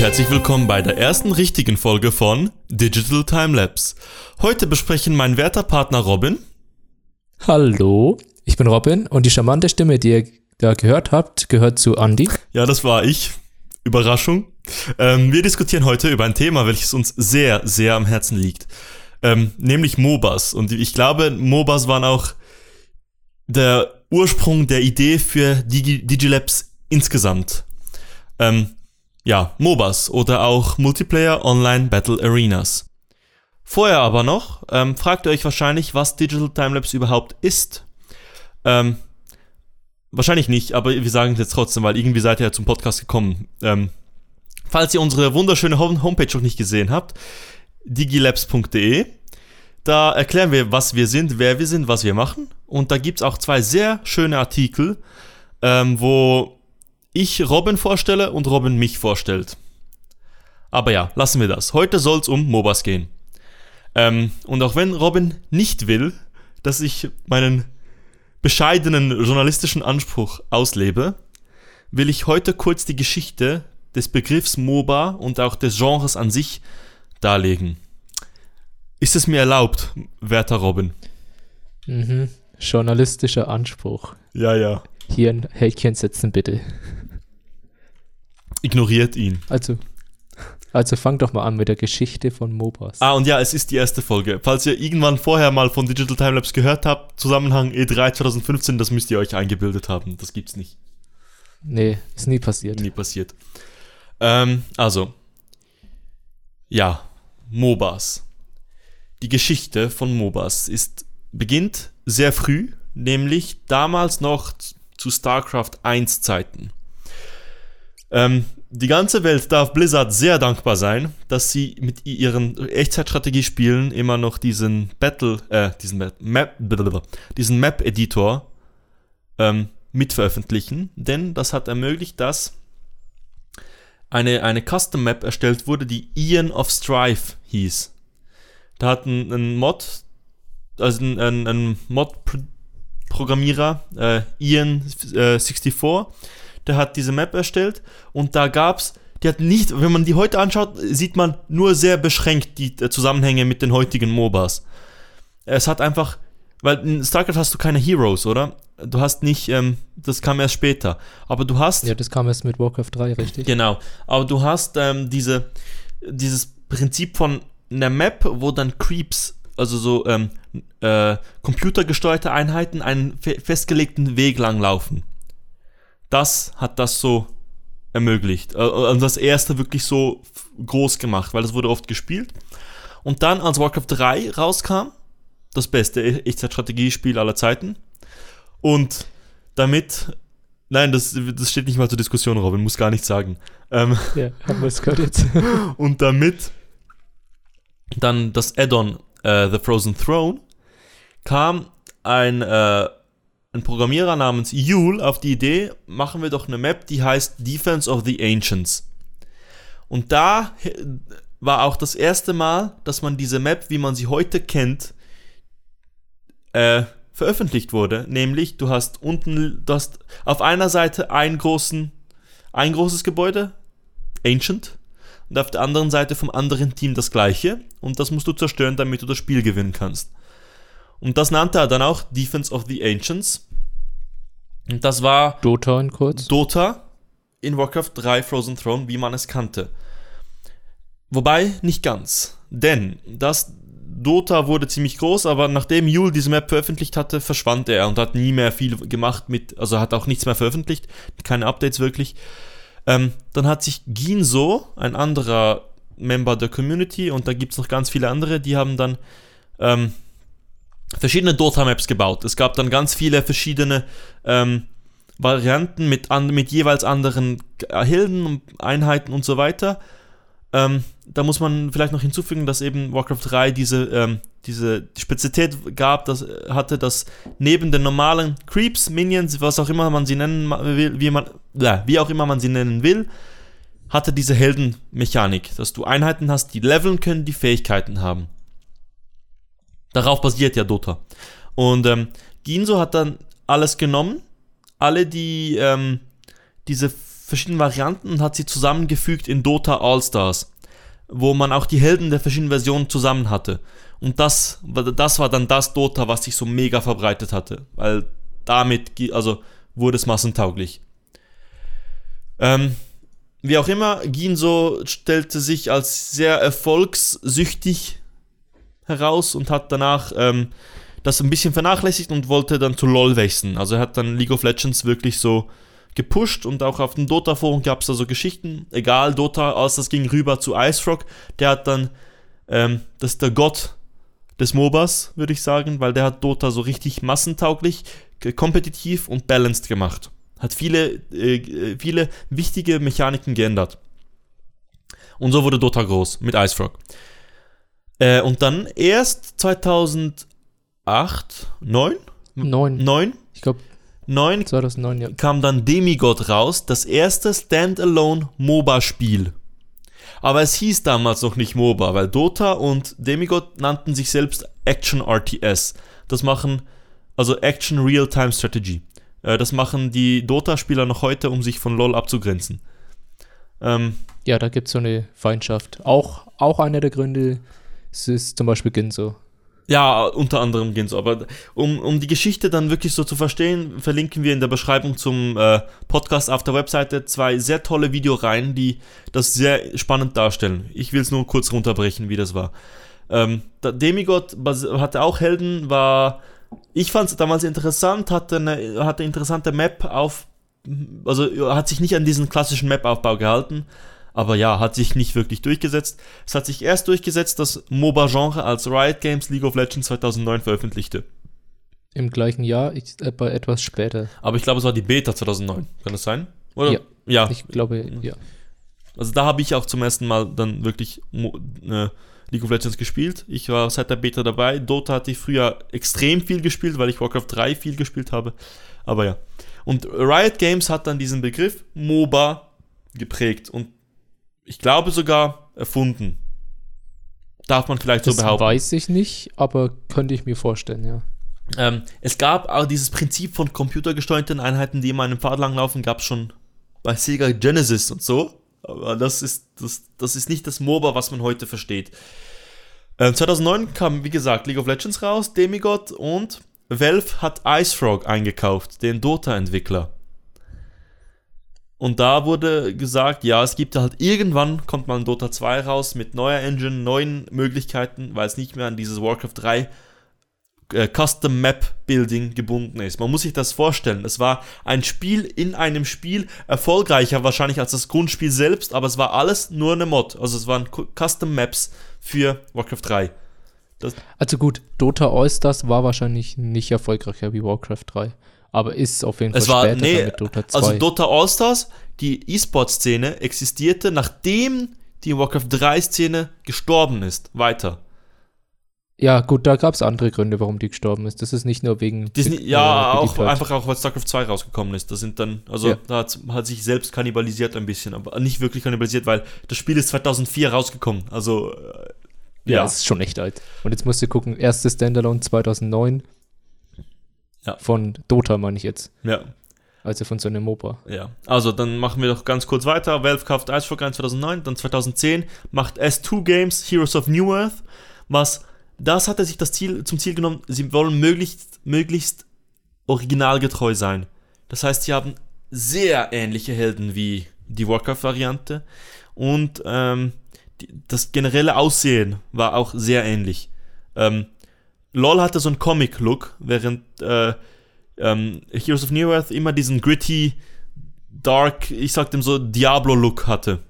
herzlich willkommen bei der ersten richtigen Folge von Digital Timelapse. Heute besprechen mein werter Partner Robin. Hallo, ich bin Robin und die charmante Stimme, die ihr da gehört habt, gehört zu Andy. Ja, das war ich. Überraschung. Ähm, wir diskutieren heute über ein Thema, welches uns sehr, sehr am Herzen liegt. Ähm, nämlich MOBAs. Und ich glaube, MOBAs waren auch der Ursprung der Idee für Digi Digilabs insgesamt. Ähm, ja, MOBAs oder auch Multiplayer Online Battle Arenas. Vorher aber noch, ähm, fragt ihr euch wahrscheinlich, was Digital Timelapse überhaupt ist. Ähm, wahrscheinlich nicht, aber wir sagen es jetzt trotzdem, weil irgendwie seid ihr ja zum Podcast gekommen. Ähm, falls ihr unsere wunderschöne Homepage noch nicht gesehen habt, digilabs.de, da erklären wir, was wir sind, wer wir sind, was wir machen. Und da gibt es auch zwei sehr schöne Artikel, ähm, wo ich Robin vorstelle und Robin mich vorstellt. Aber ja, lassen wir das. Heute soll es um MOBAs gehen. Ähm, und auch wenn Robin nicht will, dass ich meinen bescheidenen journalistischen Anspruch auslebe, will ich heute kurz die Geschichte des Begriffs MOBA und auch des Genres an sich darlegen. Ist es mir erlaubt, werter Robin? Mhm. Journalistischer Anspruch. Ja, ja. Hier ein Häkchen setzen, bitte. Ignoriert ihn. Also, also fang doch mal an mit der Geschichte von MOBAs. Ah, und ja, es ist die erste Folge. Falls ihr irgendwann vorher mal von Digital Timelapse gehört habt, Zusammenhang E3 2015, das müsst ihr euch eingebildet haben. Das gibt's nicht. Nee, ist nie passiert. Nie passiert. Ähm, also, ja, MOBAs. Die Geschichte von MOBAs ist, beginnt sehr früh, nämlich damals noch zu StarCraft 1 Zeiten. Ähm, die ganze Welt darf Blizzard sehr dankbar sein, dass sie mit ihren Echtzeitstrategiespielen immer noch diesen Battle, äh, diesen Map, diesen Map-Editor ähm, mitveröffentlichen, denn das hat ermöglicht, dass eine, eine Custom Map erstellt wurde, die Ian of Strife hieß. Da hat ein, ein Mod, also ein, ein, ein Mod-Programmierer, äh, Ian64, äh, der hat diese Map erstellt und da gab's, die hat nicht, wenn man die heute anschaut, sieht man nur sehr beschränkt die äh, Zusammenhänge mit den heutigen MOBAs. Es hat einfach, weil in StarCraft hast du keine Heroes, oder? Du hast nicht, ähm, das kam erst später. Aber du hast. Ja, das kam erst mit Warcraft 3, richtig? Genau. Aber du hast ähm, diese, dieses Prinzip von einer Map, wo dann Creeps, also so ähm, äh, computergesteuerte Einheiten, einen fe festgelegten Weg lang laufen das hat das so ermöglicht. Also das erste wirklich so groß gemacht, weil das wurde oft gespielt. Und dann, als Warcraft 3 rauskam, das beste Echtzeitstrategiespiel aller Zeiten. Und damit, nein, das, das steht nicht mal zur Diskussion, Robin, muss gar nichts sagen. Ähm, ja, haben wir es gehört jetzt. und damit dann das Add-on uh, The Frozen Throne kam ein uh, ein Programmierer namens Yule auf die Idee, machen wir doch eine Map, die heißt Defense of the Ancients. Und da war auch das erste Mal, dass man diese Map, wie man sie heute kennt, äh, veröffentlicht wurde. Nämlich, du hast unten, du hast auf einer Seite einen großen, ein großes Gebäude, Ancient, und auf der anderen Seite vom anderen Team das gleiche. Und das musst du zerstören, damit du das Spiel gewinnen kannst. Und das nannte er dann auch Defense of the Ancients. Und das war Dota in kurz. Dota in Warcraft 3 Frozen Throne, wie man es kannte. Wobei nicht ganz. Denn das Dota wurde ziemlich groß, aber nachdem Yule diese Map veröffentlicht hatte, verschwand er und hat nie mehr viel gemacht mit, also hat auch nichts mehr veröffentlicht, keine Updates wirklich. Ähm, dann hat sich Ginzo, ein anderer Member der Community, und da gibt es noch ganz viele andere, die haben dann ähm, verschiedene Dota-Maps gebaut. Es gab dann ganz viele verschiedene ähm, Varianten mit, an, mit jeweils anderen Helden und Einheiten und so weiter. Ähm, da muss man vielleicht noch hinzufügen, dass eben Warcraft 3 diese, ähm, diese Spezialität gab, das hatte, dass neben den normalen Creeps, Minions, was auch immer man sie nennen will, wie, man, ja, wie auch immer man sie nennen will, hatte diese Heldenmechanik, dass du Einheiten hast, die leveln können, die Fähigkeiten haben. Darauf basiert ja Dota. Und ähm, Ginzo hat dann alles genommen, alle die ähm, diese verschiedenen Varianten und hat sie zusammengefügt in Dota All-Stars, wo man auch die Helden der verschiedenen Versionen zusammen hatte. Und das, das war dann das Dota, was sich so mega verbreitet hatte, weil damit, also wurde es massentauglich. Ähm, wie auch immer, Ginso stellte sich als sehr erfolgssüchtig heraus und hat danach ähm, das ein bisschen vernachlässigt und wollte dann zu LOL wechseln. Also er hat dann League of Legends wirklich so gepusht und auch auf dem Dota-Forum gab es da so Geschichten. Egal, Dota, als das ging rüber zu IceFrog, der hat dann, ähm, das ist der Gott des MOBAs, würde ich sagen, weil der hat Dota so richtig massentauglich, kompetitiv und balanced gemacht. Hat viele, äh, viele wichtige Mechaniken geändert. Und so wurde Dota groß mit IceFrog. Äh, und dann erst 2008, 9? 9. 9? Ich glaube 9 2009, ja. kam dann Demigod raus, das erste Standalone MOBA-Spiel. Aber es hieß damals noch nicht MOBA, weil Dota und Demigod nannten sich selbst Action RTS. Das machen, also Action Real-Time Strategy. Äh, das machen die Dota-Spieler noch heute, um sich von LoL abzugrenzen. Ähm, ja, da gibt es so eine Feindschaft. Auch, auch einer der Gründe ist zum Beispiel Ginzo. Ja, unter anderem Ginzo. Aber um, um die Geschichte dann wirklich so zu verstehen, verlinken wir in der Beschreibung zum äh, Podcast auf der Webseite zwei sehr tolle Videoreihen, die das sehr spannend darstellen. Ich will es nur kurz runterbrechen, wie das war. Ähm, Demigod hatte auch Helden, war ich fand es damals interessant, hatte eine, hatte eine interessante Map auf, also hat sich nicht an diesen klassischen Map-Aufbau gehalten, aber ja, hat sich nicht wirklich durchgesetzt. Es hat sich erst durchgesetzt, dass MOBA-Genre als Riot Games League of Legends 2009 veröffentlichte. Im gleichen Jahr, ich, aber etwas später. Aber ich glaube, es war die Beta 2009. Kann das sein? Oder? Ja. ja. Ich glaube, ja. Also da habe ich auch zum ersten Mal dann wirklich äh, League of Legends gespielt. Ich war seit der Beta dabei. Dota hatte ich früher extrem viel gespielt, weil ich Warcraft 3 viel gespielt habe. Aber ja. Und Riot Games hat dann diesen Begriff MOBA geprägt und ich glaube sogar erfunden. Darf man vielleicht das so behaupten. Weiß ich nicht, aber könnte ich mir vorstellen, ja. Ähm, es gab auch dieses Prinzip von computergesteuerten Einheiten, die immer einem Pfad langlaufen, gab es schon bei Sega Genesis und so. Aber das ist, das, das ist nicht das MOBA, was man heute versteht. Äh, 2009 kam, wie gesagt, League of Legends raus, Demigod und Valve hat IceFrog eingekauft, den Dota-Entwickler. Und da wurde gesagt, ja, es gibt halt irgendwann kommt mal ein Dota 2 raus mit neuer Engine, neuen Möglichkeiten, weil es nicht mehr an dieses Warcraft 3 äh, Custom Map Building gebunden ist. Man muss sich das vorstellen. Es war ein Spiel in einem Spiel, erfolgreicher wahrscheinlich als das Grundspiel selbst, aber es war alles nur eine Mod. Also es waren Custom Maps für Warcraft 3. Das also gut, Dota All-Stars war wahrscheinlich nicht erfolgreicher wie Warcraft 3. Aber ist auf jeden Fall es war, später nee, mit Dota 2. Also Dota All-Stars, die E-Sport-Szene existierte, nachdem die Warcraft 3-Szene gestorben ist. Weiter. Ja, gut, da gab es andere Gründe, warum die gestorben ist. Das ist nicht nur wegen. Disney, ja, auch einfach auch, weil StarCraft 2 rausgekommen ist. Das sind dann, also ja. da hat, hat sich selbst kannibalisiert ein bisschen, aber nicht wirklich kannibalisiert, weil das Spiel ist 2004 rausgekommen. Also. Äh, ja, ja, ist schon echt alt. Und jetzt musst du gucken, erstes Standalone 2009. Ja. Von Dota meine ich jetzt. Ja. Also von so einem MOBA. Ja. Also dann machen wir doch ganz kurz weiter. Valve kauft Icefrog 1 2009, dann 2010 macht S2 Games Heroes of New Earth, was das hat er sich das Ziel, zum Ziel genommen, sie wollen möglichst, möglichst originalgetreu sein. Das heißt, sie haben sehr ähnliche Helden wie die Warcraft-Variante und ähm, die, das generelle Aussehen war auch sehr ähnlich. Ähm, LOL hatte so einen Comic-Look, während äh, ähm, Heroes of New Earth immer diesen gritty, dark, ich sag dem so Diablo-Look hatte.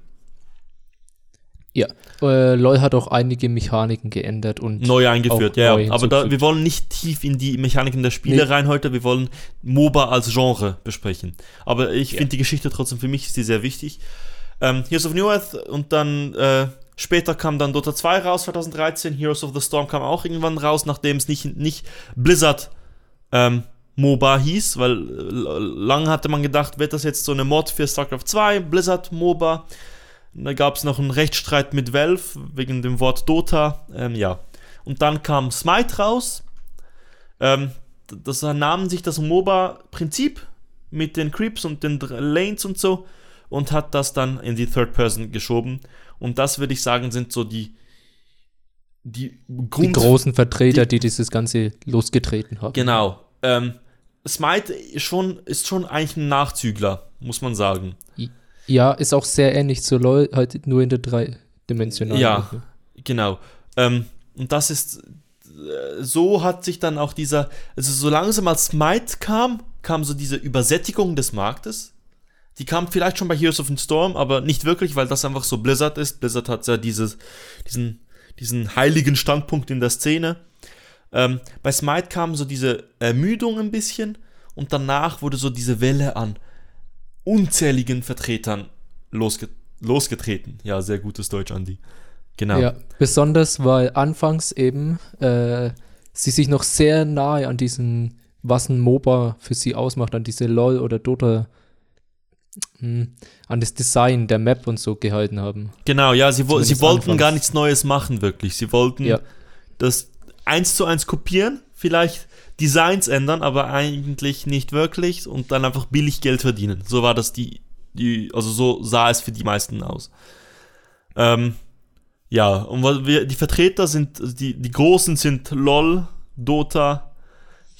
Ja, äh, LOL hat auch einige Mechaniken geändert und neu eingeführt, ja. Neu aber da, wir wollen nicht tief in die Mechaniken der Spiele nee. rein heute, wir wollen MOBA als Genre besprechen. Aber ich ja. finde die Geschichte trotzdem für mich ist die sehr wichtig. Ähm, Heroes of New Earth und dann äh, später kam dann Dota 2 raus 2013, Heroes of the Storm kam auch irgendwann raus, nachdem es nicht, nicht Blizzard ähm, MOBA hieß, weil äh, lange hatte man gedacht, wird das jetzt so eine Mod für StarCraft 2, Blizzard MOBA. Da gab es noch einen Rechtsstreit mit Valve wegen dem Wort Dota. Ähm, ja. Und dann kam Smite raus. Ähm, das nahmen sich das MOBA-Prinzip mit den Creeps und den Lanes und so und hat das dann in die Third Person geschoben. Und das würde ich sagen, sind so die, die, Grund, die großen Vertreter, die, die, dieses Ganze losgetreten haben. Genau. Ähm, Smite ist schon, ist schon eigentlich ein Nachzügler, muss man sagen. Ja, ist auch sehr ähnlich zu LOL, halt nur in der dreidimensionalen. Ja, Ebene. genau. Ähm, und das ist, äh, so hat sich dann auch dieser, also so langsam als Smite kam, kam so diese Übersättigung des Marktes. Die kam vielleicht schon bei Heroes of the Storm, aber nicht wirklich, weil das einfach so Blizzard ist. Blizzard hat ja dieses, diesen, diesen heiligen Standpunkt in der Szene. Ähm, bei Smite kam so diese Ermüdung ein bisschen und danach wurde so diese Welle an unzähligen Vertretern losge losgetreten. Ja, sehr gutes Deutsch, Andy. Genau. Ja, besonders weil anfangs eben äh, sie sich noch sehr nahe an diesen, was ein MOBA für sie ausmacht, an diese LOL oder Dota an das Design der Map und so gehalten haben. Genau, ja, sie, wo, sie wollten anfangs. gar nichts Neues machen, wirklich. Sie wollten ja. das eins zu eins kopieren, vielleicht Designs ändern, aber eigentlich nicht wirklich und dann einfach billig Geld verdienen. So war das die, die also so sah es für die meisten aus. Ähm, ja, und wir, die Vertreter sind, die, die großen sind LOL, Dota,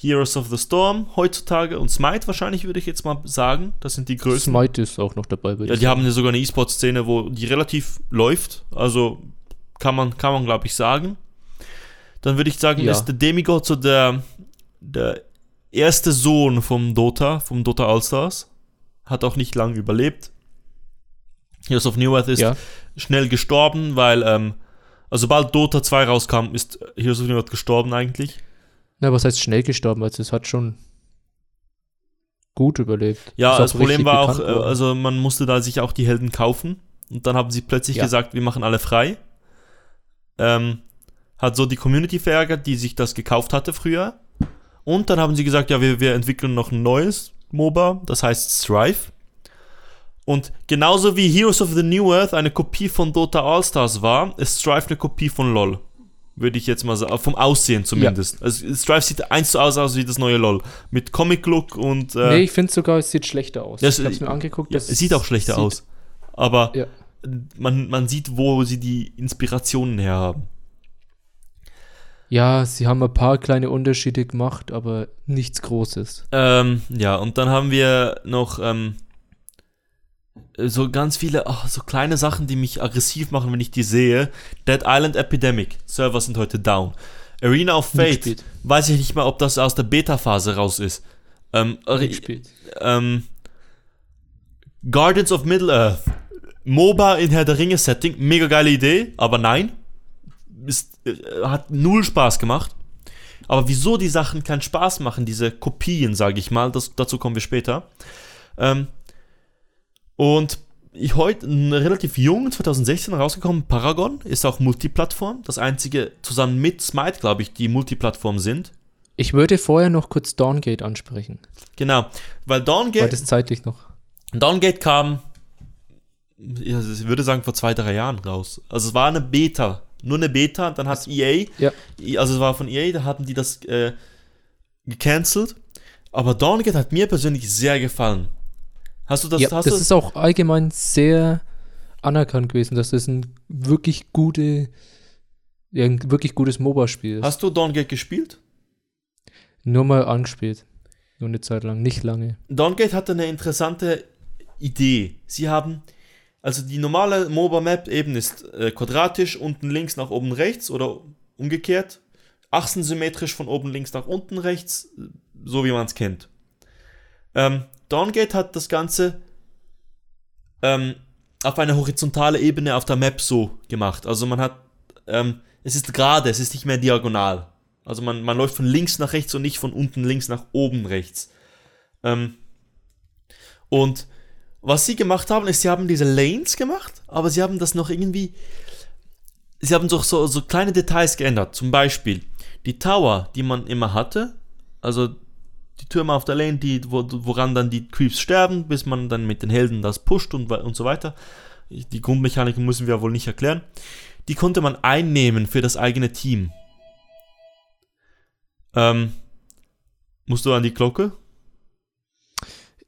Heroes of the Storm heutzutage und Smite wahrscheinlich würde ich jetzt mal sagen. Das sind die größten. Smite ist auch noch dabei. Ja, die haben ja sogar eine E-Sport-Szene, wo die relativ läuft. Also kann man, kann man glaube ich sagen. Dann würde ich sagen, ja. ist der Demigod so der, der erste Sohn vom Dota, vom Dota All-Stars. Hat auch nicht lange überlebt. Heroes of New Earth ist ja. schnell gestorben, weil, ähm, also sobald Dota 2 rauskam, ist Heroes of New Earth gestorben eigentlich. Na, was heißt schnell gestorben? Also es hat schon gut überlebt. Ja, das Problem war auch, äh, also man musste da sich auch die Helden kaufen. Und dann haben sie plötzlich ja. gesagt, wir machen alle frei. Ähm, hat so die Community verärgert, die sich das gekauft hatte früher. Und dann haben sie gesagt, ja, wir, wir entwickeln noch ein neues MOBA, das heißt Strive. Und genauso wie Heroes of the New Earth eine Kopie von Dota All-Stars war, ist Strive eine Kopie von LoL. Würde ich jetzt mal sagen, vom Aussehen zumindest. Ja. Also Strive sieht eins zu eins aus wie das neue LoL. Mit Comic-Look und. Äh, nee, ich finde sogar, es sieht schlechter aus. Das, ich hab's mir angeguckt. Ja, es sieht auch schlechter sieht, aus. Aber ja. man, man sieht, wo sie die Inspirationen her haben. Ja, sie haben ein paar kleine Unterschiede gemacht, aber nichts Großes. Ähm, ja, und dann haben wir noch ähm, so ganz viele, oh, so kleine Sachen, die mich aggressiv machen, wenn ich die sehe. Dead Island Epidemic, Server sind heute down. Arena of Fate, weiß ich nicht mal, ob das aus der Beta-Phase raus ist. Ähm, ähm, Guardians of Middle-earth, MOBA in Herr der Ringe-Setting, mega geile Idee, aber nein, ist, äh, hat null Spaß gemacht. Aber wieso die Sachen keinen Spaß machen, diese Kopien, sage ich mal, das, dazu kommen wir später. Ähm, und ich heute relativ jung, 2016 rausgekommen, Paragon ist auch Multiplattform. Das einzige zusammen mit Smite, glaube ich, die Multiplattform sind. Ich würde vorher noch kurz Dawngate ansprechen. Genau, weil Dawngate. Weil das zeitlich noch. Dawngate kam, ich würde sagen, vor zwei, drei Jahren raus. Also es war eine Beta nur eine Beta, dann hat EA, ja. also es war von EA, da hatten die das äh, gecancelt. Aber Dawngate hat mir persönlich sehr gefallen. Hast du das? Ja, hast das du ist auch allgemein sehr anerkannt gewesen, dass das ein wirklich gute, ja, ein wirklich gutes MOBA-Spiel ist. Hast du Dawngate gespielt? Nur mal angespielt. Nur eine Zeit lang, nicht lange. Dawngate hatte eine interessante Idee. Sie haben also die normale MOBA-Map eben ist äh, quadratisch, unten links nach oben rechts oder umgekehrt. Achsensymmetrisch von oben links nach unten rechts, so wie man es kennt. Ähm, Dawngate hat das Ganze ähm, auf eine horizontale Ebene auf der Map so gemacht. Also man hat, ähm, es ist gerade, es ist nicht mehr diagonal. Also man, man läuft von links nach rechts und nicht von unten links nach oben rechts. Ähm, und was sie gemacht haben, ist, sie haben diese Lanes gemacht, aber sie haben das noch irgendwie. Sie haben doch so, so kleine Details geändert. Zum Beispiel die Tower, die man immer hatte, also die Türme auf der Lane, die, wo, woran dann die Creeps sterben, bis man dann mit den Helden das pusht und, und so weiter. Die Grundmechaniken müssen wir wohl nicht erklären. Die konnte man einnehmen für das eigene Team. Ähm, musst du an die Glocke?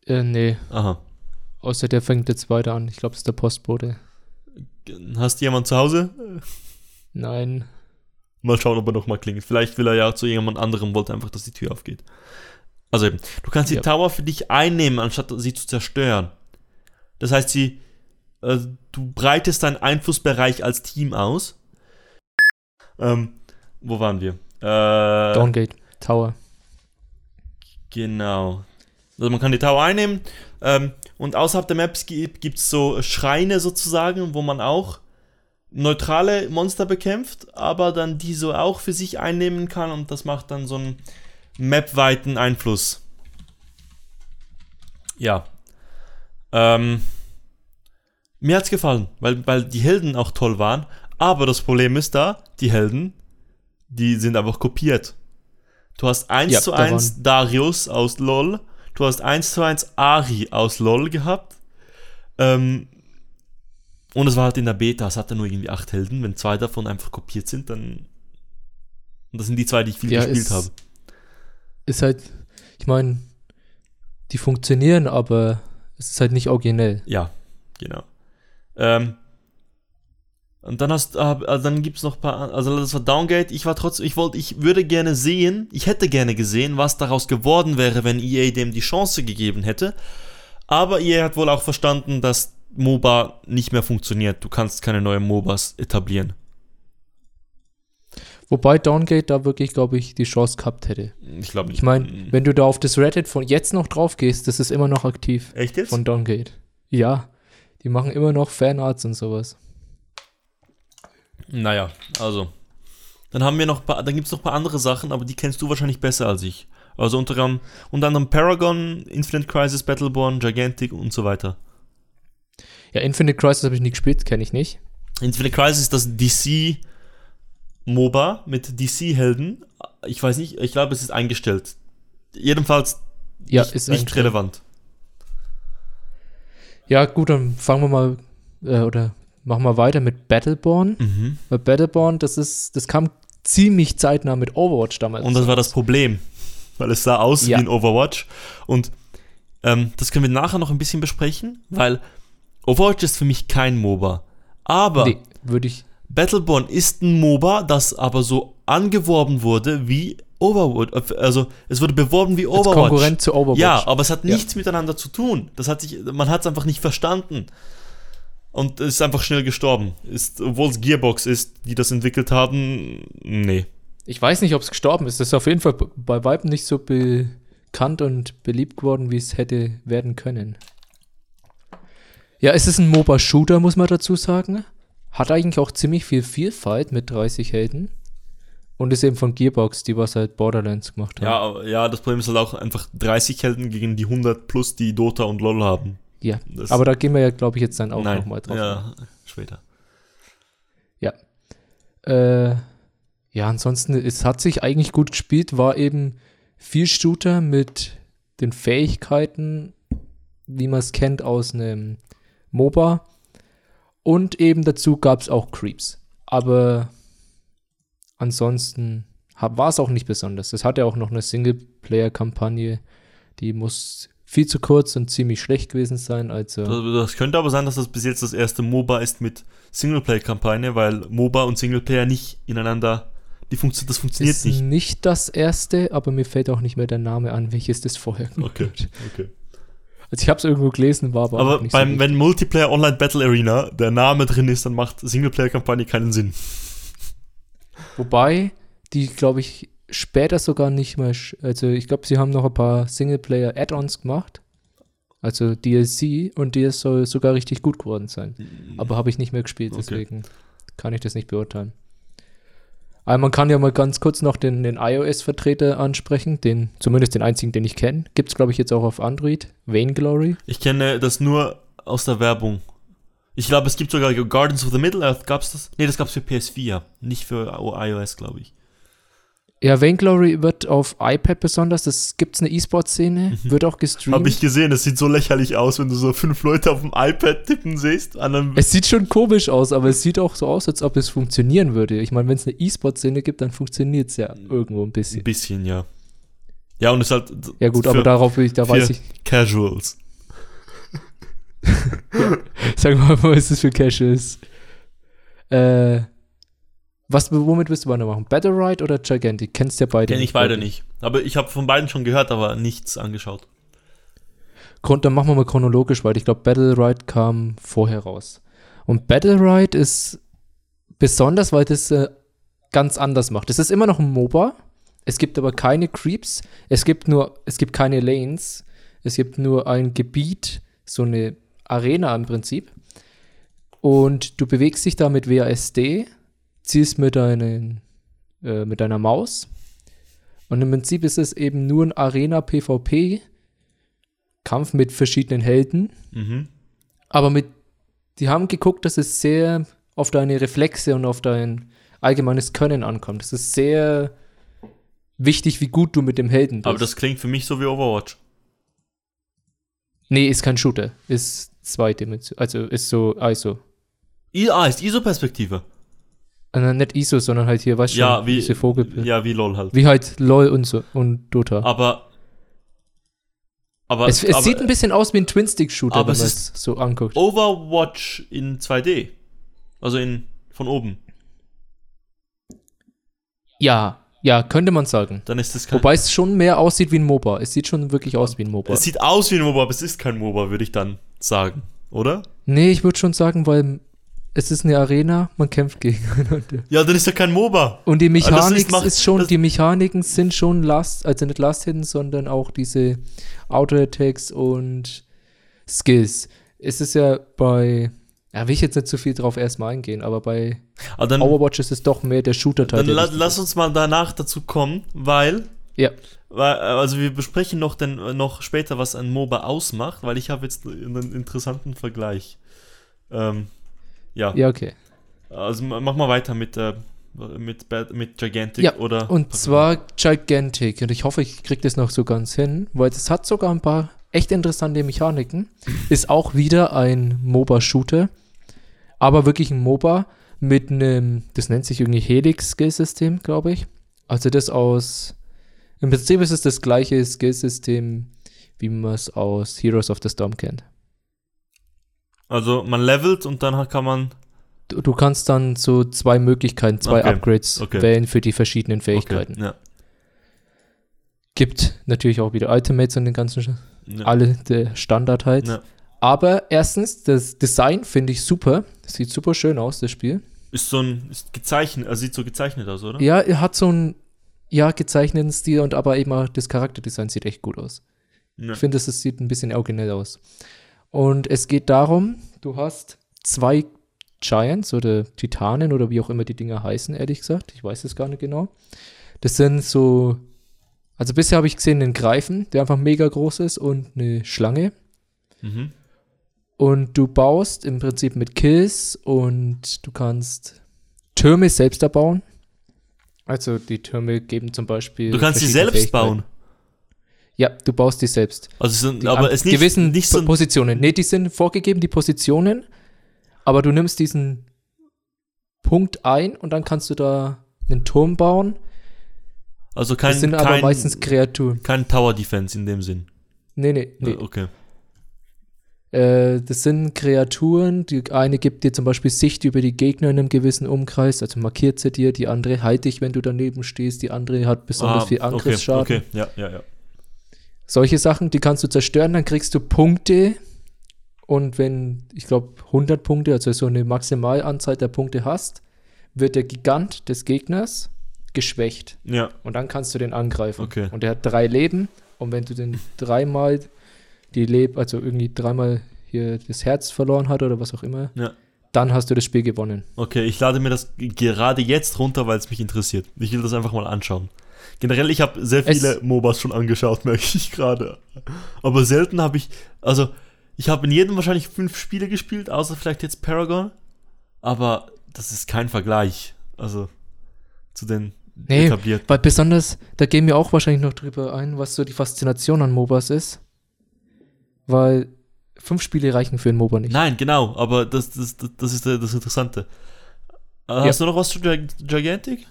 Äh, nee. Aha. Außer der fängt jetzt weiter an. Ich glaube, es ist der Postbote. Hast du jemanden zu Hause? Nein. Mal schauen, ob er noch mal klingelt. Vielleicht will er ja zu jemand anderem, wollte einfach, dass die Tür aufgeht. Also eben, du kannst die Ja. Tower für dich einnehmen, anstatt sie zu zerstören. Das heißt, sie, äh, du breitest deinen Einflussbereich als Team aus. Ähm, wo waren wir? Äh, Downgate, Tower. Genau. Also man kann die Tower einnehmen ähm, und außerhalb der Maps gibt es so Schreine sozusagen, wo man auch neutrale Monster bekämpft, aber dann die so auch für sich einnehmen kann und das macht dann so einen mapweiten Einfluss. Ja. Ähm, mir hat's gefallen, weil, weil die Helden auch toll waren, aber das Problem ist da, die Helden, die sind einfach kopiert. Du hast 1 Ja, zu da 1 Darius aus LOL, du hast 1 zu 1 Ari aus LOL gehabt. Ähm, und es war halt in der Beta, es hatte nur irgendwie 8 Helden. Wenn zwei davon einfach kopiert sind, dann. Und das sind die zwei, die ich viel Ja, gespielt habe. Ist halt, ich meine, die funktionieren, aber es ist halt nicht originell. Ja, genau. Ähm, und dann hast äh, dann gibt's noch ein paar, also das war Downgate. Ich war trotzdem, ich wollte, ich würde gerne sehen, ich hätte gerne gesehen, was daraus geworden wäre, wenn EA dem die Chance gegeben hätte. Aber EA hat wohl auch verstanden, dass MOBA nicht mehr funktioniert. Du kannst keine neuen MOBAs etablieren. Wobei Downgate da wirklich, glaube ich, die Chance gehabt hätte. Ich glaube nicht. Ich meine, wenn du da auf das Reddit von jetzt noch drauf gehst, das ist immer noch aktiv echt jetzt? von Downgate. Ja, die machen immer noch Fanarts und sowas. Naja, also. Dann haben wir noch, paar- dann gibt es noch ein paar andere Sachen, aber die kennst du wahrscheinlich besser als ich. Also unter anderem, unter anderem Paragon, Infinite Crisis, Battleborn, Gigantic und so weiter. Ja, Infinite Crisis habe ich nie gespielt, kenne ich nicht. Infinite Crisis ist das DC MOBA mit DC-Helden. Ich weiß nicht, ich glaube, es ist eingestellt. Jedenfalls Ja, nicht, ist nicht relevant. Ja, gut, dann fangen wir mal äh, oder machen wir weiter mit Battleborn. Mhm. Weil Battleborn, das ist, das kam ziemlich zeitnah mit Overwatch damals. Und das war das Problem, weil es sah aus Ja. wie ein Overwatch. Und ähm, das können wir nachher noch ein bisschen besprechen, weil Overwatch ist für mich kein MOBA. Aber Nee, würde ich. Battleborn ist ein MOBA, das aber so angeworben wurde wie Overwatch. Also es wurde beworben wie Als Overwatch. Konkurrent zu Overwatch. Ja, aber es hat Ja. nichts miteinander zu tun. Das hat sich, man hat es einfach nicht verstanden. Und es ist einfach schnell gestorben. Ist, obwohl es Gearbox ist, die das entwickelt haben, nee. Ich weiß nicht, ob es gestorben ist. Das ist auf jeden Fall bei Weitem nicht so bekannt und beliebt geworden, wie es hätte werden können. Ja, es ist ein MOBA-Shooter, muss man dazu sagen. Hat eigentlich auch ziemlich viel Vielfalt mit 30 Helden. Und ist eben von Gearbox, die was halt Borderlands gemacht haben. Ja, ja, das Problem ist halt auch einfach 30 Helden gegen die 100 plus, die Dota und LoL haben. Ja. Das- Aber da gehen wir ja, glaube ich, jetzt dann auch nochmal drauf. Ja, später. Äh, ja, ansonsten, es hat sich eigentlich gut gespielt, war eben viel Shooter mit den Fähigkeiten, wie man es kennt aus einem MOBA. Und eben dazu gab es auch Creeps. Aber ansonsten war es auch nicht besonders. Es hatte auch noch eine Singleplayer-Kampagne, die muss viel zu kurz und ziemlich schlecht gewesen sein. Also Das, das könnte aber sein, dass das bis jetzt das erste MOBA ist mit Singleplayer-Kampagne, weil MOBA und Singleplayer nicht ineinander, die funktio das funktioniert ist nicht. nicht das erste, aber mir fällt auch nicht mehr der Name an, welches das vorher Okay, okay. Also ich habe es irgendwo gelesen, war aber, Aber auch nicht beim, so wenn Multiplayer Online Battle Arena der Name drin ist, dann macht Singleplayer-Kampagne keinen Sinn. Wobei, die, glaube ich, später sogar nicht mehr, also ich glaube, sie haben noch ein paar Singleplayer-Add-ons gemacht. Also DLC und die soll sogar richtig gut geworden sein. Aber habe ich nicht mehr gespielt, Okay. deswegen kann ich das nicht beurteilen. Aber man kann ja mal ganz kurz noch den, den iOS-Vertreter ansprechen, den, zumindest den einzigen, den ich kenne. Gibt es, glaube ich, jetzt auch auf Android. Vainglory. Ich kenne das nur aus der Werbung. Ich glaube, es gibt sogar Gardens of the Middle-earth. Gab's das? Nee, das gab's für PS4, nicht für iOS, glaube ich. Ja, Vainglory wird auf iPad besonders, das gibt es eine E-Sport-Szene, wird auch gestreamt. Habe ich gesehen, es sieht so lächerlich aus, wenn du so fünf Leute auf dem iPad tippen siehst. Es sieht schon komisch aus, aber es sieht auch so aus, als ob es funktionieren würde. Ich meine, wenn es eine E-Sport-Szene gibt, dann funktioniert es ja irgendwo ein ein bisschen. bisschen, ja. Ja, und es ist halt Ja gut, aber darauf will ich, da weiß ich. Casuals. Sag mal, was das für ist. Äh, was, womit willst du weitermachen? Battle Ride oder Gigantic? Kennst ja beide. Kenn ich beide nicht. Aber ich habe von beiden schon gehört, aber nichts angeschaut. Grund, dann machen wir mal chronologisch, weil ich glaube, Battle Ride kam vorher raus. Und Battle Ride ist besonders, weil das äh, ganz anders macht. Es ist immer noch ein MOBA. Es gibt aber keine Creeps. Es gibt nur, es gibt keine Lanes. Es gibt nur ein Gebiet, so eine Arena im Prinzip. Und du bewegst dich da mit WASD, ziehst mit, deinen, äh, mit deiner Maus. Und im Prinzip ist es eben nur ein Arena-PvP. Kampf mit verschiedenen Helden. Mhm. Aber mit, die haben geguckt, dass es sehr auf deine Reflexe und auf dein allgemeines Können ankommt. Es ist sehr wichtig, wie gut du mit dem Helden bist. Aber das klingt für mich so wie Overwatch. nee, ist kein Shooter. Ist zweidimensional. Also ist so ISO. I ah, ist ISO-Perspektive. Äh, nicht ISO, sondern halt hier, weißt du, Ja, wie, diese Vogelbild. ja, wie LOL halt. Wie halt LOL und so und Dota. Aber. Aber, es es aber sieht ein bisschen aus wie ein Twin-Stick-Shooter, wenn man es so anguckt. Overwatch in 2D. Also in von oben. Ja, ja, könnte man sagen. Dann ist das kein. Wobei es schon mehr aussieht wie ein MOBA. Es sieht schon wirklich aus wie ein MOBA. es sieht aus wie ein MOBA, aber es ist kein MOBA, würde ich dann sagen. Oder? Nee, ich würde schon sagen, weil es ist eine Arena, man kämpft gegeneinander. Ja, dann ist ja kein MOBA. Und die Mechanik ist- macht- ist schon, die Mechaniken sind schon Last, also nicht Last Hidden, sondern auch diese Auto-Attacks und Skills. Es ist ja bei, ja, will ich jetzt nicht zu viel drauf erstmal eingehen, aber bei Aber dann, Overwatch ist es doch mehr der Shooter-Teil. dann la lass ist. uns mal danach dazu kommen, weil Ja, Weil, äh, Also wir besprechen noch, denn, äh, noch später, was ein MOBA ausmacht, weil ich habe jetzt einen interessanten Vergleich. Ähm, ja. ja, okay. also ma- mach mal weiter mit, äh, mit, mit Gigantic Ja, oder. Und zwar Gigantic. Und ich hoffe, ich kriege das noch so ganz hin, weil das hat sogar ein paar echt interessante Mechaniken. Ist auch wieder ein MOBA-Shooter, aber wirklich ein MOBA mit einem, das nennt sich irgendwie Helix-Skillsystem, glaube ich. Also das aus, im Prinzip ist es das gleiche Skillsystem, wie man es aus Heroes of the Storm kennt. Also man levelt und dann kann man. Du, du kannst dann so zwei Möglichkeiten, zwei Okay, Upgrades okay. wählen für die verschiedenen Fähigkeiten. Okay, ja, Gibt natürlich auch wieder Ultimates und den ganzen ja, alle der Standard halt. Ja. Aber erstens, das Design finde ich super. Das sieht super schön aus, das Spiel. Ist so ein. Ist gezeichnet, also sieht so gezeichnet aus, oder? Ja, er hat so einen, ja, gezeichneten Stil und aber eben auch das Charakterdesign sieht echt gut aus. Ich finde, es sieht ein bisschen originell aus. Und es geht darum, du hast zwei Giants oder Titanen oder wie auch immer die Dinger heißen, ehrlich gesagt. Ich weiß es gar nicht genau. Das sind so, also bisher habe ich gesehen einen Greifen, der einfach mega groß ist und eine Schlange. Mhm. Und du baust im Prinzip mit Kills und du kannst Türme selbst erbauen. Also die Türme geben zum Beispiel. Du kannst sie selbst bauen. Ja, du baust die selbst. Also es sind, Die aber es nicht, gewissen nicht so. Positionen. Nee, die sind vorgegeben, die Positionen, aber du nimmst diesen Punkt ein und dann kannst du da einen Turm bauen. Also kein, das sind kein, aber meistens Kreaturen. kein Tower Defense in dem Sinn. Nee, nee, nee. Äh, Okay. Äh, das sind Kreaturen, die eine gibt dir zum Beispiel Sicht über die Gegner in einem gewissen Umkreis, also markiert sie dir, die andere halt dich, wenn du daneben stehst, die andere hat besonders Ah, viel Angriffsschaden. Okay, okay, ja, ja, ja. Solche Sachen, die kannst du zerstören, dann kriegst du Punkte und wenn, ich glaube, 100 Punkte, also so eine Maximalanzahl der Punkte hast, wird der Gigant des Gegners geschwächt Ja, und dann kannst du den angreifen. Okay. Und der hat drei Leben und wenn du den dreimal die Leb, also irgendwie dreimal hier das Herz verloren hat oder was auch immer, ja. dann hast du das Spiel gewonnen. Okay, ich lade mir das gerade jetzt runter, weil es mich interessiert. Ich will das einfach mal anschauen. Generell, ich habe sehr Es- viele MOBAs schon angeschaut, merke ich gerade. Aber selten habe ich, also ich habe in jedem wahrscheinlich fünf Spiele gespielt, außer vielleicht jetzt Paragon. Aber das ist kein Vergleich. Also zu den Nee, etablierten. Weil besonders, da gehen wir auch wahrscheinlich noch drüber ein, was so die Faszination an MOBAs ist. Weil fünf Spiele reichen für ein MOBA nicht. Nein, genau, aber das, das, das, das ist das Interessante. Äh, Hast du noch was zu Gig- Gigantic?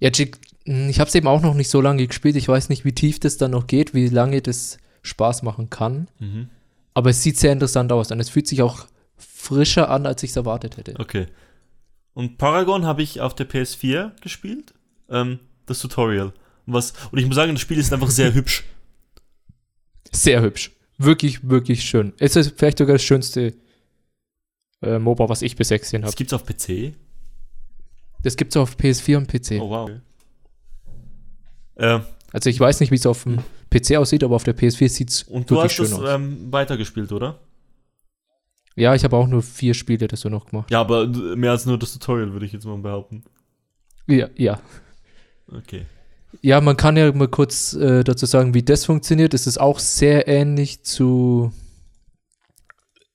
Ja, mh, ich habe es eben auch noch nicht so lange gespielt. Ich weiß nicht, wie tief das dann noch geht, wie lange das Spaß machen kann. Mhm. Aber es sieht sehr interessant aus und es fühlt sich auch frischer an, als ich es erwartet hätte. Okay. Und Paragon habe ich auf der PS4 gespielt. Ähm, das Tutorial. Was, und ich muss sagen, das Spiel ist einfach sehr hübsch. Sehr hübsch. Wirklich, wirklich schön. Es ist vielleicht sogar das schönste äh, MOBA, was ich bisher gesehen Das habe. gibt's auf PC. Das gibt es auf PS4 und PC. Oh wow. Äh, Also ich weiß nicht, wie es auf dem PC aussieht, aber auf der PS4 sieht es und du hast aus. ähm, weitergespielt, oder? ja, ich habe auch nur vier Spiele das so noch gemacht. Ja, aber mehr als nur das Tutorial, würde ich jetzt mal behaupten. Ja, ja. Okay. Ja, man kann ja mal kurz äh, dazu sagen, wie das funktioniert. Es ist auch sehr ähnlich zu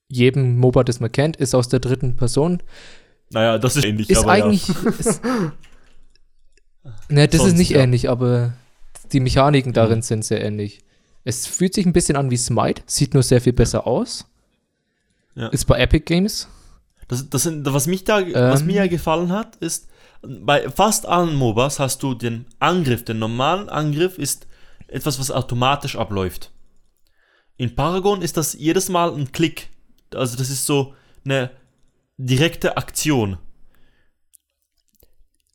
jedem MOBA, das man kennt, ist aus der dritten Person. Naja, das ist ähnlich, Ist aber eigentlich. Ist, ne, das Sonst, ist nicht ja. ähnlich, aber die Mechaniken darin sind sehr ähnlich. Es fühlt sich ein bisschen an wie Smite, sieht nur sehr viel besser aus. Ja. Ist bei Epic Games. Das, das sind, was, mich da, was Ähm. mir ja gefallen hat, ist, bei fast allen MOBAs hast du den Angriff, den normalen Angriff ist etwas, was automatisch abläuft. In Paragon ist das jedes Mal ein Klick. Also das ist so eine direkte Aktion.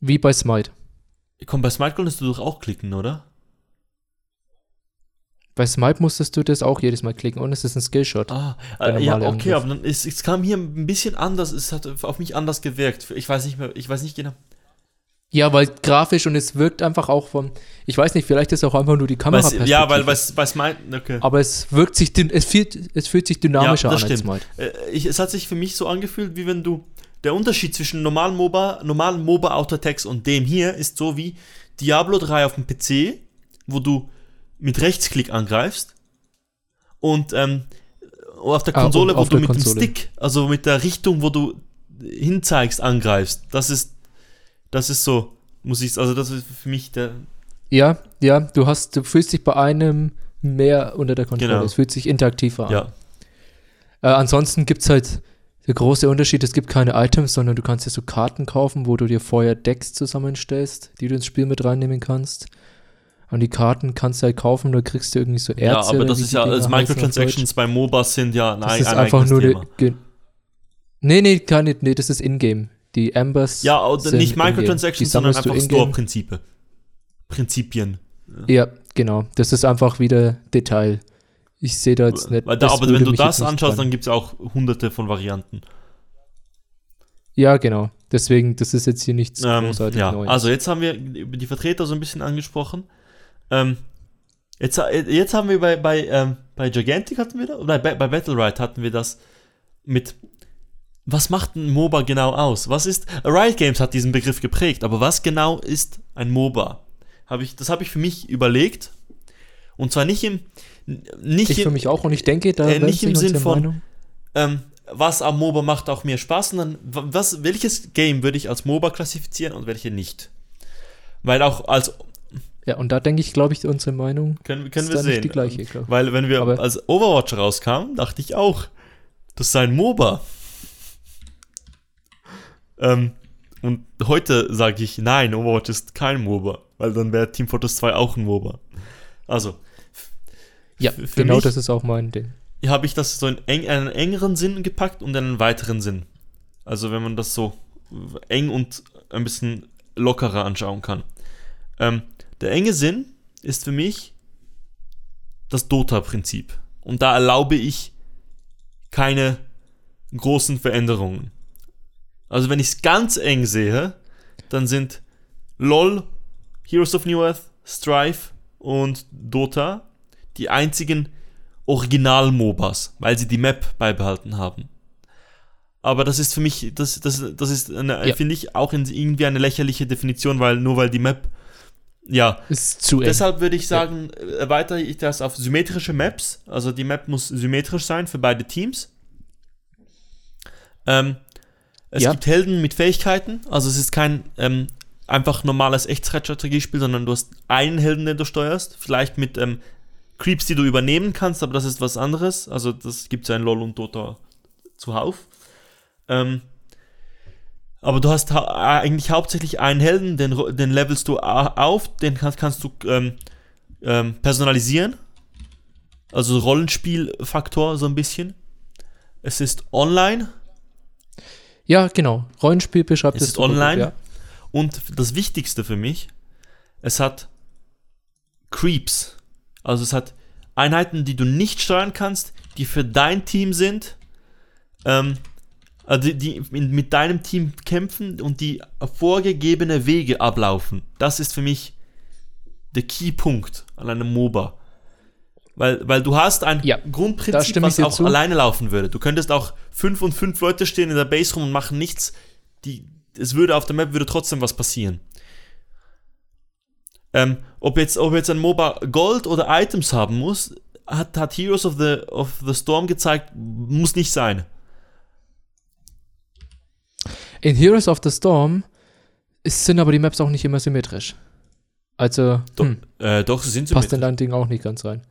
Wie bei Smite. Komm, bei Smite konntest du doch auch klicken, oder? Bei Smite musstest du das auch jedes Mal klicken und es ist ein Skillshot. Ah, äh, ja, okay, Angriff. aber dann ist, es kam hier ein bisschen anders, es hat auf mich anders gewirkt. Ich weiß nicht mehr, ich weiß nicht genau. Ja, weil grafisch und es wirkt einfach auch vom. Ich weiß nicht, vielleicht ist auch einfach nur die Kameraperspektive. ja, weil bei, Smite, okay. Aber es wirkt sich, es fühlt, es fühlt sich dynamischer Ja, das an als stimmt. Smite. Äh, ich, es hat sich für mich so angefühlt, wie wenn du. Der Unterschied zwischen normalen MOBA, normalen MOBA Autotext und dem hier ist so wie Diablo 3 auf dem PC, wo du mit Rechtsklick angreifst und ähm, auf der Ah, Konsole, wo auf du der mit Konsole. dem Stick, also mit der Richtung, wo du hinzeigst, angreifst. Das ist, das ist so, muss ich, also das ist für mich der, Ja, ja, du hast, du fühlst dich bei einem mehr unter der Kontrolle. Genau. Es fühlt sich interaktiver an. ja, Äh, ansonsten gibt es halt der große Unterschied, es gibt keine Items, sondern du kannst dir so Karten kaufen, wo du dir vorher Decks zusammenstellst, die du ins Spiel mit reinnehmen kannst. Und die Karten kannst du halt kaufen, da kriegst du irgendwie so Erze. ja, aber das ist ja, also auf Microtransactions bei MOBAs sind ja ein, Deutsch. ein, Das ist ein einfach nur Thema. Nee, nee, keine, nee, das ist Ingame. Die Ambers. Ja, sind nicht. Microtransactions, sondern einfach in-game. Store-Prinzipe. Prinzipien. Ja, genau. Das ist einfach wieder Detail. Ich sehe da jetzt nicht. Weil da, aber wenn du das anschaust, dann gibt es auch hunderte von Varianten. Ja, genau. Deswegen, das ist jetzt hier nichts Ähm, großartig ja, Neues. also jetzt haben wir über die Vertreter so ein bisschen angesprochen. Ähm, jetzt, jetzt haben wir bei, bei, ähm, bei Gigantic hatten wir das, oder bei, bei Battle Ride hatten wir das mit, was macht ein MOBA genau aus? Was ist, Riot Games hat diesen Begriff geprägt, aber was genau ist ein MOBA? Hab ich, das habe ich für mich überlegt. Und zwar nicht im, nicht ich im, für mich auch und ich denke, da äh, nicht im Sinn von- ähm, was am MOBA macht auch mehr Spaß, sondern was, welches Game würde ich als MOBA klassifizieren und welche nicht? Weil auch als Ja, und da denke ich, glaube ich, unsere Meinung können, können ist wir da sehen. nicht die gleiche. Glaub. Weil wenn wir Aber- als Overwatch rauskam, dachte ich auch, das sei ein MOBA. Ähm, und heute sage ich, nein, Overwatch ist kein MOBA, weil dann wäre Team Fortress 2 auch ein MOBA. Also, Ja, für- genau mich- das ist auch mein Ding. hier habe ich das so in eng, einen engeren Sinn gepackt und einen weiteren Sinn. Also wenn man das so eng und ein bisschen lockerer anschauen kann. Ähm, der enge Sinn ist für mich das Dota-Prinzip. Und da erlaube ich keine großen Veränderungen. Also wenn ich es ganz eng sehe, dann sind LOL, Heroes of New Earth, Strife und Dota die einzigen Original-MOBAs, weil sie die Map beibehalten haben. Aber das ist für mich, das, das, das ist, Ja. finde ich, auch in, irgendwie eine lächerliche Definition, weil nur weil die Map, ja, Ist zu eng. Deshalb würde ich sagen, äh, erweitere ich das auf symmetrische Maps. Also die Map muss symmetrisch sein für beide Teams. Ähm, es Ja. gibt Helden mit Fähigkeiten. Also es ist kein ähm, einfach normales Echtzeitstrategiespiel, sondern du hast einen Helden, den du steuerst. Vielleicht mit ähm, Creeps, die du übernehmen kannst, aber das ist was anderes. Also das gibt es ja in LoL und Dota zuhauf. Ähm, aber du hast hau eigentlich hauptsächlich einen Helden, den, den levelst du auf, den kannst, kannst du ähm, ähm, personalisieren. also Rollenspielfaktor so ein bisschen. Es ist online. Ja, genau. Rollenspiel beschreibt es. Es ist online. Ja. Und das Wichtigste für mich, es hat Creeps. Also es hat Einheiten, die du nicht steuern kannst, die für dein Team sind, ähm, also die, die mit deinem Team kämpfen und die vorgegebene Wege ablaufen. Das ist für mich der Keypunkt an einem MOBA. Weil, weil du hast ein ja, Grundprinzip, was auch zu. alleine laufen würde. Du könntest auch fünf und fünf Leute stehen in der Base rum und machen nichts. Die, es würde auf der Map würde trotzdem was passieren. Ähm, ob, jetzt, ob jetzt ein MOBA Gold oder Items haben muss, hat, hat Heroes of the, of the Storm gezeigt, muss nicht sein. In Heroes of the Storm sind aber die Maps auch nicht immer symmetrisch. Also, Do hm, äh, doch, sie sind symmetrisch. Passt in dein Ding auch nicht ganz rein.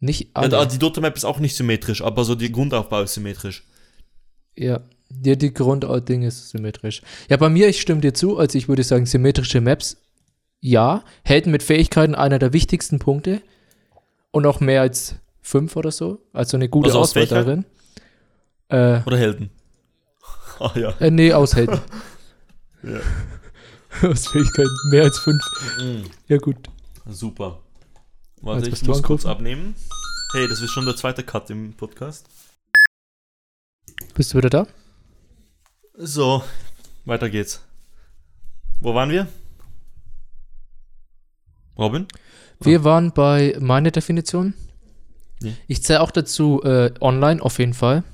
Nicht alle. Ja, die Dota Map ist auch nicht symmetrisch, aber so die Grundaufbau ist symmetrisch. Ja, ja die Grundding ist symmetrisch. Ja, bei mir, ich stimme dir zu, also ich würde sagen, symmetrische Maps, ja. Helden mit Fähigkeiten einer der wichtigsten Punkte. Und auch mehr als fünf oder so. Also eine gute also Auswahl darin. Äh, oder Helden. Ah ja. Äh, nee, aus Helden. ja. aus Fähigkeiten. Mehr als fünf. Mhm. Ja, gut. Super. Warte, ich muss kurz abnehmen. Hey, das ist schon der zweite Cut im Podcast. Bist du wieder da? So, weiter geht's. Wo waren wir? Robin? Wir waren bei meiner Definition. Ja. Ich zähle auch dazu äh, online auf jeden Fall.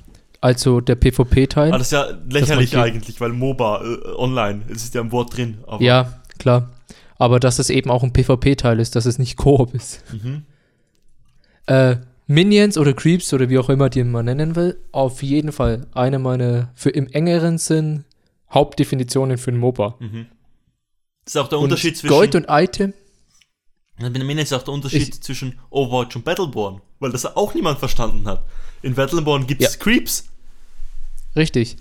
Also der PvP-Teil. Ah, das ist ja lächerlich eigentlich, weil MOBA äh, online, es ist ja im Wort drin. ja, klar aber dass es eben auch ein PvP-Teil ist, dass es nicht Koop ist. Mhm. Äh, Minions oder Creeps oder wie auch immer die man nennen will, auf jeden Fall eine meiner für im engeren Sinn Hauptdefinitionen für ein MOBA. Mhm. Das ist auch der Unterschied und zwischen Gold und Item. Bei Minions ist auch der Unterschied ich, zwischen Overwatch und Battleborn, weil das auch niemand verstanden hat. In Battleborn gibt es ja. Creeps. Richtig.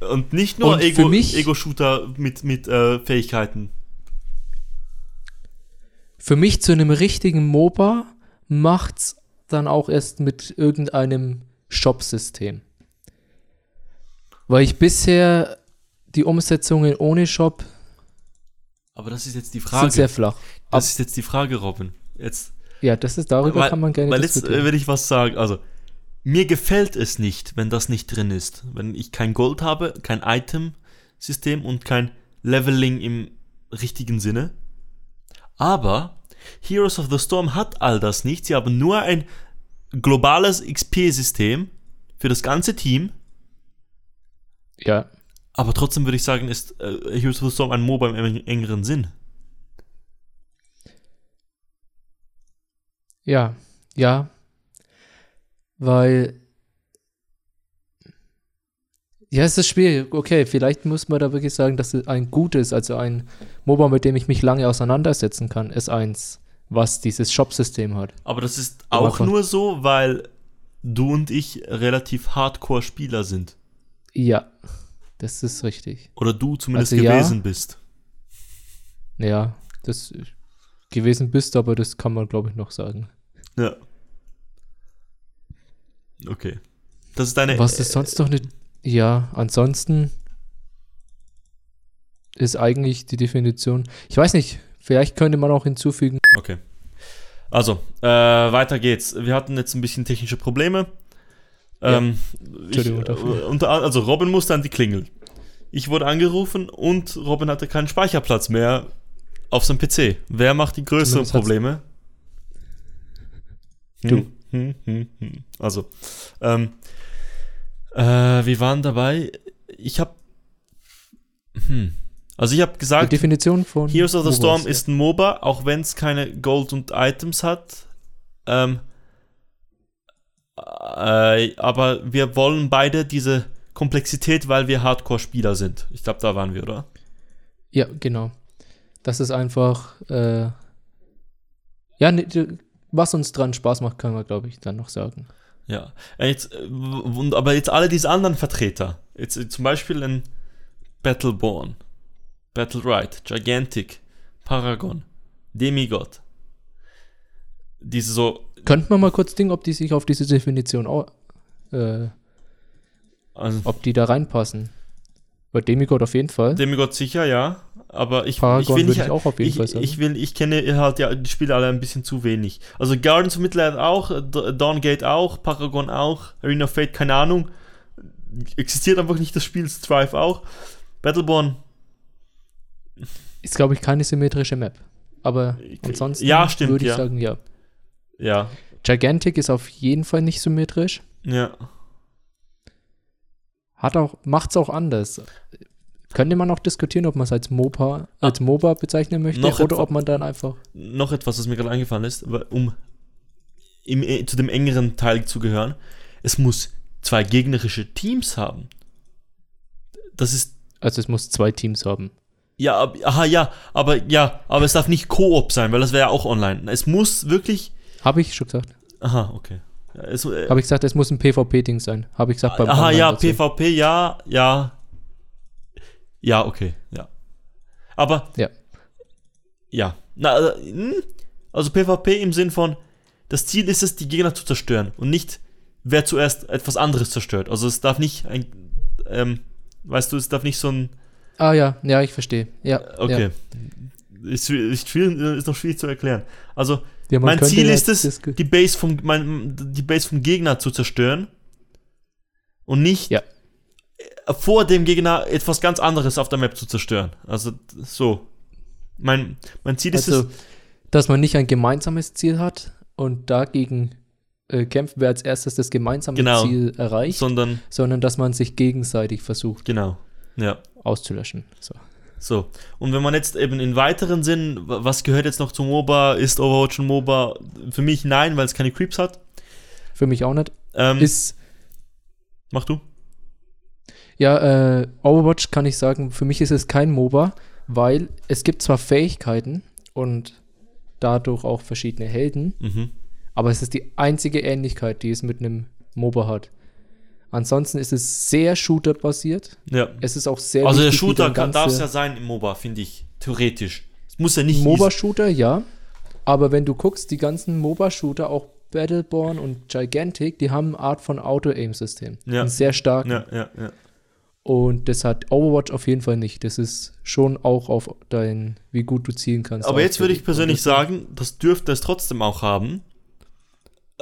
Und nicht nur Ego-Shooter Ego mit, mit äh, Fähigkeiten. Für mich zu einem richtigen MOBA macht's dann auch erst mit irgendeinem Shop-System. Weil ich bisher die Umsetzungen ohne Shop. Aber das ist jetzt die Frage. Sind sehr flach. Das ist jetzt die Frage, Robin. Jetzt. Ja, das ist darüber weil, kann man gerne Weil jetzt äh, will ich was sagen. Also, mir gefällt es nicht, wenn das nicht drin ist. Wenn ich kein Gold habe, kein Item-System und kein Leveling im richtigen Sinne. Aber Heroes of the Storm hat all das nicht. Sie haben nur ein globales XP-System für das ganze Team. Ja. Aber trotzdem würde ich sagen, ist äh, Heroes of the Storm ein MOBA im engeren Sinn. Ja, ja. Weil ja, es ist schwierig. Okay, vielleicht muss man da wirklich sagen, dass es ein gutes, also ein MOBA, mit dem ich mich lange auseinandersetzen kann, ist eins, was dieses Shop-System hat. Aber das ist auch nur so, weil du und ich relativ Hardcore-Spieler sind. Ja, das ist richtig. Oder du zumindest also, gewesen ja, bist. Ja, das gewesen bist, aber das kann man, glaube ich, noch sagen. Ja. Okay. Das ist deine. Was ist sonst noch eine ja, ansonsten ist eigentlich die Definition. Ich weiß nicht, vielleicht könnte man auch hinzufügen. Okay. Also, äh, weiter geht's. Wir hatten jetzt ein bisschen technische Probleme. Ähm, ja. ich, äh, unter, also Robin musste an die Klingel. Ich wurde angerufen und Robin hatte keinen Speicherplatz mehr auf seinem PC. Wer macht die größeren Probleme? Du. Hm, hm, hm, hm. also, ähm, äh, wir waren dabei. Ich habe. Hm. Also ich habe gesagt, Die Definition von Heroes of the Storm ist ein MOBA, auch wenn es keine Gold und Items hat. Ähm, äh, aber wir wollen beide diese Komplexität, weil wir Hardcore-Spieler sind. Ich glaube, da waren wir, oder? Ja, genau. Das ist einfach, äh, ja, ne, was uns dran Spaß macht, können wir, glaube ich, dann noch sagen. Ja. Jetzt, äh, aber jetzt alle diese anderen Vertreter, jetzt äh, zum Beispiel ein Battleborn, Battleright, Gigantic, Paragon, Demigod, diese so Könnten wir mal kurz denken, ob die sich auf diese Definition auch, äh, Also, ob die da reinpassen. Bei Demigod auf jeden Fall. Demigod sicher, ja. Aber ich, Paragon ich will nicht. ich auch auf jeden ich, Fall sagen. ich will, ich kenne halt ja die Spiele alle ein bisschen zu wenig. Also Gardens of Midland auch, D- Dawngate auch, Paragon auch, Arena of Fate, keine Ahnung. Existiert einfach nicht das Spiel, Strive auch. Battleborn, Ist, glaube ich, keine symmetrische Map. Aber ansonsten ja, würde ich ja. sagen, ja. ja, Gigantic ist auf jeden Fall nicht symmetrisch. ja. Hat auch, macht's auch anders. Könnte man auch diskutieren, ob man es als MOBA, als MOBA bezeichnen möchte Ah. Oder etwa- ob man dann einfach. Noch etwas, was mir gerade eingefallen ist, um im, äh, zu dem engeren Teil zu gehören. Es muss zwei gegnerische Teams haben. Das ist Also es muss zwei Teams haben. Ja, ab- aha, ja, aber ja, aber es darf nicht Koop sein, weil das wäre ja auch online. Es muss wirklich. Habe ich schon gesagt. Aha, okay. Ja, es, äh, Habe ich gesagt, es muss ein PvP-Ding sein. Habe ich gesagt beim aha, ja, dazu. PvP, ja, ja. Ja, okay, ja. Aber. Ja. Ja. Na, also, hm, also PvP im Sinn von, das Ziel ist es, die Gegner zu zerstören und nicht, wer zuerst etwas anderes zerstört. Also es darf nicht ein, ähm, weißt du, es darf nicht so ein, Ah ja, ja, ich verstehe. Ja, okay. Ist, ist, schwierig, ist noch schwierig zu erklären. Also, Ja, mein Ziel ja ist es, die Base vom, mein, die Base vom Gegner zu zerstören und nicht Ja. vor dem Gegner etwas ganz anderes auf der Map zu zerstören. Also so. Mein, mein Ziel ist Also, es, dass man nicht ein gemeinsames Ziel hat und dagegen äh, kämpft, wer als erstes das gemeinsame Genau. Ziel erreicht, sondern, sondern dass man sich gegenseitig versucht genau. Ja. auszulöschen. So. So. Und wenn man jetzt eben in weiteren Sinn, wa- was gehört jetzt noch zu MOBA? Ist Overwatch ein MOBA? Für mich nein, weil es keine Creeps hat. Für mich auch nicht. Ähm, Ist, mach du? ja, äh, Overwatch kann ich sagen, für mich ist es kein MOBA, weil es gibt zwar Fähigkeiten und dadurch auch verschiedene Helden, Mhm. aber es ist die einzige Ähnlichkeit, die es mit einem MOBA hat. Ansonsten ist es sehr Shooter-basiert. Ja. Es ist auch sehr Also der Shooter darf es ja sein im MOBA, finde ich. Theoretisch. Es muss ja nicht MOBA-Shooter, ja. Aber wenn du guckst, die ganzen MOBA-Shooter, auch Battleborn und Gigantic, die haben eine Art von Auto-Aim-System. Ja. Ein sehr stark. Ja, ja, ja. Und das hat Overwatch auf jeden Fall nicht. Das ist schon auch auf dein, wie gut du zielen kannst. Aber jetzt würde ich persönlich sagen, das dürfte es trotzdem auch haben.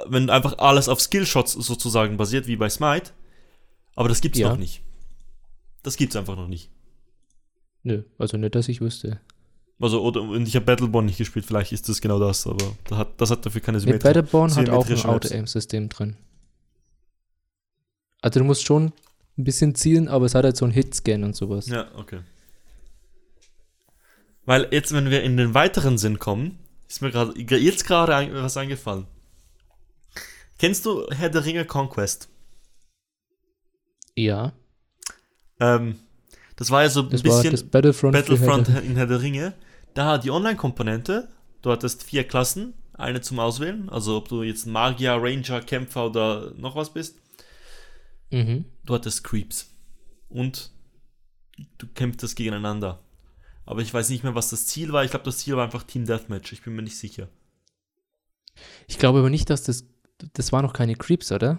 Wenn einfach alles auf Skillshots sozusagen basiert, wie bei Smite. Aber das gibt's Ja. noch nicht. Das gibt's einfach noch nicht. Nö, also nicht, dass ich wüsste. Also, oder, und ich habe Battleborn nicht gespielt, vielleicht ist das genau das, aber das hat, das hat dafür keine Nee, Symmetrie. Battleborn hat auch ein. Auto-Aim-System drin. Also du musst schon ein bisschen zielen, aber es hat halt so einen Hitscan und sowas. Ja, okay. Weil jetzt, wenn wir in den weiteren Sinn kommen, ist mir gerade jetzt gerade was eingefallen. Kennst du Herr der Ringe Conquest? Ja, Ähm, das war ja so ein das bisschen das Battlefront. Battlefront Herr in Herr der Ringe. Da die Online-Komponente, du hattest vier Klassen, eine zum Auswählen, also ob du jetzt Magier, Ranger, Kämpfer oder noch was bist. Mhm. Du hattest Creeps. Und du kämpftest gegeneinander. Aber ich weiß nicht mehr, was das Ziel war. Ich glaube, das Ziel war einfach Team Deathmatch. Ich bin mir nicht sicher. Ich glaube aber nicht, dass das. Das waren noch keine Creeps, oder?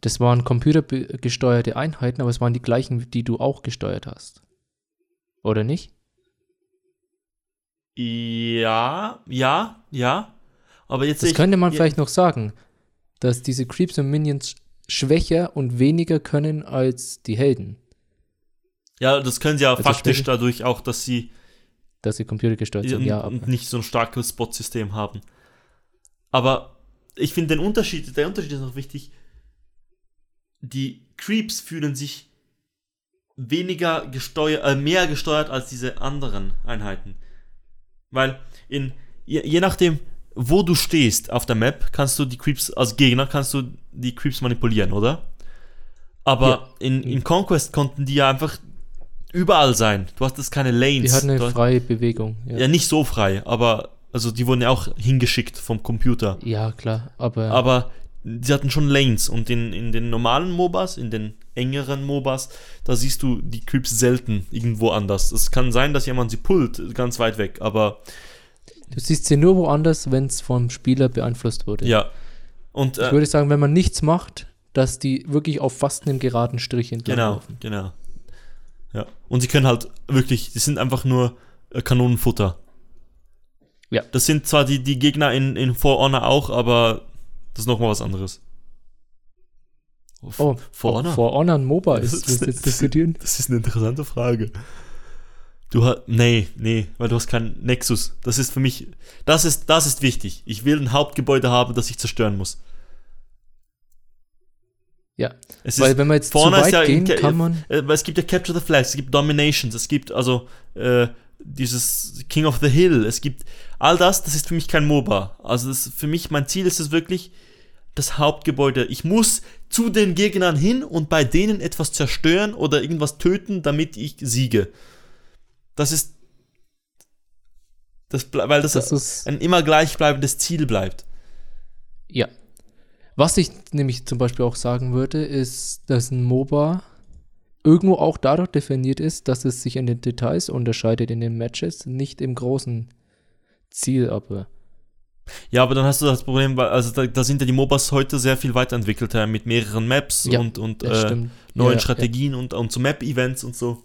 Das waren computergesteuerte Einheiten, aber es waren die gleichen, die du auch gesteuert hast. Oder nicht? Ja, ja, ja. Aber jetzt Das ich- könnte man ja, vielleicht noch sagen, dass diese Creeps und Minions schwächer und weniger können als die Helden, Ja, das können sie ja Also faktisch schwächer- dadurch auch, dass sie dass sie computergesteuert sind. Ja, aber und nicht so ein starkes Spot-System haben. Aber ich finde den Unterschied, der Unterschied ist noch wichtig. Die Creeps fühlen sich weniger gesteuert, äh, mehr gesteuert als diese anderen Einheiten. Weil in, je, je nachdem, wo du stehst auf der Map, kannst du die Creeps, als Gegner kannst du die Creeps manipulieren, oder? Aber Ja. in, in Conquest konnten die ja einfach überall sein. Du hattest keine Lanes. die hatten eine freie Bewegung. Ja, ja, nicht so frei, aber also die wurden ja auch hingeschickt vom Computer. ja klar, aber, Aber sie hatten schon Lanes und in, in den normalen MOBAs, in den engeren MOBAs, da siehst du die Creeps selten irgendwo anders. Es kann sein, dass jemand sie pullt, ganz weit weg, aber Du siehst sie nur woanders, wenn es vom Spieler beeinflusst wurde. Ja. Und Ich äh, würde sagen, wenn man nichts macht, dass die wirklich auf fast einem geraden Strich genau, entlanglaufen. genau. Ja. Und sie können halt wirklich, die sind einfach nur äh, Kanonenfutter. Ja. Das sind zwar die, die Gegner in, in For Honor auch, aber das ist nochmal was anderes. Oh, For ob Honor? For Honor ein MOBA Das ist, willst du jetzt das- diskutieren? Das ist eine interessante Frage. Du hast. Nee, nee, weil du hast keinen Nexus. Das ist für mich. Das ist, das ist wichtig. Ich will ein Hauptgebäude haben, das ich zerstören muss. Ja, Es weil ist, wenn wir jetzt zu vorne ist weit ja gehen, kann man, äh, weil es gibt ja Capture the Flags, es gibt Dominations, es gibt also äh, dieses King of the Hill, es gibt all das, das ist für mich kein MOBA. Also das, für mich, mein Ziel ist es wirklich, das Hauptgebäude. Ich muss zu den Gegnern hin und bei denen etwas zerstören oder irgendwas töten, damit ich siege. Das ist. Das, weil das, das ist, ein immer gleichbleibendes Ziel bleibt. ja. Was ich nämlich zum Beispiel auch sagen würde, ist, dass ein MOBA irgendwo auch dadurch definiert ist, dass es sich in den Details unterscheidet in den Matches, nicht im großen Ziel aber. Ja, aber dann hast du das Problem, weil also da, da sind ja die MOBAs heute sehr viel weiterentwickelter mit mehreren Maps Ja, und, und äh, neuen Ja, Strategien und, und so Map-Events und so.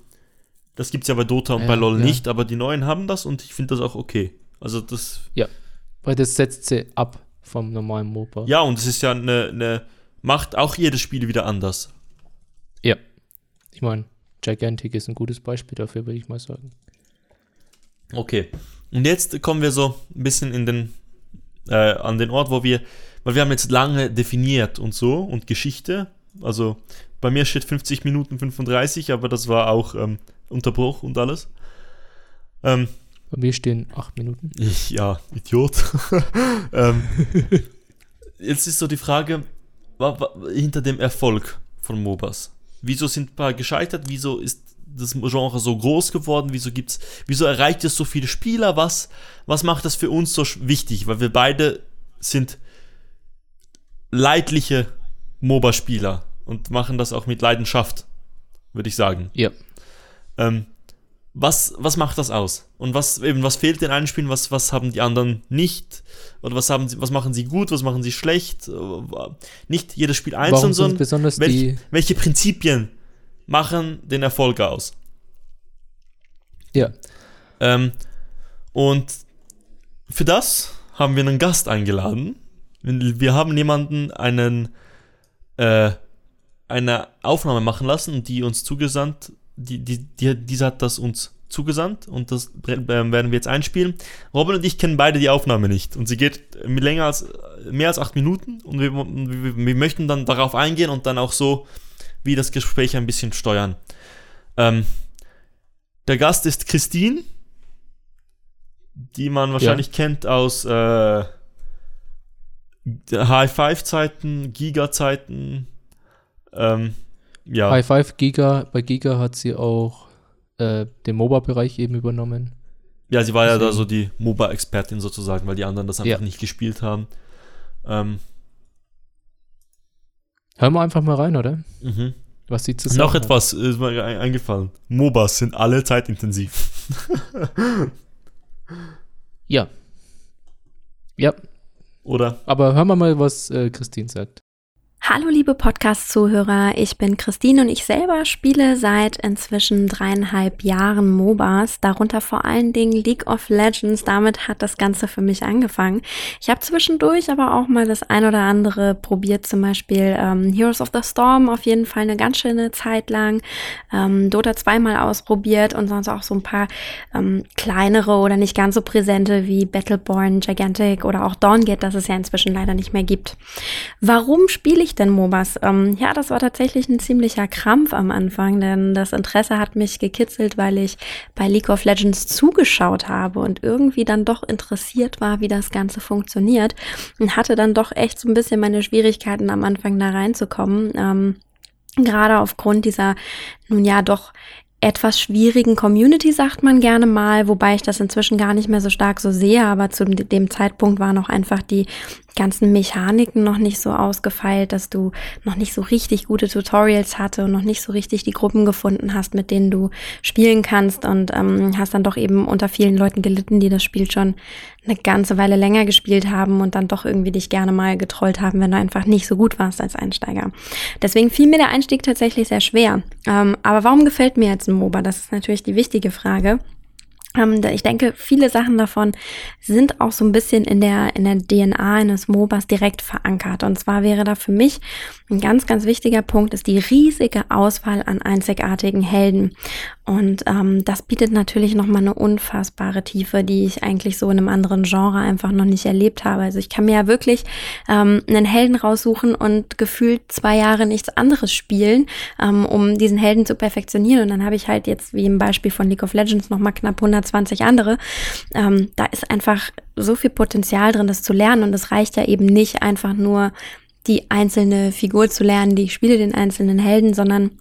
Das gibt's ja bei Dota und Ja, bei LoL ja. nicht, aber die neuen haben das und ich finde das auch okay. Also das, Ja, weil das setzt sie ab vom normalen MOBA. ja, und es ist ja eine, eine, macht auch jedes Spiel wieder anders. Ich meine, Gigantic ist ein gutes Beispiel dafür, würde ich mal sagen. Okay. Und jetzt kommen wir so ein bisschen in den, äh, an den Ort, wo wir, weil wir haben jetzt lange definiert und so und Geschichte. Also bei mir steht 50 Minuten 35, aber das war auch ähm, Unterbruch und alles. Ähm, Bei mir stehen acht Minuten. ich, ja, Idiot. ähm, jetzt ist so die Frage, hinter dem Erfolg von MOBAs. Wieso sind ein paar gescheitert? Wieso ist das Genre so groß geworden? Wieso gibt's, wieso erreicht es so viele Spieler? Was, was macht das für uns so wichtig? Weil wir beide sind leidliche MOBA-Spieler und machen das auch mit Leidenschaft, würde ich sagen. Ja. Ähm, was, was macht das aus? Und was, eben, was fehlt den einen Spielen, was, was haben die anderen nicht? Oder was, haben sie, was machen sie gut, was machen sie schlecht? Äh, Nicht jedes Spiel einzeln, sondern besonders welch, welche Prinzipien machen den Erfolg aus? Ja. Ähm, und für das haben wir einen Gast eingeladen. Wir haben jemanden einen, äh, eine Aufnahme machen lassen, die uns zugesandt, die, die, die, diese hat das uns zugesandt und das äh, werden wir jetzt einspielen. Robin und ich kennen beide die Aufnahme nicht und sie geht länger als, mehr als acht Minuten und wir, wir, wir möchten dann darauf eingehen und dann auch so wie das Gespräch ein bisschen steuern. Ähm, der Gast ist Christine, die man wahrscheinlich kennt aus äh, High-Five-Zeiten, Giga-Zeiten. Ähm, ja, High Five Giga, bei Giga hat sie auch äh, den MOBA-Bereich eben übernommen. ja, sie war ja da deswegen- so die MOBA-Expertin sozusagen, weil die anderen das einfach Ja. nicht gespielt haben. Ähm, Hören wir einfach mal rein, oder? mhm. Was sie zu sagen Noch hat. etwas ist mir ein- eingefallen. MOBAs sind alle zeitintensiv. Ja. Ja, Oder? aber hören wir mal, was äh, Christine sagt. Hallo liebe Podcast-Zuhörer, ich bin Christine und ich selber spiele seit inzwischen dreieinhalb Jahren MOBAs, darunter vor allen Dingen League of Legends. Damit hat das Ganze für mich angefangen. Ich habe zwischendurch aber auch mal das ein oder andere probiert, zum Beispiel ähm, Heroes of the Storm auf jeden Fall eine ganz schöne Zeit lang, ähm, Dota zweimal ausprobiert und sonst auch so ein paar ähm, kleinere oder nicht ganz so präsente wie Battleborn, Gigantic oder auch Dawngate, das es ja inzwischen leider nicht mehr gibt. Warum spiele ich denn MOBAs? Ähm, ja, das war tatsächlich ein ziemlicher Krampf am Anfang, denn das Interesse hat mich gekitzelt, weil ich bei League of Legends zugeschaut habe und irgendwie dann doch interessiert war, wie das Ganze funktioniert und hatte dann doch echt so ein bisschen meine Schwierigkeiten am Anfang da reinzukommen. Ähm, gerade aufgrund dieser, nun ja, doch etwas schwierigen Community, sagt man gerne mal, wobei ich das inzwischen gar nicht mehr so stark so sehe, aber zu dem Zeitpunkt waren auch einfach die ganzen Mechaniken noch nicht so ausgefeilt, dass du noch nicht so richtig gute Tutorials hatte und noch nicht so richtig die Gruppen gefunden hast, mit denen du spielen kannst und ähm, hast dann doch eben unter vielen Leuten gelitten, die das Spiel schon eine ganze Weile länger gespielt haben und dann doch irgendwie dich gerne mal getrollt haben, wenn du einfach nicht so gut warst als Einsteiger. Deswegen fiel mir der Einstieg tatsächlich sehr schwer. Ähm, aber warum gefällt mir jetzt ein MOBA? Das ist natürlich die wichtige Frage. Ähm, ich denke, viele Sachen davon sind auch so ein bisschen in der, in der DNA eines MOBAs direkt verankert. Und zwar wäre da für mich ein ganz, ganz wichtiger Punkt, ist die riesige Auswahl an einzigartigen Helden. Und ähm, das bietet natürlich nochmal eine unfassbare Tiefe, die ich eigentlich so in einem anderen Genre einfach noch nicht erlebt habe. Also ich kann mir ja wirklich ähm, einen Helden raussuchen und gefühlt zwei Jahre nichts anderes spielen, ähm, um diesen Helden zu perfektionieren. Und dann habe ich halt jetzt, wie im Beispiel von League of Legends, nochmal knapp 120 andere. Ähm, da ist einfach so viel Potenzial drin, das zu lernen. Und es reicht ja eben nicht einfach nur die einzelne Figur zu lernen, die ich spiele, den einzelnen Helden, sondern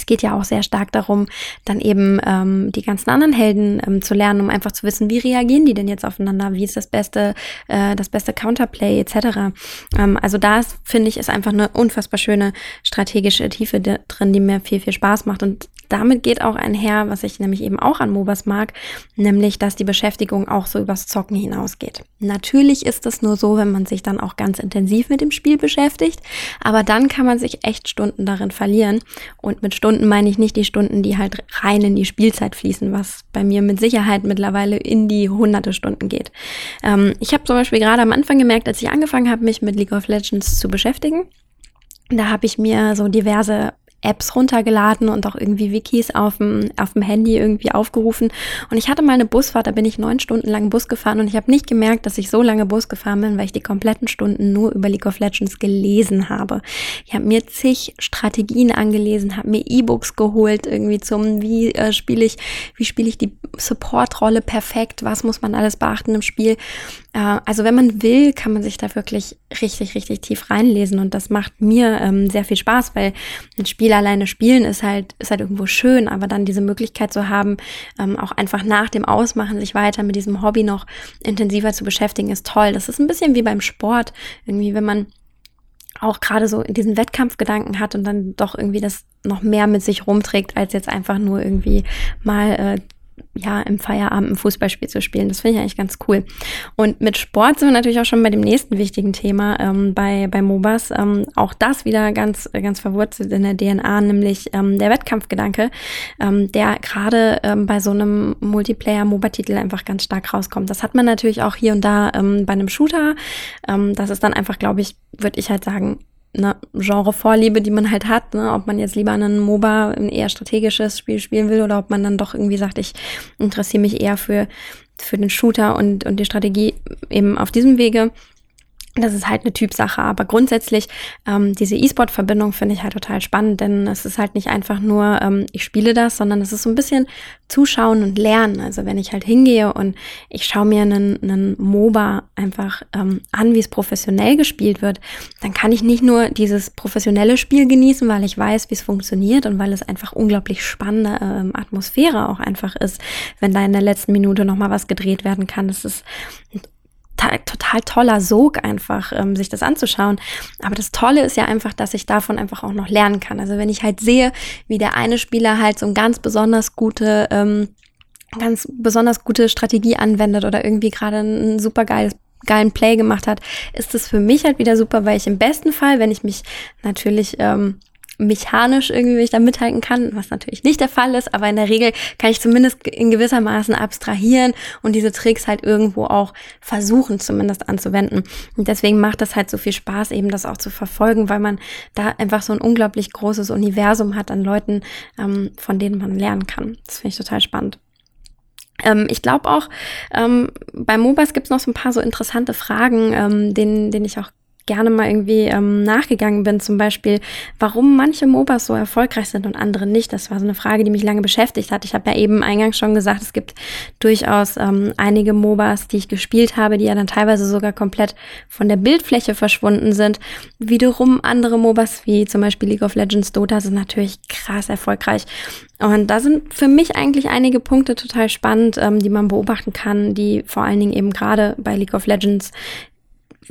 es geht ja auch sehr stark darum, dann eben ähm, die ganzen anderen Helden ähm, zu lernen, um einfach zu wissen, wie reagieren die denn jetzt aufeinander, wie ist das beste, äh, das beste Counterplay etc. Ähm, also da finde ich, ist einfach eine unfassbar schöne strategische Tiefe drin, die mir viel, viel Spaß macht. Und damit geht auch einher, was ich nämlich eben auch an MOBAs mag, nämlich, dass die Beschäftigung auch so übers Zocken hinausgeht. Natürlich ist es nur so, wenn man sich dann auch ganz intensiv mit dem Spiel beschäftigt, aber dann kann man sich echt Stunden darin verlieren. Und mit Stunden meine ich nicht die Stunden, die halt rein in die Spielzeit fließen, was bei mir mit Sicherheit mittlerweile in die hunderte Stunden geht. Ähm, ich habe zum Beispiel gerade am Anfang gemerkt, als ich angefangen habe, mich mit League of Legends zu beschäftigen, da habe ich mir so diverse Apps runtergeladen und auch irgendwie Wikis auf dem, auf dem Handy irgendwie aufgerufen. Und ich hatte mal eine Busfahrt, da bin ich neun Stunden lang Bus gefahren und ich habe nicht gemerkt, dass ich so lange Bus gefahren bin, weil ich die kompletten Stunden nur über League of Legends gelesen habe. Ich habe mir zig Strategien angelesen, habe mir E-Books geholt, irgendwie zum, wie äh, spiele ich, wie spiele ich die Support-Rolle perfekt, was muss man alles beachten im Spiel. Äh, also wenn man will, kann man sich da wirklich richtig, richtig tief reinlesen und das macht mir ähm, sehr viel Spaß, weil ein Spiel alleine spielen ist halt, ist halt irgendwo schön, aber dann diese Möglichkeit zu haben, ähm, auch einfach nach dem Ausmachen sich weiter mit diesem Hobby noch intensiver zu beschäftigen, ist toll. Das ist ein bisschen wie beim Sport, irgendwie, wenn man auch gerade so diesen Wettkampfgedanken hat und dann doch irgendwie das noch mehr mit sich rumträgt, als jetzt einfach nur irgendwie mal äh, ja, im Feierabend ein Fußballspiel zu spielen. Das finde ich eigentlich ganz cool. Und mit Sport sind wir natürlich auch schon bei dem nächsten wichtigen Thema ähm, bei, bei MOBAs. Ähm, auch das wieder ganz, ganz verwurzelt in der DNA, nämlich ähm, der Wettkampfgedanke, ähm, der gerade ähm, bei so einem Multiplayer-MOBA-Titel einfach ganz stark rauskommt. Das hat man natürlich auch hier und da ähm, bei einem Shooter. Ähm, das ist dann einfach, glaube ich, würde ich halt sagen, eine Genre-Vorliebe, die man halt hat, ne? ob man jetzt lieber einen MOBA, ein eher strategisches Spiel spielen will oder ob man dann doch irgendwie sagt, ich interessiere mich eher für, für den Shooter und, und die Strategie eben auf diesem Wege. Das ist halt eine Typsache, aber grundsätzlich ähm, diese E-Sport-Verbindung finde ich halt total spannend, denn es ist halt nicht einfach nur, ähm, ich spiele das, sondern es ist so ein bisschen zuschauen und lernen. Also wenn ich halt hingehe und ich schaue mir einen, einen MOBA einfach ähm, an, wie es professionell gespielt wird, dann kann ich nicht nur dieses professionelle Spiel genießen, weil ich weiß, wie es funktioniert und weil es einfach unglaublich spannende ähm, Atmosphäre auch einfach ist, wenn da in der letzten Minute nochmal was gedreht werden kann. Das ist total toller Sog einfach, ähm, sich das anzuschauen. Aber das Tolle ist ja einfach, dass ich davon einfach auch noch lernen kann. Also wenn ich halt sehe, wie der eine Spieler halt so ein ganz besonders gute, ähm, ganz besonders gute Strategie anwendet oder irgendwie gerade ein super geiles geilen Play gemacht hat, ist es für mich halt wieder super, weil ich im besten Fall, wenn ich mich natürlich ähm, mechanisch irgendwie ich da mithalten kann, was natürlich nicht der Fall ist, aber in der Regel kann ich zumindest in gewisser Maßen abstrahieren und diese Tricks halt irgendwo auch versuchen zumindest anzuwenden. Und deswegen macht das halt so viel Spaß, eben das auch zu verfolgen, weil man da einfach so ein unglaublich großes Universum hat an Leuten, ähm, von denen man lernen kann. Das finde ich total spannend ähm, ich glaube auch, ähm, bei MOBAs gibt es noch so ein paar so interessante Fragen, ähm, denen, denen ich auch gerne mal irgendwie ähm, nachgegangen bin, zum Beispiel, warum manche MOBAs so erfolgreich sind und andere nicht. Das war so eine Frage, die mich lange beschäftigt hat. Ich habe ja eben eingangs schon gesagt, es gibt durchaus ähm, einige MOBAs, die ich gespielt habe, die ja dann teilweise sogar komplett von der Bildfläche verschwunden sind. Wiederum andere MOBAs, wie zum Beispiel League of Legends Dota, sind natürlich krass erfolgreich. Und da sind für mich eigentlich einige Punkte total spannend, ähm, die man beobachten kann, die vor allen Dingen eben gerade bei League of Legends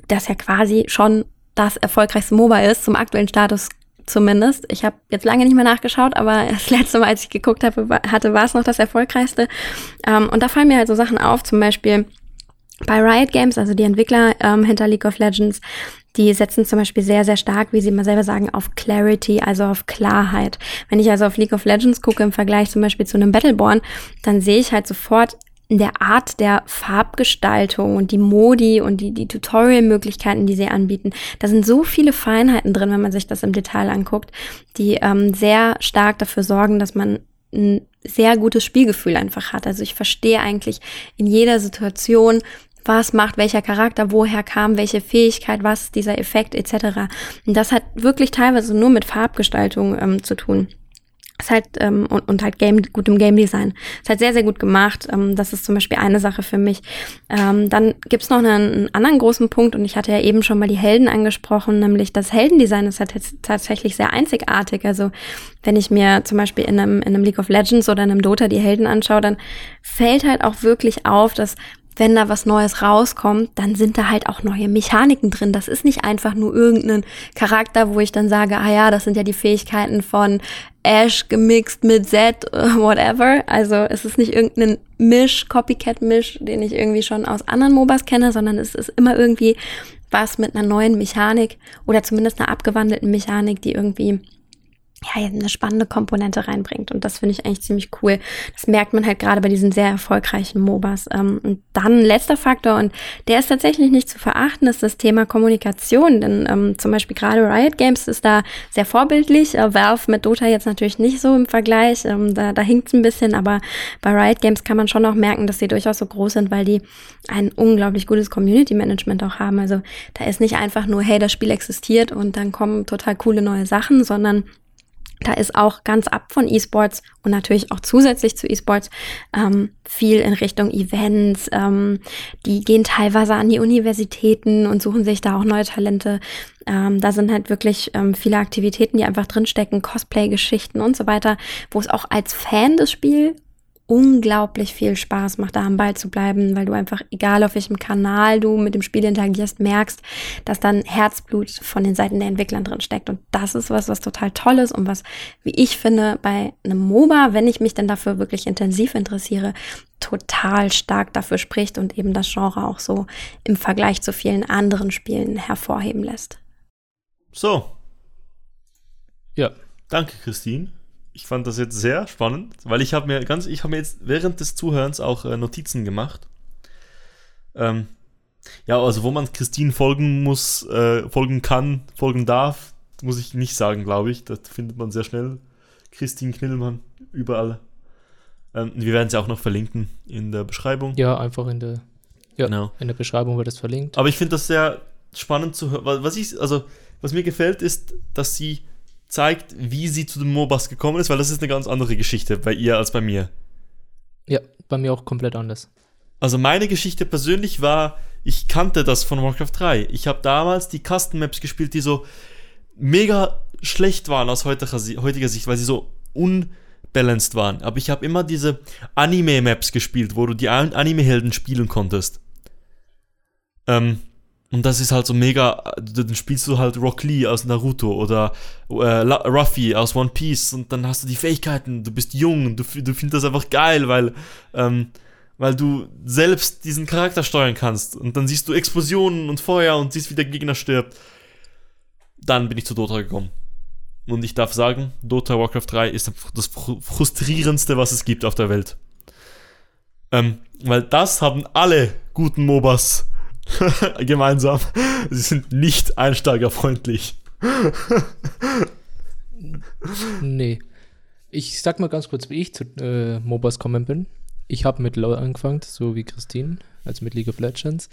das ja quasi schon das erfolgreichste MOBA ist, zum aktuellen Status zumindest. Ich habe jetzt lange nicht mehr nachgeschaut, aber das letzte Mal, als ich geguckt habe, hatte, war es noch das erfolgreichste. Ähm, und da fallen mir halt so Sachen auf, zum Beispiel bei Riot Games, also die Entwickler ähm, hinter League of Legends, die setzen zum Beispiel sehr, sehr stark, wie sie immer selber sagen, auf Clarity, also auf Klarheit. Wenn ich also auf League of Legends gucke im Vergleich zum Beispiel zu einem Battleborn, dann sehe ich halt sofort der Art der Farbgestaltung und die Modi und die, die Tutorial-Möglichkeiten, die sie anbieten. Da sind so viele Feinheiten drin, wenn man sich das im Detail anguckt, die ähm, sehr stark dafür sorgen, dass man ein sehr gutes Spielgefühl einfach hat. Also ich verstehe eigentlich in jeder Situation, was macht welcher Charakter, woher kam welche Fähigkeit, was dieser Effekt etc. Und das hat wirklich teilweise nur mit Farbgestaltung ähm, zu tun. Ist halt, ähm, und, und halt Game, gutem Game Design. Ist halt sehr, sehr gut gemacht. Ähm, das ist zum Beispiel eine Sache für mich. Ähm, dann gibt's noch einen, einen anderen großen Punkt, und ich hatte ja eben schon mal die Helden angesprochen, nämlich das Heldendesign ist halt tatsächlich sehr einzigartig. Also wenn ich mir zum Beispiel in einem, in einem League of Legends oder in einem Dota die Helden anschaue, dann fällt halt auch wirklich auf, dass wenn da was Neues rauskommt, dann sind da halt auch neue Mechaniken drin. Das ist nicht einfach nur irgendein Charakter, wo ich dann sage, ah ja, das sind ja die Fähigkeiten von Ash gemixt mit Z, whatever. Also es ist nicht irgendein Misch, Copycat-Misch, den ich irgendwie schon aus anderen MOBAs kenne, sondern es ist immer irgendwie was mit einer neuen Mechanik oder zumindest einer abgewandelten Mechanik, die irgendwie ja, eine spannende Komponente reinbringt. Und das finde ich eigentlich ziemlich cool. Das merkt man halt gerade bei diesen sehr erfolgreichen MOBAs. Ähm, und dann letzter Faktor, und der ist tatsächlich nicht zu verachten, ist das Thema Kommunikation. Denn ähm, zum Beispiel gerade Riot Games ist da sehr vorbildlich. Äh, Valve mit Dota jetzt natürlich nicht so im Vergleich. Ähm, da da hinkt es ein bisschen, aber bei Riot Games kann man schon auch merken, dass sie durchaus so groß sind, weil die ein unglaublich gutes Community Management auch haben. Also da ist nicht einfach nur, hey, das Spiel existiert und dann kommen total coole neue Sachen, sondern da ist auch ganz ab von E-Sports und natürlich auch zusätzlich zu E-Sports ähm, viel in Richtung Events. Ähm, die gehen teilweise an die Universitäten und suchen sich da auch neue Talente. Ähm, da sind halt wirklich ähm, viele Aktivitäten, die einfach drinstecken, Cosplay-Geschichten und so weiter, wo es auch als Fan des Spiels unglaublich viel Spaß macht, da am Ball zu bleiben, weil du einfach, egal auf welchem Kanal du mit dem Spiel interagierst, merkst, dass dann Herzblut von den Seiten der Entwickler drin steckt. Und das ist was, was total toll ist und was, wie ich finde, bei einem MOBA, wenn ich mich dann dafür wirklich intensiv interessiere, total stark dafür spricht und eben das Genre auch so im Vergleich zu vielen anderen Spielen hervorheben lässt. So. Ja. Danke, Christine ich fand das jetzt sehr spannend, weil ich habe mir ganz, ich habe mir jetzt während des Zuhörens auch äh, Notizen gemacht. Ähm, ja, also wo man Christine folgen muss, äh, folgen kann, folgen darf, muss ich nicht sagen, glaube ich. Das findet man sehr schnell. Christine Knillmann überall. Ähm, wir werden sie auch noch verlinken in der Beschreibung. Ja, einfach in der, ja, genau. in der Beschreibung wird es verlinkt. Aber ich finde das sehr spannend zu hören. Was ich, also, was mir gefällt, ist, dass sie zeigt, wie sie zu den MOBAs gekommen ist, weil das ist eine ganz andere Geschichte bei ihr als bei mir. Ja, bei mir auch komplett anders. Also meine Geschichte persönlich war, ich kannte das von Warcraft 3. Ich habe damals die Custom Maps gespielt, die so mega schlecht waren aus heutiger, heutiger Sicht, weil sie so unbalanced waren. Aber ich habe immer diese Anime-Maps gespielt, wo du die Anime-Helden spielen konntest. Ähm, und das ist halt so mega, dann spielst du halt Rock Lee aus Naruto oder äh, Ruffy aus One Piece und dann hast du die Fähigkeiten, du bist jung, du, du findest das einfach geil, weil, ähm, weil du selbst diesen Charakter steuern kannst. Und dann siehst du Explosionen und Feuer und siehst, wie der Gegner stirbt. Dann bin ich zu Dota gekommen. Und ich darf sagen, Dota Warcraft 3 ist das frustrierendste, was es gibt auf der Welt. Ähm, weil das haben alle guten MOBAs gemeinsam. Sie sind nicht einsteigerfreundlich. nee. Ich sag mal ganz kurz, wie ich zu äh, MOBAs gekommen bin. Ich habe mit LoL angefangen, so wie Christine, also mit League of Legends.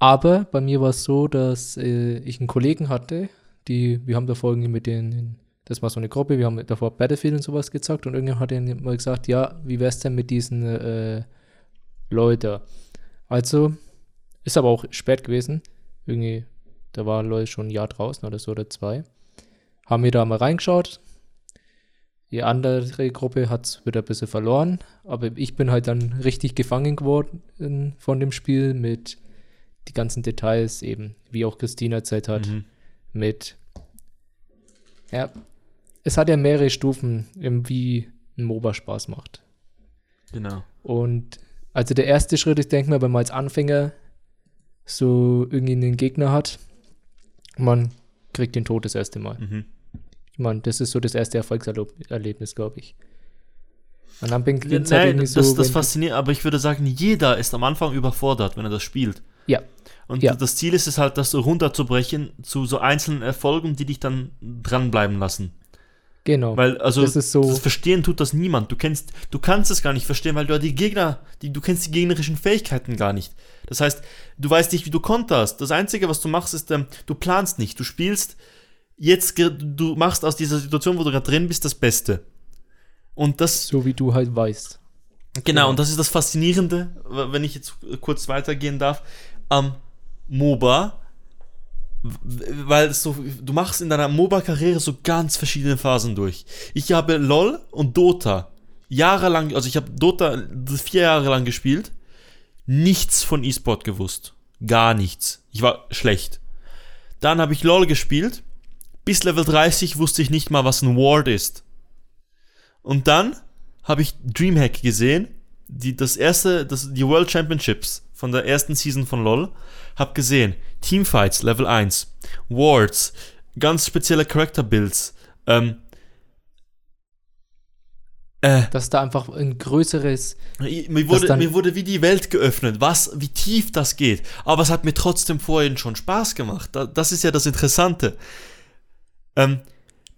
Aber bei mir war es so, dass äh, ich einen Kollegen hatte, die, wir haben da irgendwie mit denen, das war so eine Gruppe, wir haben davor Battlefield und sowas gezockt und irgendjemand hat dann mal gesagt, ja, wie wär's denn mit diesen äh, Leuten? Also ist aber auch spät gewesen. Irgendwie, da war Leute schon ein Jahr draußen oder so oder zwei. Haben wir da mal reingeschaut. Die andere Gruppe hat es wieder ein bisschen verloren. Aber ich bin halt dann richtig gefangen geworden von dem Spiel mit die ganzen Details eben, wie auch Christina erzählt hat, Mhm. mit, ja, es hat ja mehrere Stufen, wie ein MOBA Spaß macht. Genau. Und also der erste Schritt, ich denke mal, wenn man als Anfänger so irgendwie einen Gegner hat, man kriegt den Tod das erste Mal. Mhm. Ich meine, das ist so das erste Erfolgserlebnis, glaube ich. Und dann beginnt es halt das, so. das du- fasziniert, aber ich würde sagen, jeder ist am Anfang überfordert, wenn er das spielt. Ja. Und Ja. das Ziel ist es halt, das so runterzubrechen zu so einzelnen Erfolgen, die dich dann dranbleiben lassen. Genau. Weil, also, Das so- das verstehen tut das niemand. Du kennst, du kannst es gar nicht verstehen, weil du ja die Gegner, die, du kennst die gegnerischen Fähigkeiten gar nicht. Das heißt, du weißt nicht, wie du konterst. Das Einzige, was du machst, ist, ähm, du planst nicht. Du spielst jetzt, du machst aus dieser Situation, wo du gerade drin bist, das Beste. Und das, so wie du halt weißt. Genau, und das ist das Faszinierende, wenn ich jetzt kurz weitergehen darf, am MOBA, w- weil so, du machst in deiner MOBA-Karriere so ganz verschiedene Phasen durch. Ich habe LOL und Dota jahrelang, also ich habe Dota vier Jahre lang gespielt, nichts von E-Sport gewusst. Gar nichts. Ich war schlecht. Dann habe ich LOL gespielt. Bis Level 30 wusste ich nicht mal, was ein Ward ist. Und dann habe ich Dreamhack gesehen, die, das erste, das, die World Championships von der ersten Season von LoL, hab gesehen, Teamfights Level 1, Wards, ganz spezielle Character Builds, ähm, äh, Dass da einfach ein größeres. mir wurde, mir wurde wie die Welt geöffnet, was, wie tief das geht. Aber es hat mir trotzdem vorhin schon Spaß gemacht. Da- Das ist ja das Interessante. Ähm,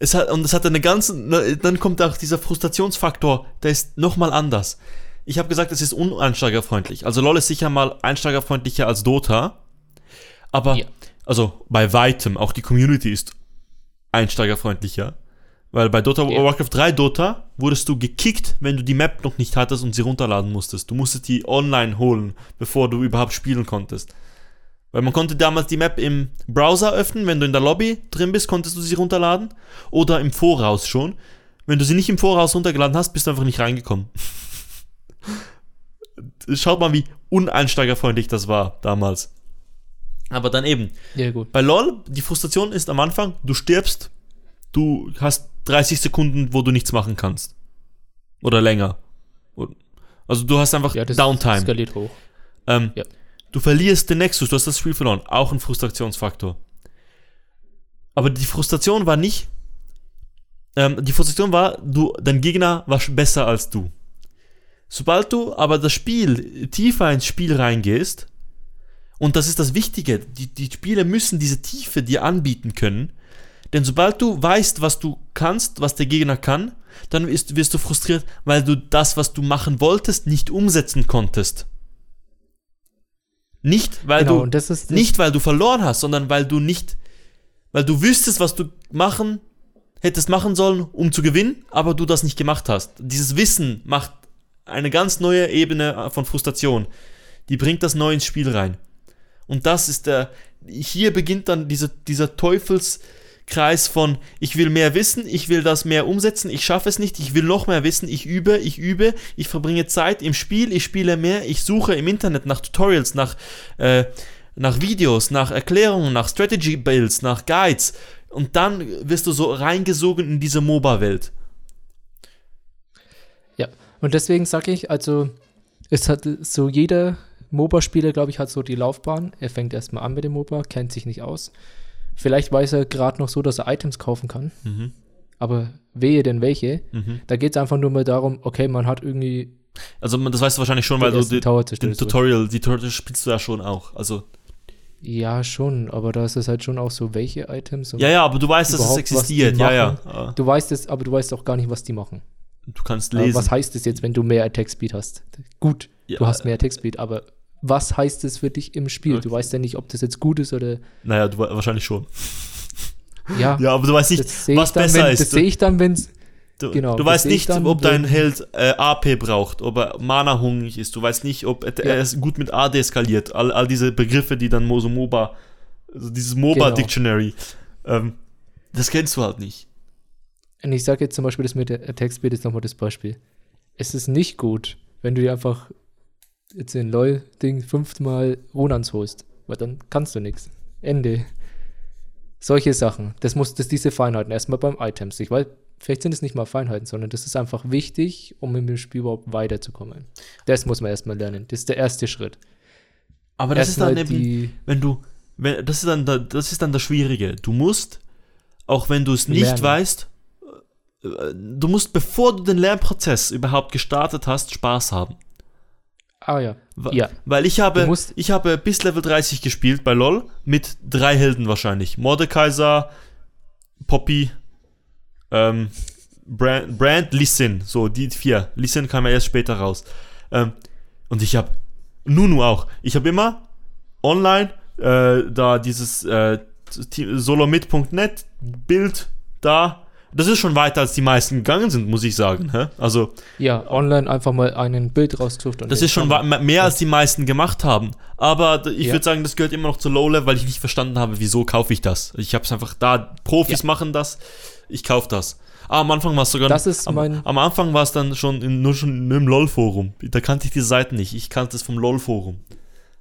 es hat, und es hat eine ganze, ne, dann kommt auch dieser Frustrationsfaktor, der ist nochmal anders. Ich habe gesagt, es ist uneinsteigerfreundlich. Also LoL ist sicher mal einsteigerfreundlicher als Dota. Aber, Ja. also bei weitem, auch die Community ist einsteigerfreundlicher. Weil bei Dota, Ja. Warcraft 3 Dota wurdest du gekickt, wenn du die Map noch nicht hattest und sie runterladen musstest. Du musstest die online holen, bevor du überhaupt spielen konntest. Weil man konnte damals die Map im Browser öffnen, wenn du in der Lobby drin bist, konntest du sie runterladen. Oder im Voraus schon. Wenn du sie nicht im Voraus runtergeladen hast, bist du einfach nicht reingekommen. Schaut mal, wie uneinsteigerfreundlich das war damals. Aber dann eben, Ja, gut. bei LOL, die Frustration ist am Anfang, du stirbst, du hast 30 Sekunden, wo du nichts machen kannst. Oder länger. Also du hast einfach Ja, Downtime. skaliert hoch. Ähm, Ja. Du verlierst den Nexus, du hast das Spiel verloren. Auch ein Frustrationsfaktor. Aber die Frustration war nicht. Ähm, die Frustration war, du, dein Gegner war besser als du. Sobald du aber das Spiel tiefer ins Spiel reingehst, und das ist das Wichtige, die, die Spiele müssen diese Tiefe dir anbieten können. Denn sobald du weißt, was du kannst, was der Gegner kann, dann wirst, wirst du frustriert, weil du das, was du machen wolltest, nicht umsetzen konntest. Nicht, weil Genau, du ist das- nicht, weil du verloren hast, sondern weil du nicht, weil du wüsstest, was du machen, hättest machen sollen, um zu gewinnen, aber du das nicht gemacht hast. Dieses Wissen macht eine ganz neue Ebene von Frustration. Die bringt das neu ins Spiel rein. Und das ist der, hier beginnt dann diese, dieser Teufelskreis von, ich will mehr wissen, ich will das mehr umsetzen, ich schaffe es nicht, ich will noch mehr wissen, ich übe, ich übe, ich verbringe Zeit im Spiel, ich spiele mehr, ich suche im Internet nach Tutorials, nach, äh, nach Videos, nach Erklärungen, nach Strategy Builds, nach Guides. Und dann wirst du so reingesogen in diese MOBA-Welt. Ja, und deswegen sage ich, also es hat so jeder MOBA-Spieler, glaube ich, hat so die Laufbahn. Er fängt erstmal an mit dem MOBA, kennt sich nicht aus. Vielleicht weiß er gerade noch so, dass er Items kaufen kann. Mhm. Aber wehe denn welche. Mhm. Da geht es einfach nur mal darum, okay, man hat irgendwie Also das weißt du wahrscheinlich schon, weil den du die, Tower den zerstört. Tutorial, die Tutorial spielst du ja schon auch. Also Ja, schon, aber da ist es halt schon auch so, welche Items ja, ja, aber du weißt, dass es existiert. Ja, ja. du weißt es, aber du weißt auch gar nicht, was die machen. Du kannst Aber lesen. was heißt es jetzt, wenn du mehr Attack Speed hast? Gut, Ja, du hast mehr Attack Speed, aber was heißt es für dich im Spiel? Du Okay. weißt ja nicht, ob das jetzt gut ist oder Naja, du, wahrscheinlich schon. ja. Ja, aber du weißt nicht, was dann, besser wenn, ist. Das sehe ich dann, wenn es Du, Genau, du weißt nicht, dann, ob dein Held äh, AP braucht, ob er Mana hungrig ist. Du weißt nicht, ob er, Ja. er ist gut mit AD skaliert. All, all diese Begriffe, die dann so MOBA, also dieses MOBA Genau. Dictionary, ähm, das kennst du halt nicht. Und ich sage jetzt zum Beispiel das mit der Attack Speed ist nochmal das Beispiel. Es ist nicht gut, wenn du dir einfach jetzt in LOL-Ding fünfmal Ronans holst. weil dann kannst du nichts. Ende. Solche Sachen. Das muss, das diese Feinheiten erstmal beim Items. Ich weiß, vielleicht sind es nicht mal Feinheiten, sondern das ist einfach wichtig, um im Spiel überhaupt weiterzukommen. Das muss man erstmal lernen. Das ist der erste Schritt. Aber das ist dann Erstmal eben, die wenn du, wenn, das ist dann, da- das ist dann das Schwierige. Du musst, auch wenn du es nicht Lernen. weißt, äh, du musst, bevor du den Lernprozess überhaupt gestartet hast, Spaß haben. Ah ja. Ja. Weil ich habe, ich habe bis Level 30 gespielt bei LOL mit drei Helden wahrscheinlich. Mordekaiser, Poppy, ähm, Brand, Brand Lee Sin. So, die vier. Lee Sin kam ja erst später raus. Ähm, und ich habe Nunu auch. Ich habe immer online äh, da dieses äh, solomit.net Bild da. Das ist schon weiter als die meisten gegangen sind, muss ich sagen. Hä? Also, Ja, online einfach mal ein Bild rausgesucht. und das ist schon mehr als die meisten gemacht haben. Aber ich Ja. würde sagen, das gehört immer noch zu Low-Level, weil ich nicht verstanden habe, wieso kaufe ich das. Ich habe es einfach da, Profis machen das, ich kaufe das. Ah, am Anfang war es sogar. Das ist am, mein- am Anfang war es dann schon in, nur schon im LOL-Forum. Da kannte ich diese Seiten nicht. Ich kannte es vom LOL-Forum.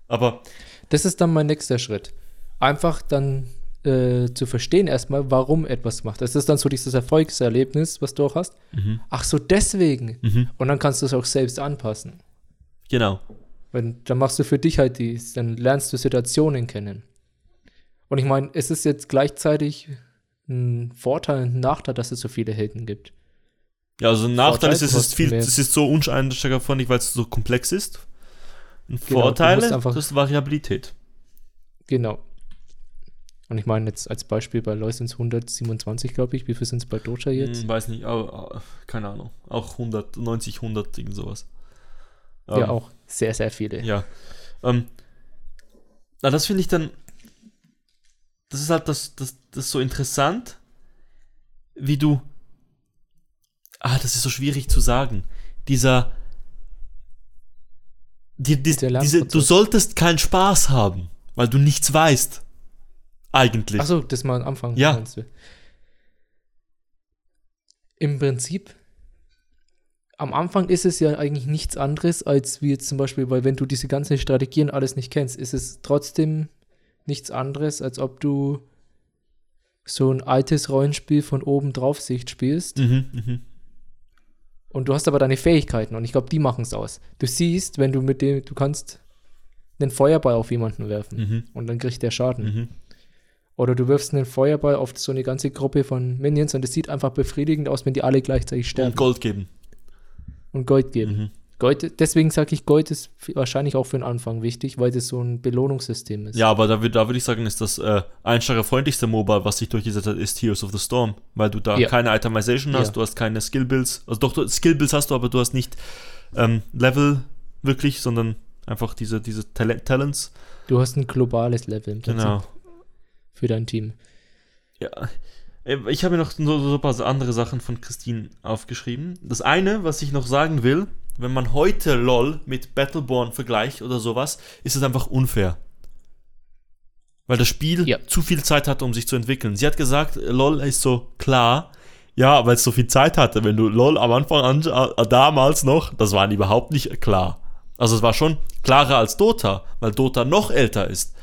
Aber Das ist dann mein nächster Schritt. Einfach dann äh, zu verstehen erstmal, warum etwas macht. Das ist dann so dieses Erfolgserlebnis, was du auch hast. Ach so, deswegen. Mhm. Und dann kannst du es auch selbst anpassen. genau. Wenn, dann machst du für dich halt dies, dann lernst du Situationen kennen. Und ich meine, es ist jetzt gleichzeitig ein Vorteil und ein Nachteil, dass es so viele Helden gibt. Ja, also ein Nachteil Vorteil, ist, es ist viel, mehr- es ist so uneinsteigerfreundlich, weil es so komplex ist. Und Genau, das ist Variabilität. Genau. Und ich meine jetzt als Beispiel bei LoL sind es 127, glaube ich. Wie viel sind es bei Dota jetzt? Hm, weiß nicht, aber, keine Ahnung. Auch 100, 90, 100, irgend sowas. ja, Ähm, auch sehr, sehr viele. Ja. Ähm, na, das finde ich dann. Das ist halt das, das, das so interessant, wie du. Ah, das ist so schwierig zu sagen. Dieser. Die, die, diese, du solltest keinen Spaß haben, weil du nichts weißt. Eigentlich. Achso, das mal am Anfang. Ja. Im Prinzip, am Anfang ist es ja eigentlich nichts anderes, als wie jetzt zum Beispiel, weil wenn du diese ganzen Strategien alles nicht kennst, ist es trotzdem nichts anderes, als ob du so ein altes Rollenspiel von oben drauf Sicht spielst. Mhm, mhm. Und du hast aber deine Fähigkeiten und ich glaube, die machen es aus. Du siehst, wenn du mit dem, du kannst einen Feuerball auf jemanden werfen Mhm. und dann kriegt der Schaden. Mhm. Oder du wirfst einen Feuerball auf so eine ganze Gruppe von Minions und es sieht einfach befriedigend aus, wenn die alle gleichzeitig sterben Und Gold geben. und Gold geben. Mhm. Gold, deswegen sage ich, Gold ist wahrscheinlich auch für den Anfang wichtig, weil das so ein Belohnungssystem ist. Ja, aber da, da würde ich sagen, ist das äh, einsteigerfreundlichste MOBA, was sich durchgesetzt hat, ist Heroes of the Storm. Weil du da Ja. keine Itemization hast, Ja. du hast keine Skillbuilds. Also doch, Skillbuilds hast du, aber du hast nicht ähm, Level wirklich, sondern einfach diese, diese Tal Talents. Du hast ein globales Level im Prinzip Genau. Für dein Team. Ja. Äh, Ich habe mir noch so, so ein paar andere Sachen von Christine aufgeschrieben. Das eine, was ich noch sagen will, wenn man heute LOL mit Battleborn vergleicht oder sowas, ist es einfach unfair. Weil das Spiel Ja. zu viel Zeit hatte, um sich zu entwickeln. Sie hat gesagt, LOL ist so klar. Ja, weil es so viel Zeit hatte. Wenn du LOL am Anfang an, äh, damals noch, das war überhaupt nicht klar. Also es war schon klarer als Dota, weil Dota noch älter ist.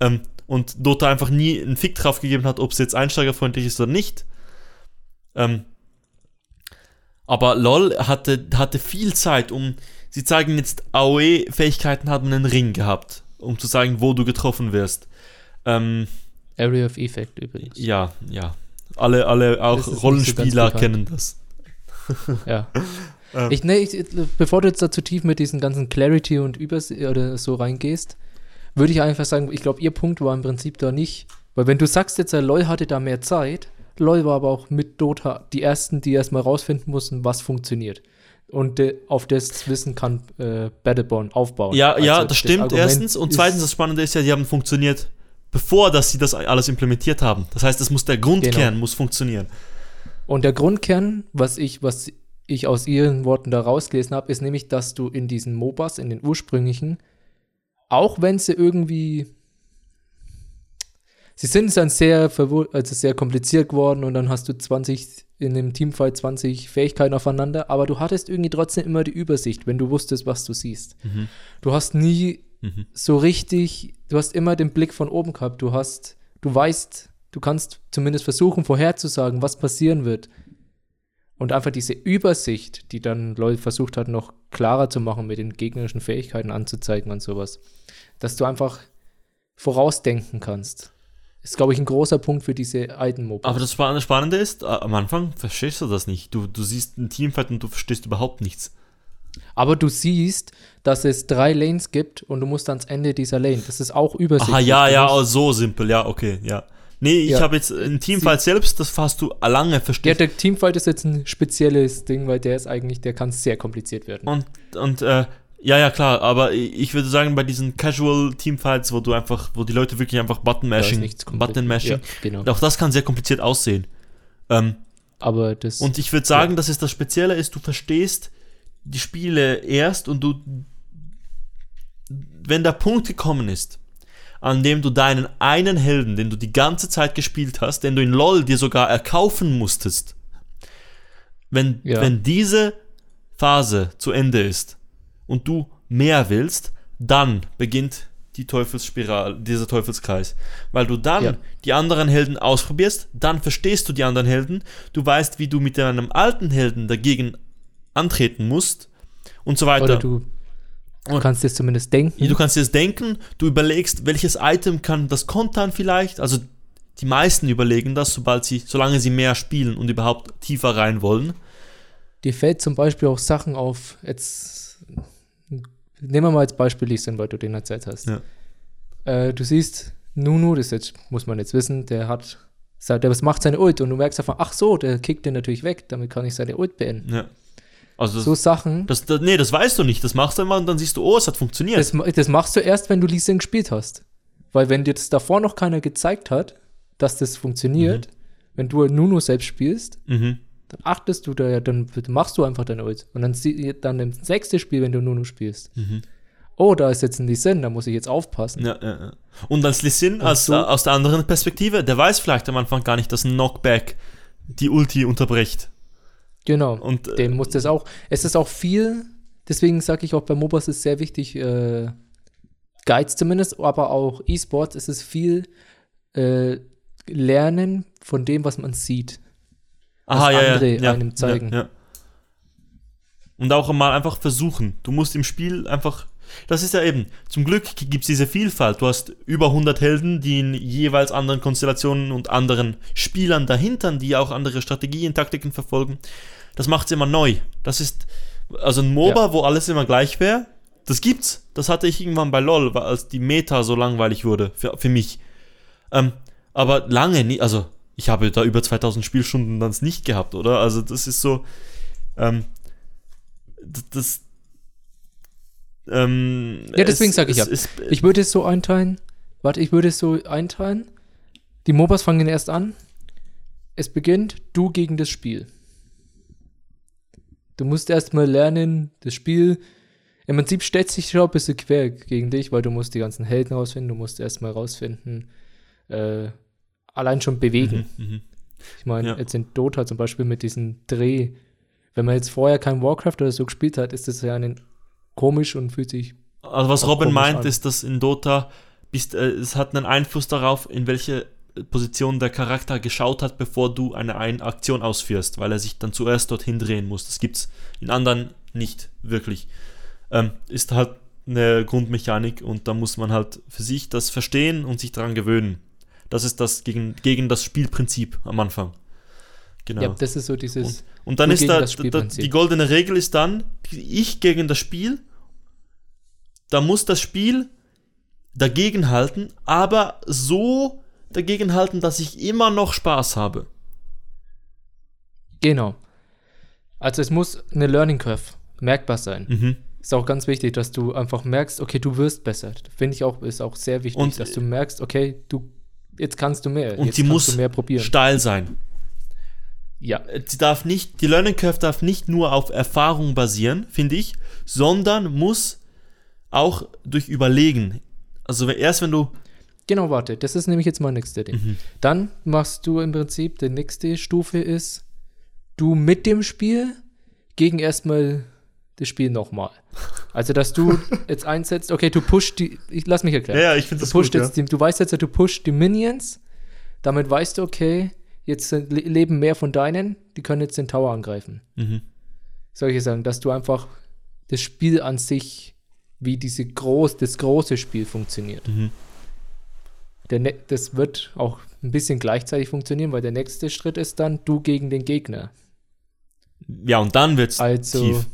Ähm, und Dota einfach nie einen Fick drauf gegeben hat, ob es jetzt einsteigerfreundlich ist oder nicht. Ähm, aber LOL hatte, hatte viel Zeit, um. Sie zeigen jetzt, AOE-Fähigkeiten haben einen Ring gehabt, um zu sagen, wo du getroffen wirst. Ähm, Area of Effect übrigens. ja, ja. Alle, alle auch so Rollenspieler bekannt. kennen das. Ja. Ähm. Ich, nee, ich, bevor du jetzt da zu tief mit diesen ganzen Clarity und Übers oder so reingehst, würde ich einfach sagen, ich glaube, ihr Punkt war im Prinzip da nicht. Weil wenn du sagst jetzt, äh, LOL hatte da mehr Zeit, LOL war aber auch mit Dota die ersten, die erstmal rausfinden mussten, was funktioniert. Und äh, auf das Wissen kann äh, Battleborn aufbauen. Ja, ja, Also das stimmt Argument erstens. Und zweitens, das Spannende ist ja, die haben funktioniert, bevor dass sie das alles implementiert haben. Das heißt, es muss der Grundkern Genau. muss funktionieren. Und der Grundkern, was ich, was ich aus ihren Worten da rausgelesen habe, ist nämlich, dass du in diesen MOBAs, in den ursprünglichen, auch wenn sie irgendwie sie sind dann sehr also sehr kompliziert geworden und dann hast du 20 in einem Teamfight 20 Fähigkeiten aufeinander, aber du hattest irgendwie trotzdem immer die Übersicht, wenn du wusstest, was du siehst. Mhm. Du hast nie Mhm. so richtig, du hast immer den Blick von oben gehabt. Du hast, du weißt, du kannst zumindest versuchen, vorherzusagen, was passieren wird. Und einfach diese Übersicht, die dann LOL versucht hat, noch klarer zu machen, mit den gegnerischen Fähigkeiten anzuzeigen und sowas. Dass du einfach vorausdenken kannst. Ist, glaube ich, ein großer Punkt für diese alten MOBAs. Aber das Spa- Spannende ist, äh, am Anfang verstehst du das nicht. Du, du siehst ein Teamfight und du verstehst überhaupt nichts. Aber du siehst, dass es drei Lanes gibt und du musst ans Ende dieser Lane. Das ist auch übersichtlich. Aha, ja, ja, oh, so simpel, ja, okay, ja. Nee, ich Ja. habe jetzt ein Teamfight selbst, das hast du lange Ja, verstehen. der Teamfight ist jetzt ein spezielles Ding, weil der ist eigentlich, der kann sehr kompliziert werden. Und, und äh, ja, ja, klar, aber ich würde sagen, bei diesen Casual Teamfights, wo du einfach, wo die Leute wirklich einfach Button-Mashing, nichts kompliziert. Button-Mashing, Ja, genau. auch das kann sehr kompliziert aussehen. Ähm, Aber das. und ich würde sagen, dass es das Spezielle ist, du verstehst die Spiele erst und du, wenn der Punkt gekommen ist, an dem du deinen einen Helden, den du die ganze Zeit gespielt hast, den du in LOL dir sogar erkaufen musstest, wenn, Ja. wenn diese Phase zu Ende ist und du mehr willst, dann beginnt die Teufelsspirale, dieser Teufelskreis. Weil du dann Ja. die anderen Helden ausprobierst, dann verstehst du die anderen Helden, du weißt, wie du mit deinem alten Helden dagegen antreten musst und so weiter. oder du, du kannst dir zumindest denken. Du kannst dir denken, du überlegst, welches Item kann das kontern vielleicht. Also die meisten überlegen das, sobald sie, solange sie mehr spielen und überhaupt tiefer rein wollen. Dir fällt zum Beispiel auch Sachen auf, jetzt nehmen wir mal als Beispiel Lee Sin, weil du den erzählt hast. Ja. Äh, du siehst Nunu, das jetzt, muss man jetzt wissen, der hat, der macht seine Ult und du merkst einfach, ach so, der kickt den natürlich weg, damit kann ich seine Ult beenden. Ja. Also das, So Sachen, das, das, nee, das weißt du nicht. Das machst du immer und dann siehst du, oh, es hat funktioniert. das, das machst du erst, wenn du Lee Sin gespielt hast. Weil wenn dir das davor noch keiner gezeigt hat, dass das funktioniert, wenn du Nunu selbst spielst, mhm. dann achtest du da ja, dann machst du einfach deine Ult. Und dann, dann im sechsten Spiel, wenn du Nunu spielst, Mhm. oh, da ist jetzt ein Lee Sin, da muss ich jetzt aufpassen. Ja, ja, ja. Und als Lissin, als, so- äh, aus der anderen Perspektive, der weiß vielleicht am Anfang gar nicht, dass ein Knockback die Ulti unterbricht. Genau. Und äh, Dem muss das auch. Es ist auch viel, deswegen sage ich auch bei MOBAs ist sehr wichtig, äh, Guides zumindest, aber auch E-Sports, es ist viel äh, Lernen von dem, was man sieht. aha, ja, andere ja, einem zeigen. Ja, ja. Und auch mal einfach versuchen. Du musst im Spiel einfach. Das ist ja eben, zum Glück gibt es diese Vielfalt. Du hast über 100 Helden, die in jeweils anderen Konstellationen und anderen Spielern dahinter, die auch andere Strategien, Taktiken verfolgen. Das macht es immer neu. Das ist, also ein MOBA, Ja. wo alles immer gleich wäre, das gibt's. Das hatte ich irgendwann bei LOL, weil- als die Meta so langweilig wurde für, für mich. Ähm, aber lange nie, also ich habe da über 2000 Spielstunden dann nicht gehabt, oder? Also das ist so, ähm, das, ähm, Ja, deswegen es- sag ich ja. ist- Ich würde es so einteilen. Warte, ich würde es so einteilen. Die MOBAs fangen erst an. Es beginnt du gegen das Spiel. Du musst erstmal lernen, das Spiel. Im Prinzip stellt sich schon ein bisschen quer gegen dich, weil du musst die ganzen Helden rausfinden, du musst erstmal rausfinden, äh, allein schon bewegen. Mhm, mhm. Ich meine, Ja. jetzt in Dota zum Beispiel mit diesem Dreh, wenn man jetzt vorher kein Warcraft oder so gespielt hat, ist das ja einen komisch und fühlt sich Also was Robin meint, an. ist, dass in Dota bist, äh, es hat einen Einfluss darauf, in welche Position der Charakter geschaut hat, bevor du eine Ein Aktion ausführst, weil er sich dann zuerst dorthin drehen muss. Das gibt's in anderen nicht wirklich. Ähm, ist halt eine Grundmechanik und da muss man halt für sich das verstehen und sich daran gewöhnen. Das ist das gegen, gegen das Spielprinzip am Anfang. Genau. Ja, das ist so dieses. Und dann Nur ist da, da, die goldene Regel ist dann, ich gegen das Spiel, da muss das Spiel dagegenhalten, aber so dagegenhalten, dass ich immer noch Spaß habe. Genau. Also es muss eine Learning Curve merkbar sein. Mhm. Ist auch ganz wichtig, dass du einfach merkst, okay, du wirst besser. Finde ich auch, ist auch sehr wichtig, Und- dass du merkst, okay, du jetzt kannst du mehr. Und jetzt sie muss mehr probieren. steil sein. Ja, Äh, Sie darf nicht, die Learning Curve darf nicht nur auf Erfahrung basieren, finde ich, sondern muss auch durch Überlegen. Also erst wenn du genau, warte. Das ist nämlich jetzt mein nächster Ding. Mhm. Dann machst du im Prinzip, die nächste Stufe ist, du mit dem Spiel gegen erstmal das Spiel nochmal. Also, dass du jetzt einsetzt, okay, du pusht die, ich lass mich erklären. Ja, ja, ich finde das gut. jetzt die, du weißt jetzt, du pusht die Minions, damit weißt du, okay, jetzt leben mehr von deinen, die können jetzt den Tower angreifen. Ja. Mhm. Solche Sachen, dass du einfach das Spiel an sich, wie diese groß, das große Spiel funktioniert. Mhm. Der ne das wird auch ein bisschen gleichzeitig funktionieren, weil der nächste Schritt ist dann du gegen den Gegner. Ja, und dann wird's Also, tief.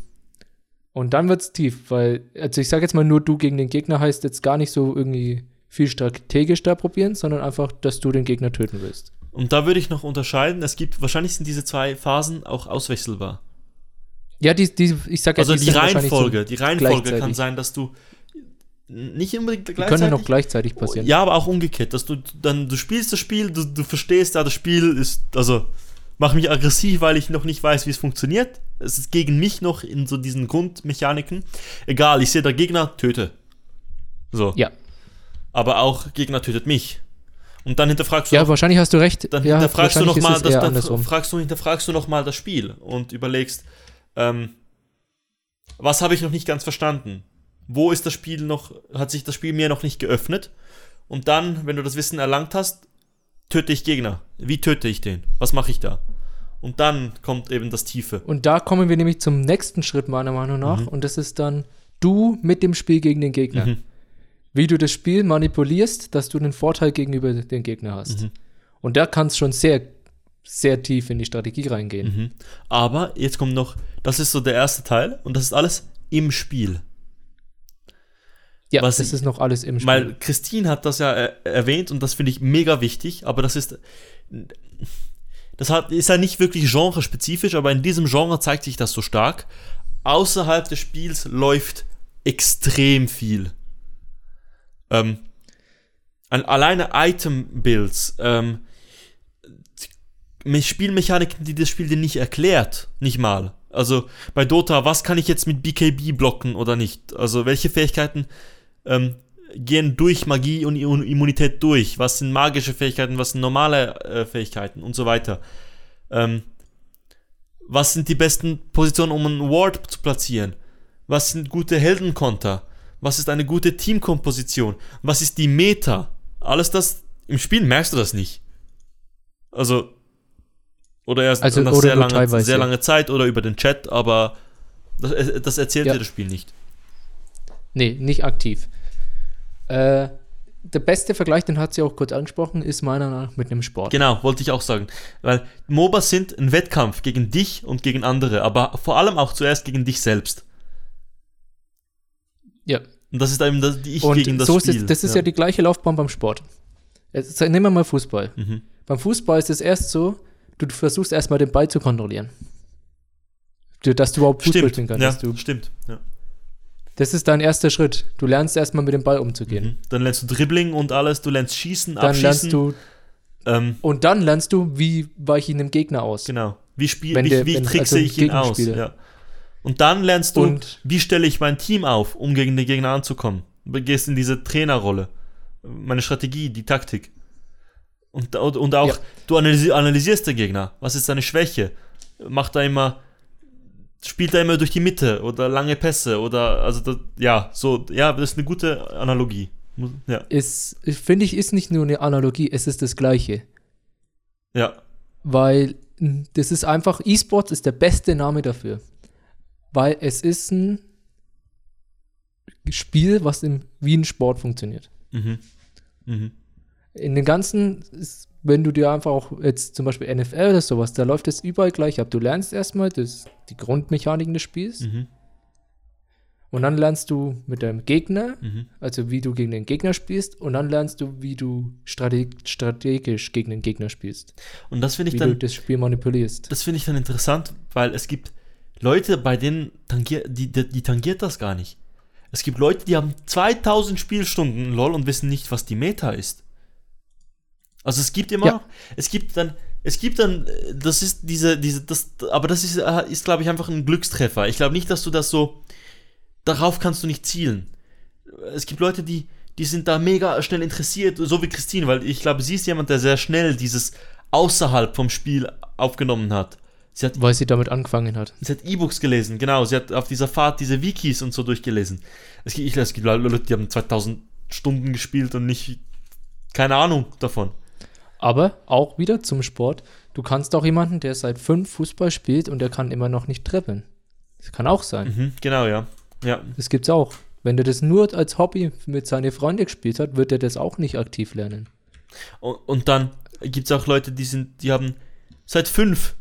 und dann wird's tief, weil, also ich sage jetzt mal nur du gegen den Gegner heißt jetzt gar nicht so irgendwie viel strategisch da probieren, sondern einfach, dass du den Gegner töten willst. Und da würde ich noch unterscheiden, es gibt, wahrscheinlich sind diese zwei Phasen auch auswechselbar. Ja, die, die, ich sage Also die Reihenfolge, die Reihenfolge kann gleichzeitig. sein, dass du nicht unbedingt So, die gleichzeitig. können ja noch gleichzeitig passieren. Ja, aber auch umgekehrt, dass du dann, du spielst das Spiel, du, du verstehst, ja, das Spiel ist, also, macht mich aggressiv, weil ich noch nicht weiß, wie es funktioniert. Es ist gegen mich noch in so diesen Grundmechaniken. Egal, ich sehe der Gegner, töte. So. Ja. Aber auch Gegner tötet mich. Und dann hinterfragst du Ja, noch, wahrscheinlich hast du recht. dann ja, hinterfragst du wahrscheinlich noch mal, ist es das, eher dann andersrum. fragst du, hinterfragst du noch mal das Spiel und überlegst, ähm, was habe ich noch nicht ganz verstanden? Wo ist das Spiel noch, hat sich das Spiel mir noch nicht geöffnet? Und dann, wenn du das Wissen erlangt hast, töte ich Gegner. Wie töte ich den? Was mache ich da? Und dann kommt eben das Tiefe. Und da kommen wir nämlich zum nächsten Schritt meiner Meinung nach. Mhm. Und das ist dann du mit dem Spiel gegen den Gegner. Mhm. Wie du das Spiel manipulierst, dass du einen Vorteil gegenüber den Gegner hast. Mhm. Und da kann es schon sehr, sehr tief in die Strategie reingehen. Mhm. Aber jetzt kommt noch, das ist so der erste Teil und das ist alles im Spiel. Ja, Was das ich- ist noch alles im Spiel. Weil Christine hat das ja äh, erwähnt und das finde ich mega wichtig, aber das ist. Das hat, ist ja nicht wirklich genrespezifisch, aber in diesem Genre zeigt sich das so stark. Außerhalb des Spiels läuft extrem viel. Ähm, alleine Item-Builds, ähm, Spielmechaniken, die das Spiel dir nicht erklärt, nicht mal. Also bei Dota, was kann ich jetzt mit BKB blocken oder nicht? Also welche Fähigkeiten ähm, gehen durch Magie und Immun- Immunität durch? Was sind magische Fähigkeiten, was sind normale äh, Fähigkeiten und so weiter? Ähm, was sind die besten Positionen, um einen Ward zu platzieren? Was sind gute Heldenkonter? Was ist eine gute Teamkomposition? Was ist die Meta? Alles das im Spiel merkst du das nicht. Also oder erst Also, nach oder sehr, lange, sehr lange Zeit oder über den Chat, aber das, äh, das erzählt Ja. dir das Spiel nicht. Nee, nicht aktiv. Äh, der beste Vergleich, den hat sie auch kurz angesprochen, ist meiner Meinung nach mit einem Sport. Genau, wollte ich auch sagen. Weil MOBAs sind ein Wettkampf gegen dich und gegen andere, aber vor allem auch zuerst gegen dich selbst. Ja. Und das ist eben das, die ich Und gegen das so Spiel. ist das ist ja. die gleiche Laufbahn beim Sport. Jetzt, nehmen wir mal Fußball. Mhm. Beim Fußball ist es erst so, du versuchst erstmal den Ball zu kontrollieren. Dass du überhaupt Fußball spielen kannst. ja, stimmt. Ja. das ist dein erster Schritt. Du lernst erstmal mit dem Ball umzugehen. Mhm. Dann lernst du Dribbling und alles, du lernst Schießen, Dann Abschießen. lernst du, ähm, und dann lernst du, wie weiche ich einem Gegner aus. genau. Wie, spiel, Wenn wie, der- wie wenn- trickse also ich ihn aus? Ja. Und dann lernst du, Und- wie stelle ich mein Team auf, um gegen den Gegner anzukommen. Du gehst in diese Trainerrolle. Meine Strategie, die Taktik. Und, und, auch, Ja. du analysi analysierst den Gegner. Was ist seine Schwäche? Macht er immer, spielt er immer durch die Mitte oder lange Pässe oder, also, das, ja, so, ja, das ist eine gute Analogie. Ja, Ist, finde ich, ist nicht nur eine Analogie, es ist das Gleiche. ja, Weil das ist einfach, E-Sports ist der beste Name dafür. Weil es ist ein Spiel, was im, wie ein Sport funktioniert. mhm. Mhm. In den ganzen, wenn du dir einfach auch jetzt zum Beispiel NFL oder sowas, da läuft es überall gleich ab. Du lernst erstmal das, die Grundmechaniken des Spiels Mhm. und dann lernst du mit deinem Gegner, Mhm. also wie du gegen den Gegner spielst und dann lernst du, wie du strate strategisch gegen den Gegner spielst. Und das finde ich Wie dann. du das Spiel manipulierst. Das finde ich dann interessant, weil es gibt Leute, bei denen tangiert, die, die, die tangiert das gar nicht. Es gibt Leute, die haben 2000 Spielstunden LOL und wissen nicht, was die Meta ist. Also es gibt immer Ja. noch, es gibt dann, es gibt dann, äh, das ist diese, diese, das, aber das ist, äh, ist glaube ich, einfach ein Glückstreffer. Ich glaube nicht, dass du das so, darauf kannst du nicht zielen. Es gibt Leute, die, die sind da mega schnell interessiert, so wie Christine, weil ich glaube, sie ist jemand, der sehr schnell dieses außerhalb vom Spiel aufgenommen hat. Sie hat, Weil sie damit angefangen hat. sie hat E-Books gelesen, genau. Sie hat auf dieser Fahrt diese Wikis und so durchgelesen. Es gibt, ich, es gibt Leute, die haben 2000 Stunden gespielt und nicht, keine Ahnung davon. Aber auch wieder zum Sport. Du kannst auch jemanden, der seit fünf Fußball spielt und der kann immer noch nicht treppeln. Das kann auch sein. Mhm, genau, ja. Ja, Das gibt's auch. Wenn der das nur als Hobby mit seinen Freunden gespielt hat, wird er das auch nicht aktiv lernen. Und, und dann gibt es auch Leute, die sind, die haben seit fünf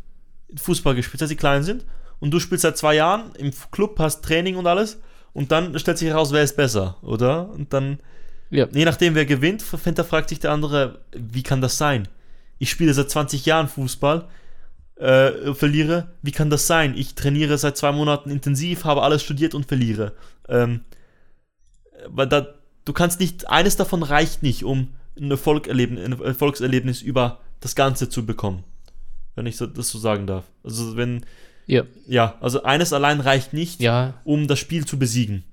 Fußball gespielt, seit sie klein sind. Und du spielst seit zwei Jahren im Club, hast Training und alles. Und dann stellt sich heraus, wer ist besser, oder? Und dann, Ja. je nachdem, wer gewinnt, fragt sich der andere, wie kann das sein? Ich spiele seit 20 Jahren Fußball, äh, verliere. Wie kann das sein? Ich trainiere seit zwei Monaten intensiv, habe alles studiert und verliere. Ähm, weil da, du kannst nicht, eines davon reicht nicht, um ein, Erfolg erleben, ein Erfolgserlebnis über das Ganze zu bekommen. Wenn ich so, das so sagen darf. Also wenn, Ja. ja, also eines allein reicht nicht, Ja, um das Spiel zu besiegen.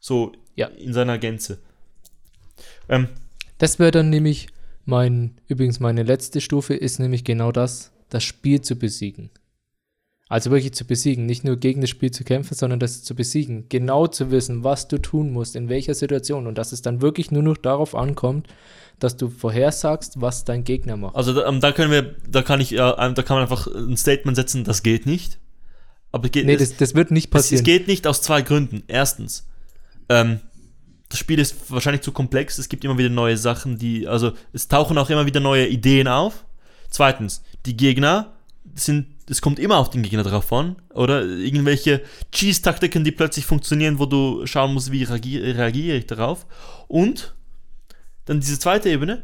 So Ja. in seiner Gänze. Ähm, Das wäre dann nämlich mein, übrigens meine letzte Stufe ist nämlich genau das, das Spiel zu besiegen. Also wirklich zu besiegen, nicht nur gegen das Spiel zu kämpfen, sondern das zu besiegen. Genau zu wissen, was du tun musst, in welcher Situation und dass es dann wirklich nur noch darauf ankommt, dass du vorhersagst, was dein Gegner macht. also da, ähm, da können wir, da kann ich, äh, da kann man einfach ein Statement setzen, das geht nicht. Aber es geht, nee, es, das, das wird nicht es, es passieren. geht nicht aus zwei Gründen. Erstens, ähm, das Spiel ist wahrscheinlich zu komplex. Es gibt immer wieder neue Sachen, die, also es tauchen auch immer wieder neue Ideen auf. Zweitens, die Gegner sind, es kommt immer auf den Gegner drauf an, oder? Irgendwelche Cheese-Taktiken, die plötzlich funktionieren, wo du schauen musst, wie reagiere, reagiere ich darauf. Und dann diese zweite Ebene,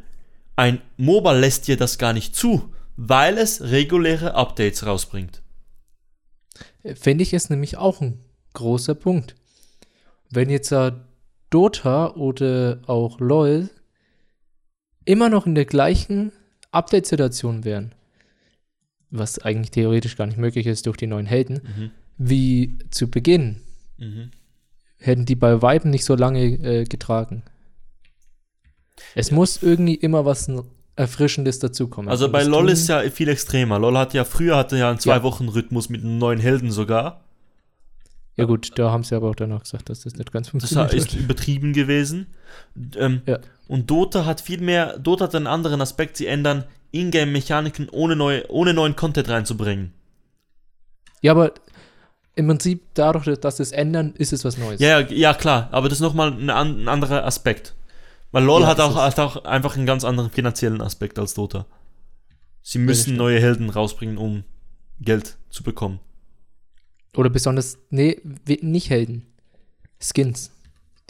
ein MOBA lässt dir das gar nicht zu, weil es reguläre Updates rausbringt. Finde ich ist nämlich auch ein großer Punkt. Wenn jetzt äh, Dota oder auch LOL immer noch in der gleichen Update-Situation wären, was eigentlich theoretisch gar nicht möglich ist durch die neuen Helden, Mhm. wie zu Beginn, Mhm. hätten die bei Weiben nicht so lange äh, getragen. Es muss irgendwie immer was Erfrischendes dazukommen. Also bei LOL ist ja viel extremer. LOL hat ja früher hatte ja einen zwei Ja. Wochen Rhythmus mit einem neuen Helden sogar. Ja gut, da haben sie aber auch danach gesagt, dass das nicht ganz Das funktioniert. ist hat. übertrieben gewesen. Ähm, Ja. Und Dota hat viel mehr, Dota hat einen anderen Aspekt, sie ändern Ingame-Mechaniken ohne, neue, ohne neuen Content reinzubringen. Ja, aber im Prinzip dadurch, dass sie es ändern, ist es was Neues. Ja, ja, klar, aber das ist nochmal ein, ein anderer Aspekt. Weil LOL Ja, hat, das auch, ist- hat auch einfach einen ganz anderen finanziellen Aspekt als Dota. Sie das müssen neue Helden rausbringen, um Geld zu bekommen. Oder besonders, nee, nicht Helden. Skins.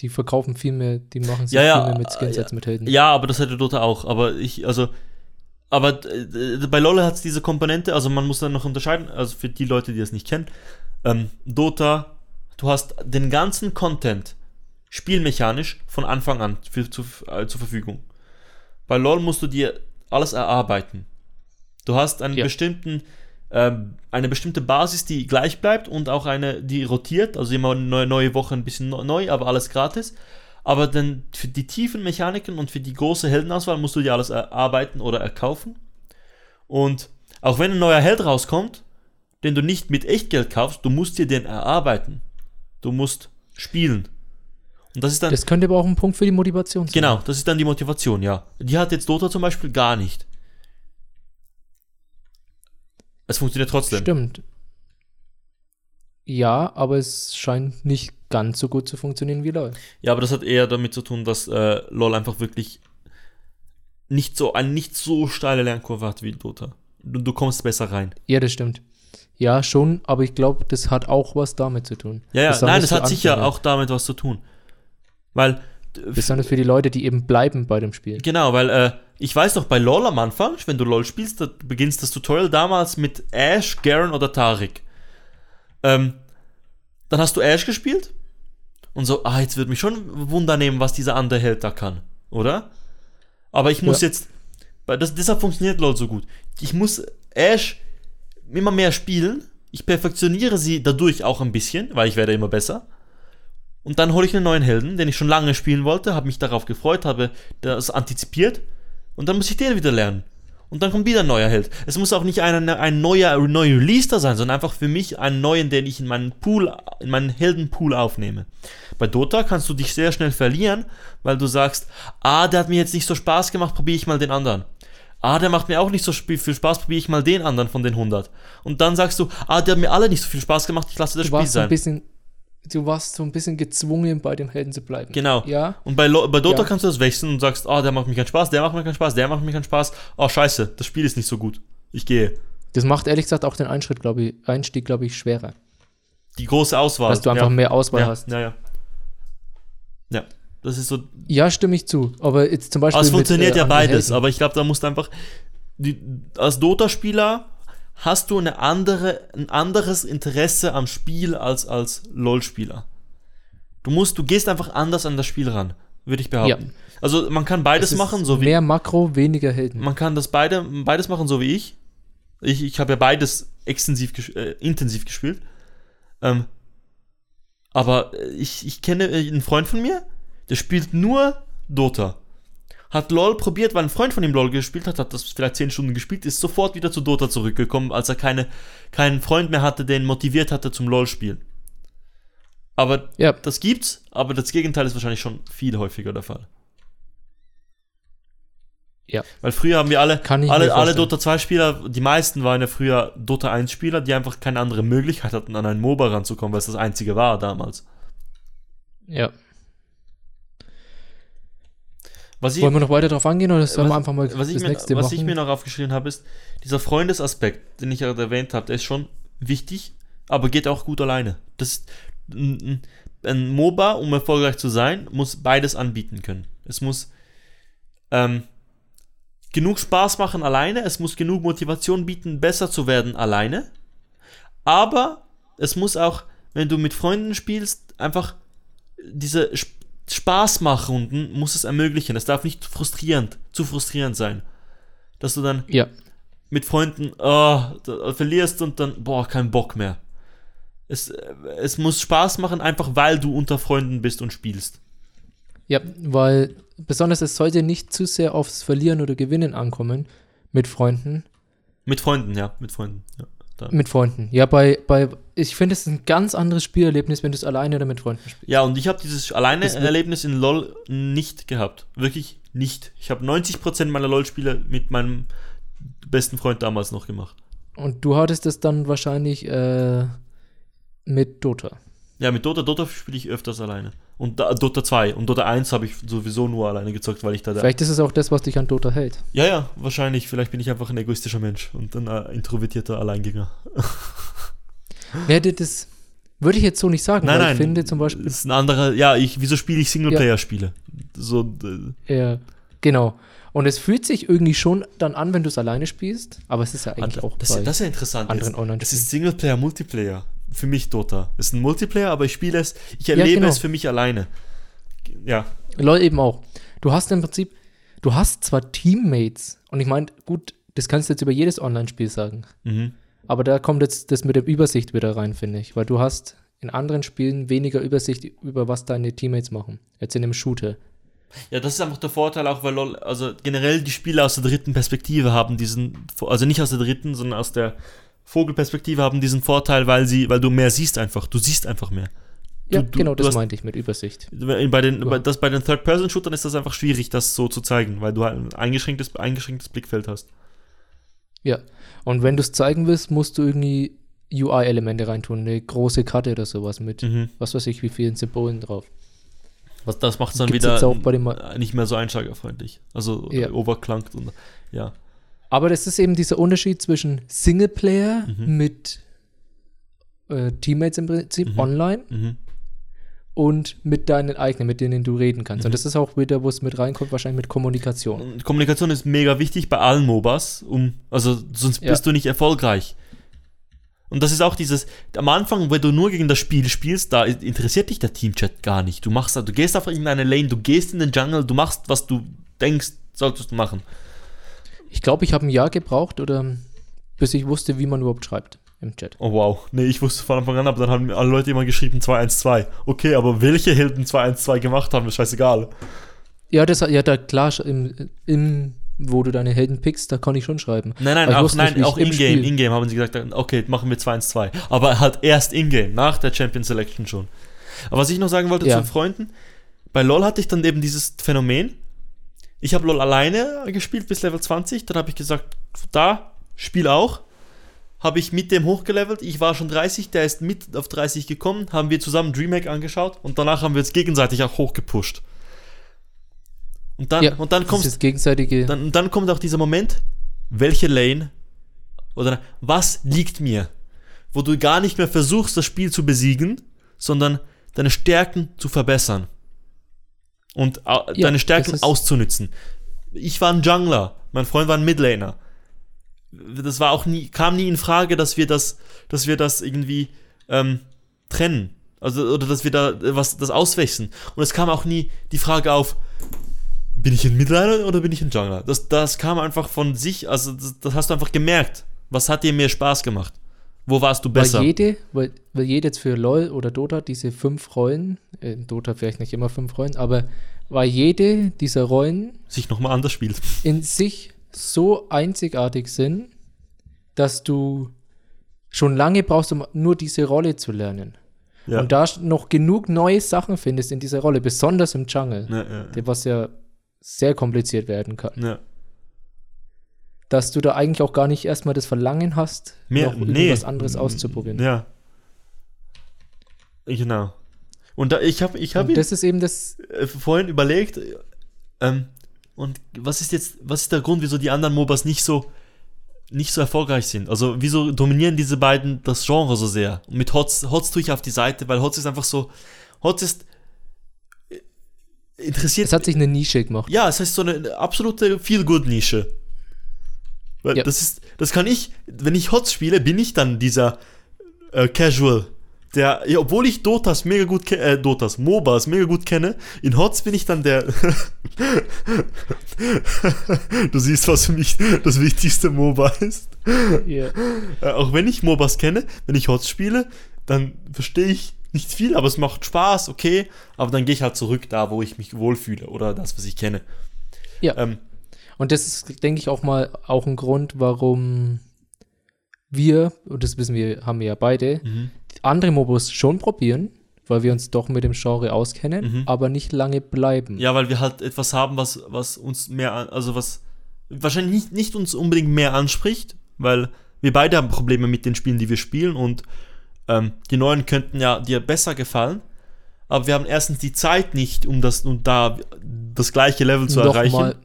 Die verkaufen viel mehr, die machen sich Ja, ja, viel mehr mit Skins ja. als mit Helden. Ja, aber das hätte Dota auch. Aber ich, also, aber äh, bei LoL hat es diese Komponente, also man muss dann noch unterscheiden, also für die Leute, die das nicht kennen, ähm, Dota, du hast den ganzen Content spielmechanisch von Anfang an für, zu, äh, zur Verfügung. Bei LoL musst du dir alles erarbeiten. Du hast einen Ja. bestimmten, eine bestimmte Basis, die gleich bleibt und auch eine, die rotiert, also immer eine neue, neue Woche ein bisschen neu, aber alles gratis. Aber dann für die tiefen Mechaniken und für die große Heldenauswahl musst du dir alles erarbeiten oder erkaufen. Und auch wenn ein neuer Held rauskommt, den du nicht mit Echtgeld kaufst, du musst dir den erarbeiten. Du musst spielen. Und das ist dann, Das könnte aber auch ein Punkt für die Motivation sein. genau, das ist dann die Motivation, ja. Die hat jetzt Dota zum Beispiel gar nicht. Es funktioniert trotzdem. Stimmt. Ja, aber es scheint nicht ganz so gut zu funktionieren wie LOL. Ja, aber das hat eher damit zu tun, dass äh, LoL einfach wirklich nicht so eine nicht so steile Lernkurve hat wie Dota. Du, du kommst besser rein. Ja, das stimmt. Ja, schon, aber ich glaube, das hat auch was damit zu tun. Ja, ja, Besonders nein, es für hat sicher auch damit was zu tun. Weil, Besonders für die Leute, die eben bleiben bei dem Spiel. genau, weil äh, ich weiß noch, bei LoL am Anfang, wenn du LoL spielst, da beginnst das Tutorial damals mit Ash, Garen oder Tarik. Ähm, dann hast du Ash gespielt und so, ah, jetzt wird mich schon Wunder nehmen, was dieser andere Held da kann, oder? Aber ich muss Ja. jetzt, das, deshalb funktioniert LoL so gut. Ich muss Ash immer mehr spielen. Ich perfektioniere sie dadurch auch ein bisschen, weil ich werde immer besser. Und dann hole ich einen neuen Helden, den ich schon lange spielen wollte, habe mich darauf gefreut, habe das antizipiert und dann muss ich den wieder lernen. Und dann kommt wieder ein neuer Held. Es muss auch nicht ein, ein neuer neuer Release da sein, sondern einfach für mich einen neuen, den ich in meinen Pool, in meinen Heldenpool aufnehme. Bei Dota kannst du dich sehr schnell verlieren, weil du sagst, ah, der hat mir jetzt nicht so Spaß gemacht, probiere ich mal den anderen. Ah, der macht mir auch nicht so viel Spaß, probiere ich mal den anderen von den 100. Und dann sagst du, ah, der hat mir alle nicht so viel Spaß gemacht, ich lasse das Du Spiel so ein sein. bisschen, du warst so ein bisschen gezwungen, bei dem Helden zu bleiben. Genau. Ja, Und bei, Lo- bei Dota Ja. kannst du das wechseln und sagst, ah, der macht mir keinen Spaß, der macht mir keinen Spaß, der macht mir keinen Spaß. Oh, scheiße, das Spiel ist nicht so gut. Ich gehe. das macht ehrlich gesagt auch den Einschritt, glaube ich, Einstieg, glaube ich, schwerer. Die große Auswahl. Dass du einfach ja. mehr Auswahl ja, hast. Ja, ja. Ja, das ist so. Ja, stimme ich zu. Aber jetzt zum Beispiel. Aber es mit, funktioniert äh, ja beides, aber ich glaube, da musst du einfach. Die, als Dota-Spieler hast du eine andere, ein anderes Interesse am Spiel als als LOL-Spieler. Du musst, du gehst einfach anders an das Spiel ran, würde ich behaupten. Also man kann beides machen, so wie Mehr Makro, weniger Helden. man kann das beide, beides machen, so wie ich. Ich, ich habe ja beides extensiv, äh, intensiv gespielt. Ähm, aber äh, ich, ich kenne äh, einen Freund von mir, der spielt nur Dota. Hat LOL probiert, weil ein Freund von ihm LOL gespielt hat, hat das vielleicht 10 Stunden gespielt, ist sofort wieder zu Dota zurückgekommen, als er keine, keinen Freund mehr hatte, der ihn motiviert hatte zum LOL-Spielen. Aber Ja. das gibt's, aber das Gegenteil ist wahrscheinlich schon viel häufiger der Fall. Ja. Weil früher haben wir alle, alle, alle. Dota 2 Spieler, die meisten waren ja früher Dota 1 Spieler, die einfach keine andere Möglichkeit hatten, an einen MOBA ranzukommen, weil es das einzige war damals. Ja. Was ich, Wollen wir noch weiter drauf angehen oder sollen wir einfach mal was, ich das mir, nächste was machen? ich mir noch aufgeschrieben habe, ist, dieser Freundesaspekt, den ich gerade erwähnt habe, der ist schon wichtig, aber geht auch gut alleine. Das, ein, ein- MOBA, um erfolgreich zu sein, muss beides anbieten können. Es muss ähm, genug Spaß machen alleine, es muss genug Motivation bieten, besser zu werden alleine, aber es muss auch, wenn du mit Freunden spielst, einfach diese Spaßmachrunden muss es ermöglichen. Es darf nicht frustrierend, zu frustrierend sein. Dass du dann ja. mit Freunden oh, verlierst und dann, boah, kein Bock mehr. Es, äh, es muss Spaß machen, einfach weil du unter Freunden bist und spielst. Ja, weil besonders es sollte nicht zu sehr aufs Verlieren oder Gewinnen ankommen mit Freunden. Mit Freunden, ja, mit Freunden. Ja, da. Mit Freunden. Ja, bei, bei ich finde, es ist ein ganz anderes Spielerlebnis, wenn du es alleine oder mit Freunden spielst. ja und ich habe dieses alleine Erlebnis in LOL nicht gehabt. Wirklich nicht. Ich habe 90% meiner LOL-Spiele mit meinem besten Freund damals noch gemacht. Und du hattest es dann wahrscheinlich äh, mit Dota. Ja, mit Dota, Dota spiele ich öfters alleine. Und da, Dota 2 und Dota 1 habe ich sowieso nur alleine gezockt, weil ich da. Vielleicht ist es auch das, was dich an Dota hält. Ja, ja, wahrscheinlich. Vielleicht bin ich einfach ein egoistischer Mensch und ein äh, introvertierter Alleingänger. Werde das, würde ich jetzt so nicht sagen, Nein, weil nein. ich finde zum Beispiel, Das ist ein anderer. Ja, ich, wieso spiele ich Singleplayer-Spiele? So, äh, ja, genau. Und es fühlt sich irgendwie schon dann an, wenn du es alleine spielst, aber es ist ja eigentlich auch das, bei das ist ja interessant. anderen online Es ist Singleplayer, Multiplayer. Für mich Dota. Es ist ein Multiplayer, aber ich spiele es, ich Ja, erlebe genau. es für mich alleine. Ja, LOL eben auch. Du hast im Prinzip, du hast zwar Teammates und ich meine, gut, das kannst du jetzt über jedes Online-Spiel sagen, mhm. aber da kommt jetzt das mit der Übersicht wieder rein, finde ich, weil du hast in anderen Spielen weniger Übersicht über was deine Teammates machen. Jetzt in einem Shooter. Ja, das ist einfach der Vorteil auch, weil LOL, also generell die Spiele aus der dritten Perspektive haben diesen, also nicht aus der dritten, sondern aus der Vogelperspektive haben diesen Vorteil, weil sie, weil du mehr siehst einfach. Du siehst einfach mehr. Ja, du- genau, du das hast- meinte ich mit Übersicht. Bei den, Ja. bei, das, bei den Third-Person-Shootern ist das einfach schwierig, das so zu zeigen, weil du halt ein eingeschränktes, eingeschränktes Blickfeld hast. Ja. Und wenn du es zeigen willst, musst du irgendwie UI-Elemente reintun, eine große Karte oder sowas mit, Mhm. was weiß ich, wie vielen Symbolen drauf. Was, das macht es dann Gibt's wieder auch nicht mehr so einsteigerfreundlich. Also Ja. overclankt und ja. Aber das ist eben dieser Unterschied zwischen Singleplayer Mhm. mit äh, Teammates im Prinzip Mhm. online Mhm. und mit deinen eigenen, mit denen du reden kannst. Mhm. Und das ist auch wieder, wo es mit reinkommt, wahrscheinlich mit Kommunikation. Kommunikation ist mega wichtig bei allen MOBAs, um, also sonst Ja. bist du nicht erfolgreich. Und das ist auch dieses, am Anfang, wenn du nur gegen das Spiel spielst, da interessiert dich der Teamchat gar nicht. Du machst, du gehst einfach in eine Lane, du gehst in den Jungle, du machst, was du denkst, solltest du machen. Ich glaube, ich habe ein Jahr gebraucht oder bis ich wusste, wie man überhaupt schreibt im Chat. Oh wow. Nee, ich wusste von Anfang an, aber dann haben alle Leute immer geschrieben 212. Okay, aber welche Helden 212 gemacht haben, ist scheißegal. Ja, das ja da klar im, im wo du deine Helden pickst, da kann ich schon schreiben. Nein, nein, ich auch, nein, auch im in-game. Spiel- In-game haben sie gesagt, okay, machen wir 2 ins 2. Aber halt erst in-game, nach der Champion Selection schon. Aber was ich noch sagen wollte Ja. zu den Freunden, bei LoL hatte ich dann eben dieses Phänomen. Ich habe LoL alleine gespielt bis Level 20, dann habe ich gesagt, da, Spiel auch. Habe ich mit dem hochgelevelt, ich war schon 30, der ist mit auf 30 gekommen, haben wir zusammen Dreamhack angeschaut und danach haben wir uns gegenseitig auch hochgepusht. Und dann, und dann dieses gegenseitige. dann, dann kommt auch dieser Moment, welche Lane oder was liegt mir, wo du gar nicht mehr versuchst, das Spiel zu besiegen, sondern deine Stärken zu verbessern und au- Ja, deine Stärken auszunützen. Ich war ein Jungler, mein Freund war ein Midlaner. Das war auch nie, kam nie in Frage, dass wir das, dass wir das irgendwie ähm, trennen. Also, oder dass wir da äh, was das auswechseln. Und es kam auch nie die Frage auf, bin ich ein Midliner oder bin ich ein Jungler? Das, das kam einfach von sich, also das, das hast du einfach gemerkt. Was hat dir mehr Spaß gemacht? Wo warst du besser? Weil jede, weil, weil jede jetzt für LOL oder Dota diese fünf Rollen, äh, in Dota vielleicht nicht immer fünf Rollen, aber weil jede dieser Rollen sich nochmal anders spielt. in sich so einzigartig sind, dass du schon lange brauchst, um nur diese Rolle zu lernen. Ja. Und da noch genug neue Sachen findest in dieser Rolle, besonders im Jungle, ja, ja, was ja sehr kompliziert werden kann. Dass du da eigentlich auch gar nicht erstmal das Verlangen hast, Mehr, noch nee. irgendwas anderes auszuprobieren. Ja. Genau. Und da, ich habe ich hab das ist eben das, äh, vorhin überlegt, äh, ähm, und was ist jetzt, was ist der Grund, wieso die anderen MOBAs nicht so, nicht so erfolgreich sind? Also, wieso dominieren diese beiden das Genre so sehr? Und mit Hotz, Hotz tue ich auf die Seite, weil Hotz ist einfach so, Hotz ist, äh, interessiert es hat sich eine Nische gemacht. ja, es heißt so eine absolute Feel-Good-Nische. Weil Ja. das ist, das kann ich, wenn ich HOTS spiele, bin ich dann dieser äh, Casual. Der, ja, obwohl ich Dotas mega gut kenne, äh, Dotas, MOBAs mega gut kenne, in HOTS bin ich dann der. du siehst, was für mich das wichtigste MOBA ist. Ja. Äh, auch wenn ich MOBAs kenne, wenn ich HOTS spiele, dann verstehe ich nicht viel, aber es macht Spaß, okay. Aber dann gehe ich halt zurück da, wo ich mich wohlfühle oder das, was ich kenne. Ja. Ähm, Und das ist, denke ich, auch mal auch ein Grund, warum wir, und das wissen wir, haben wir ja beide, mhm. andere Mobos schon probieren, weil wir uns doch mit dem Genre auskennen, Mhm. aber nicht lange bleiben. Ja, weil wir halt etwas haben, was, was uns mehr, also was wahrscheinlich nicht, nicht uns unbedingt mehr anspricht, weil wir beide haben Probleme mit den Spielen, die wir spielen und ähm, die neuen könnten ja dir besser gefallen, aber wir haben erstens die Zeit nicht, um das, um da das gleiche Level zu Noch erreichen. mal-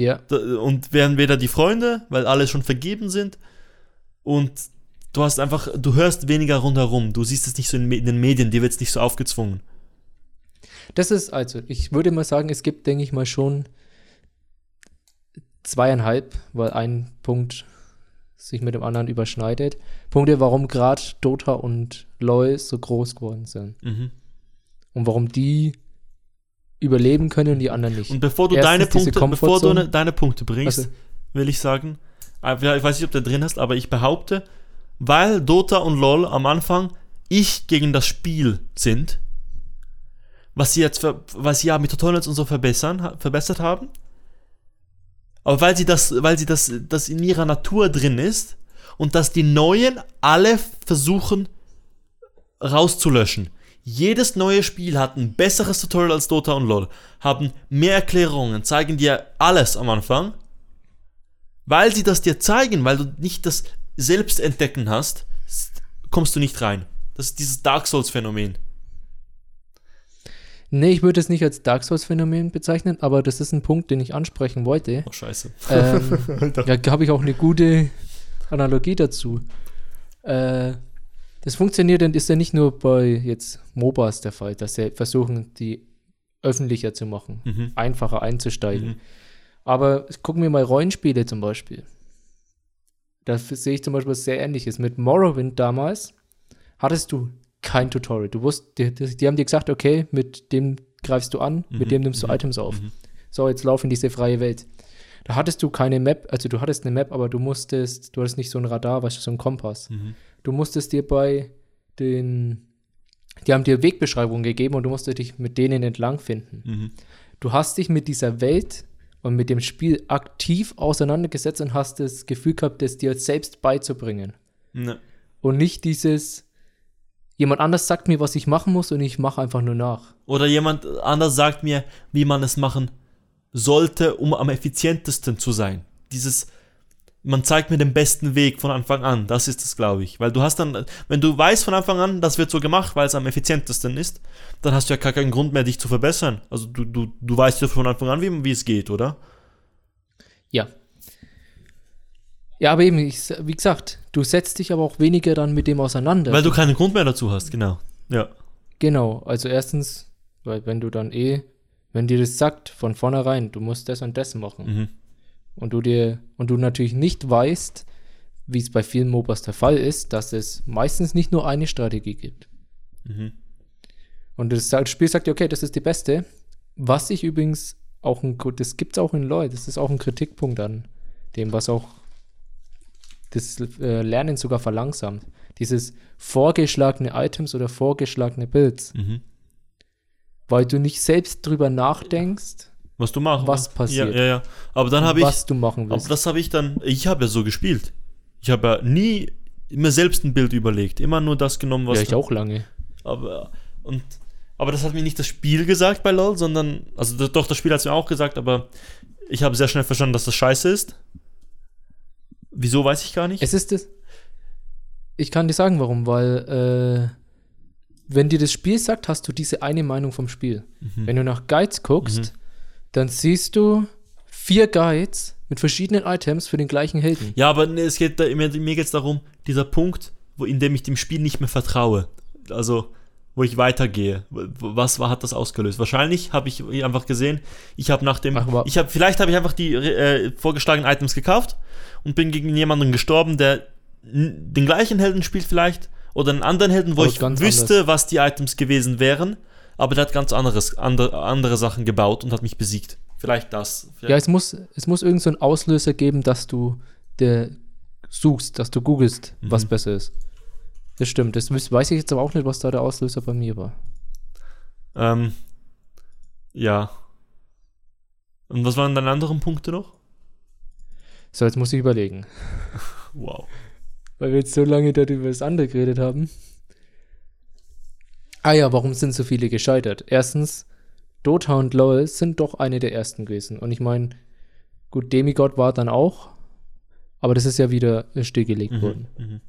Ja, Und wären weder die Freunde, weil alle schon vergeben sind und du hast einfach, du hörst weniger rundherum, du siehst es nicht so in den Medien, dir wird es nicht so aufgezwungen. das ist also, ich würde mal sagen, es gibt, denke ich mal, schon zweieinhalb, weil ein Punkt sich mit dem anderen überschneidet. Punkte, warum gerade Dota und LoL so groß geworden sind. Mhm. Und warum die überleben können und die anderen nicht. Und bevor du Erstens deine Punkte, bevor du ne, deine Punkte bringst, Also- will ich sagen, ja, ich weiß nicht, ob du drin hast, aber ich behaupte, weil Dota und LoL am Anfang ich gegen das Spiel sind, was sie jetzt, was sie ja mit Tutorials und so verbessern, verbessert haben, aber weil sie das, weil sie das, das in ihrer Natur drin ist und dass die Neuen alle versuchen rauszulöschen. Jedes neue Spiel hat ein besseres Tutorial als Dota und LoL, haben mehr Erklärungen, zeigen dir alles am Anfang, weil sie das dir zeigen, weil du nicht das Selbstentdecken hast, s- kommst du nicht rein. Das ist dieses Dark Souls-Phänomen. Nee, ich würde es nicht als Dark Souls-Phänomen bezeichnen, aber das ist ein Punkt, den ich ansprechen wollte. Oh, scheiße. Ähm, ja, habe ich auch eine gute Analogie dazu. Äh, das funktioniert und ist ja nicht nur bei jetzt MOBAs der Fall, dass sie versuchen, die öffentlicher zu machen, Mhm. einfacher einzusteigen. Mhm. Aber gucken wir mal Rollenspiele zum Beispiel. Da sehe ich zum Beispiel was sehr ähnliches. Mit Morrowind damals hattest du kein Tutorial. Du wusst, die, die, die haben dir gesagt, okay, mit dem greifst du an, mit Mhm, dem nimmst du mhm, Items auf. mhm. So, jetzt lauf in diese freie Welt. Da hattest du keine Map, also du hattest eine Map, aber du musstest, du hattest nicht so ein Radar, weißt du, so ein Kompass. Mhm. Du musstest dir bei den, die haben dir Wegbeschreibungen gegeben und du musstest dich mit denen entlang finden. Mhm. Du hast dich mit dieser Welt und mit dem Spiel aktiv auseinandergesetzt und hast das Gefühl gehabt, das dir selbst beizubringen. Ne. Und nicht dieses, jemand anders sagt mir, was ich machen muss und ich mache einfach nur nach. Oder jemand anders sagt mir, wie man es machen sollte, um am effizientesten zu sein. Dieses, man zeigt mir den besten Weg von Anfang an. Das ist es, glaube ich. Weil du hast dann, wenn du weißt von Anfang an, das wird so gemacht, weil es am effizientesten ist, dann hast du ja gar keinen Grund mehr, dich zu verbessern. Also du, du, du weißt ja von Anfang an, wie, wie es geht, oder? Ja. Ja, aber eben, ich, wie gesagt, du setzt dich aber auch weniger dann mit dem auseinander. Weil du keinen Grund mehr dazu hast, genau. Ja. Genau, also erstens, weil wenn du dann eh, wenn dir das sagt von vornherein, du musst das und das machen Mhm. und du dir und du natürlich nicht weißt, wie es bei vielen MOBAs der Fall ist, dass es meistens nicht nur eine Strategie gibt. Mhm. Und das Spiel sagt dir, okay, das ist die beste. Was ich übrigens auch ein, das gibt es auch in LoL, das ist auch ein Kritikpunkt an dem, was auch das äh, Lernen sogar verlangsamt. Dieses vorgeschlagene Items oder vorgeschlagene Builds, Mhm. Weil du nicht selbst drüber nachdenkst, Was du machst. Was passiert. Ja, ja, ja. Aber dann habe ich, was du machen aber willst. das habe ich dann, ich habe ja so gespielt. Ich habe ja nie mir selbst ein Bild überlegt. Immer nur das genommen, was ja, ich auch lange. Aber, und, aber das hat mir nicht das Spiel gesagt bei LOL, sondern, also doch, das Spiel hat es mir auch gesagt, aber ich habe sehr schnell verstanden, dass das scheiße ist. Wieso, weiß ich gar nicht. Es ist es. Ich kann dir sagen, warum, weil äh, wenn dir das Spiel sagt, hast du diese eine Meinung vom Spiel. Mhm. Wenn du nach Guides guckst, dann siehst du vier Guides mit verschiedenen Items für den gleichen Helden. ja, aber es geht da, mir, mir geht es darum, dieser Punkt, wo, in dem ich dem Spiel nicht mehr vertraue. Also, wo ich weitergehe. Was war, hat das ausgelöst? Wahrscheinlich habe ich einfach gesehen, ich habe nach dem, Ach, ich habe, vielleicht habe ich einfach die äh, vorgeschlagenen Items gekauft und bin gegen jemanden gestorben, der den gleichen Helden spielt vielleicht oder einen anderen Helden, wo Aber ich wüsste, was die Items gewesen wären, aber der hat ganz anderes, andere, andere Sachen gebaut und hat mich besiegt. Vielleicht das. Vielleicht Ja, es muss, es muss irgend so einen Auslöser geben, dass du der suchst, dass du googelst, was Mhm. besser ist. Das stimmt. Das weiß ich jetzt aber auch nicht, was da der Auslöser bei mir war. Ähm, ja. Und was waren deine anderen Punkte noch? So, jetzt muss ich überlegen. Wow. Weil wir jetzt so lange darüber das andere geredet haben. Ah ja, warum sind so viele gescheitert? Erstens, Dota und LoL sind doch eine der ersten gewesen. Und ich meine, gut, Demigod war dann auch, aber das ist ja wieder stillgelegt Mhm. worden. Mhm.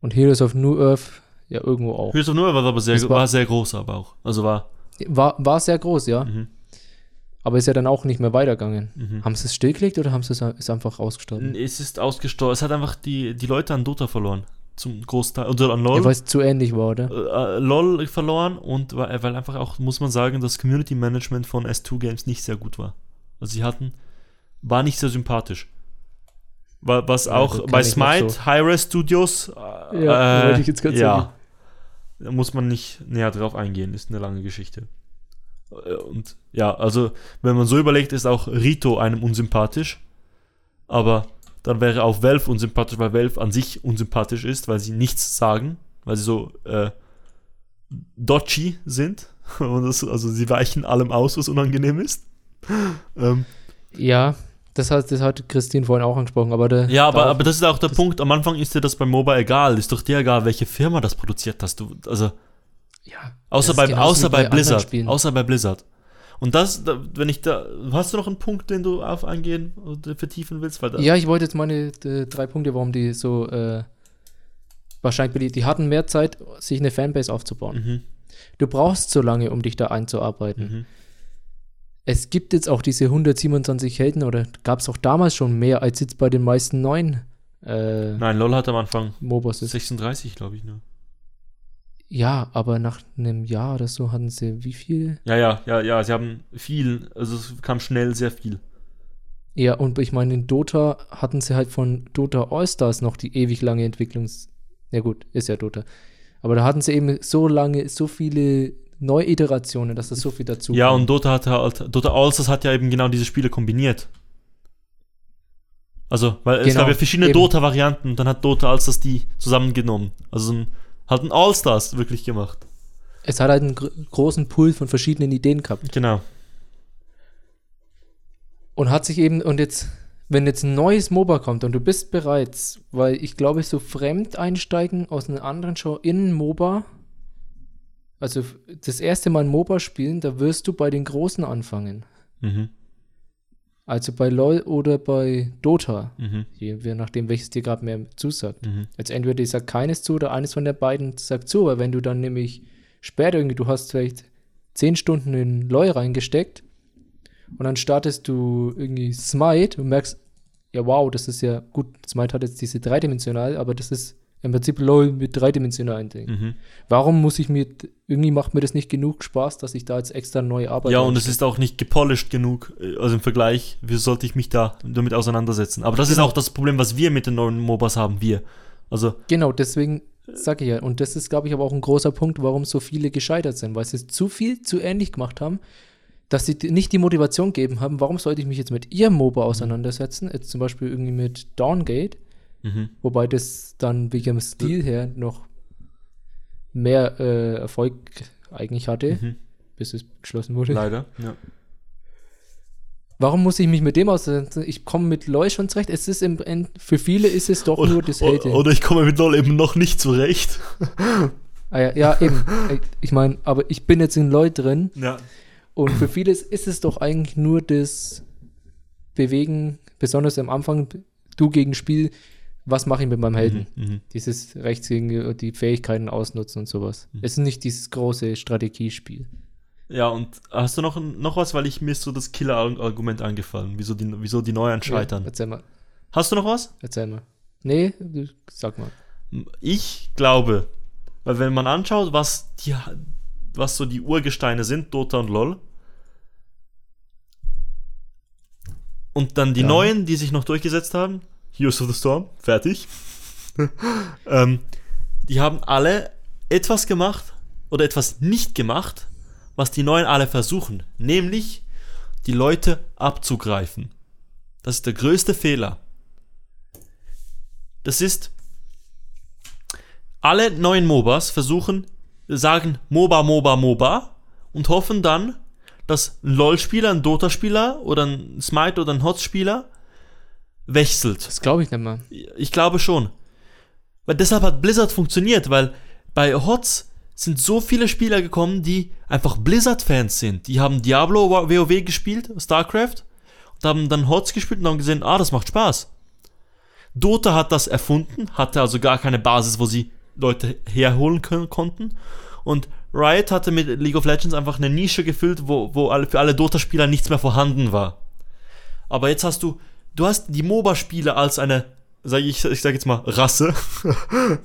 Und Heroes of New Earth ja irgendwo auch. Heroes of New Earth war aber sehr, war, war- sehr groß, aber auch. Also war. War, war sehr groß, ja. Mhm. Aber ist ja dann auch nicht mehr weitergegangen. Mhm. Haben sie es stillgelegt oder haben sie es einfach ausgestorben? Es ist ausgestorben. Es hat einfach die, die Leute an Dota verloren. Zum Großteil. Oder an LOL. Ja, weil es zu ähnlich war, oder? äh, äh, LOL verloren und weil, weil einfach auch, muss man sagen, das Community Management von S2 Games nicht sehr gut war. Also sie hatten, war nicht sehr sympathisch. Wa- Was auch bei Smite, so. Hi-Res Studios, äh, Ja, äh, wollte ich jetzt grad ja, da muss man nicht näher drauf eingehen, ist eine lange Geschichte. Äh, Und ja, also wenn man so überlegt, ist auch Rito einem unsympathisch, aber dann wäre auch Valve unsympathisch, weil Valve an sich unsympathisch ist, weil sie nichts sagen, weil sie so äh, dodgy sind. Das, also sie weichen allem aus, was unangenehm ist. ähm, Ja, das hat, das hat Christine vorhin auch angesprochen, aber der, ja, aber, aber das ist auch der Punkt. Am Anfang ist dir das bei MOBA egal. Ist doch dir egal, welche Firma das produziert hast. Du, also, ja, außer bei, außer bei, bei Blizzard. Außer bei Blizzard. Und das, da, wenn ich da. Hast du noch einen Punkt, den du auf eingehen oder vertiefen willst? Ja, ich wollte jetzt meine äh, drei Punkte, warum die so äh, wahrscheinlich beliebt. Die hatten mehr Zeit, sich eine Fanbase aufzubauen. Mhm, Du brauchst so lange, um dich da einzuarbeiten. mhm. Es gibt jetzt auch diese 127 Helden oder gab es auch damals schon mehr als jetzt bei den meisten neuen äh, Nein, LOL hat am Anfang MOBAs. ist. 36, glaube ich, ne? Ja, aber nach einem Jahr oder so hatten sie wie viel? Ja, ja, ja, ja, sie haben viel, also es kam schnell sehr viel. Ja, und ich meine, in Dota hatten sie halt von Dota All-Stars noch die ewig lange Entwicklungs... Ja gut, ist ja Dota. Aber da hatten sie eben so lange, so viele Neuiterationen, dass das so viel dazu Ja, kam. und Dota hat halt, Dota Allstars hat ja eben genau diese Spiele kombiniert. Also, weil es Genau, gab ja verschiedene. Dota-Varianten und dann hat Dota Allstars die zusammengenommen. Also ein, hat ein Allstars wirklich gemacht. Es hat halt einen gr großen Pool von verschiedenen Ideen gehabt. Genau. Und hat sich eben, und jetzt, wenn jetzt ein neues MOBA kommt und du bist bereits, weil ich glaube, so fremd einsteigen aus einer anderen Show in MOBA, also das erste Mal ein MOBA spielen, da wirst du bei den Großen anfangen. Mhm. Also bei LOL oder bei Dota, Mhm. je, nachdem, welches dir gerade mehr zusagt. Mhm. Also entweder dir sagt keines zu oder eines von der beiden sagt zu, aber wenn du dann nämlich später irgendwie, du hast vielleicht zehn Stunden in LOL reingesteckt und dann startest du irgendwie Smite und merkst, ja wow, das ist ja gut, Smite hat jetzt diese dreidimensional, aber das ist im Prinzip LOL mit dreidimensionalen Dingen. Mhm. Warum muss ich mir, irgendwie macht mir das nicht genug Spaß, dass ich da jetzt extra neue Arbeit Ja, und es ist auch nicht gepolished genug, äh, also im Vergleich, wie sollte ich mich da damit auseinandersetzen? Aber das ist Genau. auch das Problem, was wir mit den neuen MOBAs haben, wir. Also, Genau, deswegen sage ich ja. Und das ist, glaube ich, aber auch ein großer Punkt, warum so viele gescheitert sind, weil sie es zu viel, zu ähnlich gemacht haben, dass sie nicht die Motivation gegeben haben, warum sollte ich mich jetzt mit ihrem MOBA auseinandersetzen, jetzt zum Beispiel irgendwie mit Dawngate, mhm. wobei das dann wegen dem Stil her noch mehr äh, Erfolg eigentlich hatte, Mhm. bis es geschlossen wurde. leider. Ja. Warum muss ich mich mit dem auseinandersetzen? Ich komme mit LoL schon zurecht. Es ist im End, für viele ist es doch nur das Hating. oder ich komme mit LOL eben noch nicht zurecht. Ah, ja, ja, eben. Ich meine, aber ich bin jetzt in LoL drin Ja. und für viele ist es doch eigentlich nur das Bewegen, besonders am Anfang, du gegen Spiel, was mache ich mit meinem Helden? Mhm. Mhm. Dieses rechts gegen die Fähigkeiten ausnutzen und sowas. Es ist nicht dieses große Strategiespiel. Ja, und hast du noch, noch was, weil ich mir ist so das Killer-Argument angefallen, wieso die, wieso die Neuen scheitern. Ja, erzähl mal, Hast du noch was? erzähl mal. Nee, sag mal. Ich glaube, weil wenn man anschaut, was die, was so die Urgesteine sind, Dota und LoL, und dann die Ja. neuen, die sich noch durchgesetzt haben, Heroes of the Storm, fertig, ähm, die haben alle etwas gemacht oder etwas nicht gemacht, was die neuen alle versuchen, nämlich die Leute abzugreifen. Das ist der größte Fehler. Das ist, alle neuen MOBAs versuchen, sagen MOBA, MOBA, MOBA und hoffen dann, dass ein LOL-Spieler, ein Dota-Spieler oder ein Smite oder ein HOTS-Spieler wechselt. Das glaube ich nicht mal. Ich glaube schon. Weil deshalb hat Blizzard funktioniert, weil bei HOTS sind so viele Spieler gekommen, die einfach Blizzard-Fans sind. Die haben Diablo, WoW gespielt, StarCraft, und haben dann HOTS gespielt und haben gesehen, ah, das macht Spaß. Dota hat das erfunden, hatte also gar keine Basis, wo sie Leute herholen können, konnten. Und Riot hatte mit League of Legends einfach eine Nische gefüllt, wo, wo alle, für alle Dota-Spieler nichts mehr vorhanden war. Aber jetzt hast du, du hast die MOBA-Spiele als eine, sag ich, ich sag jetzt mal, Rasse.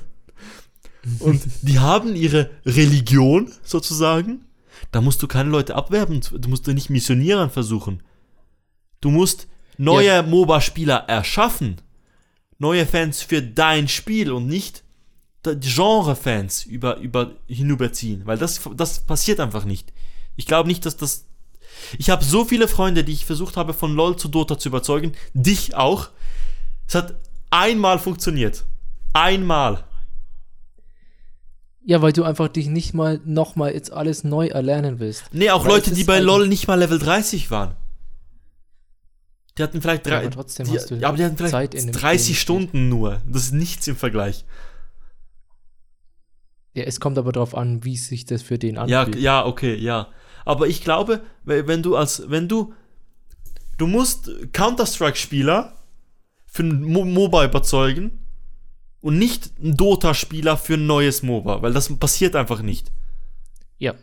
Und die haben ihre Religion sozusagen. Da musst du keine Leute abwerben. Du musst nicht Missionierern versuchen. Du musst neue Ja. MOBA-Spieler erschaffen. Neue Fans für dein Spiel und nicht die Genre-Fans über, über, hinüberziehen. Weil das, das passiert einfach nicht. Ich glaube nicht, dass das. Ich habe so viele Freunde, die ich versucht habe, von LOL zu Dota zu überzeugen. Dich auch. Es hat einmal funktioniert. Einmal. Ja, weil du einfach dich nicht mal nochmal jetzt alles neu erlernen willst. Nee, auch Weil Leute, die bei LOL nicht mal Level 30 waren. Die hatten vielleicht Ja, drei, aber trotzdem die, hast du ja, aber die hatten vielleicht Zeit in dem 30 Spiel Stunden nur. Das ist nichts im Vergleich. Ja, es kommt aber darauf an, wie sich das für den Ja, anfühlt. ja, okay, ja. Aber ich glaube, we- wenn du als, wenn du, du musst Counter-Strike-Spieler für ein Mo MOBA überzeugen und nicht ein Dota-Spieler für ein neues MOBA, weil das passiert einfach nicht. ja.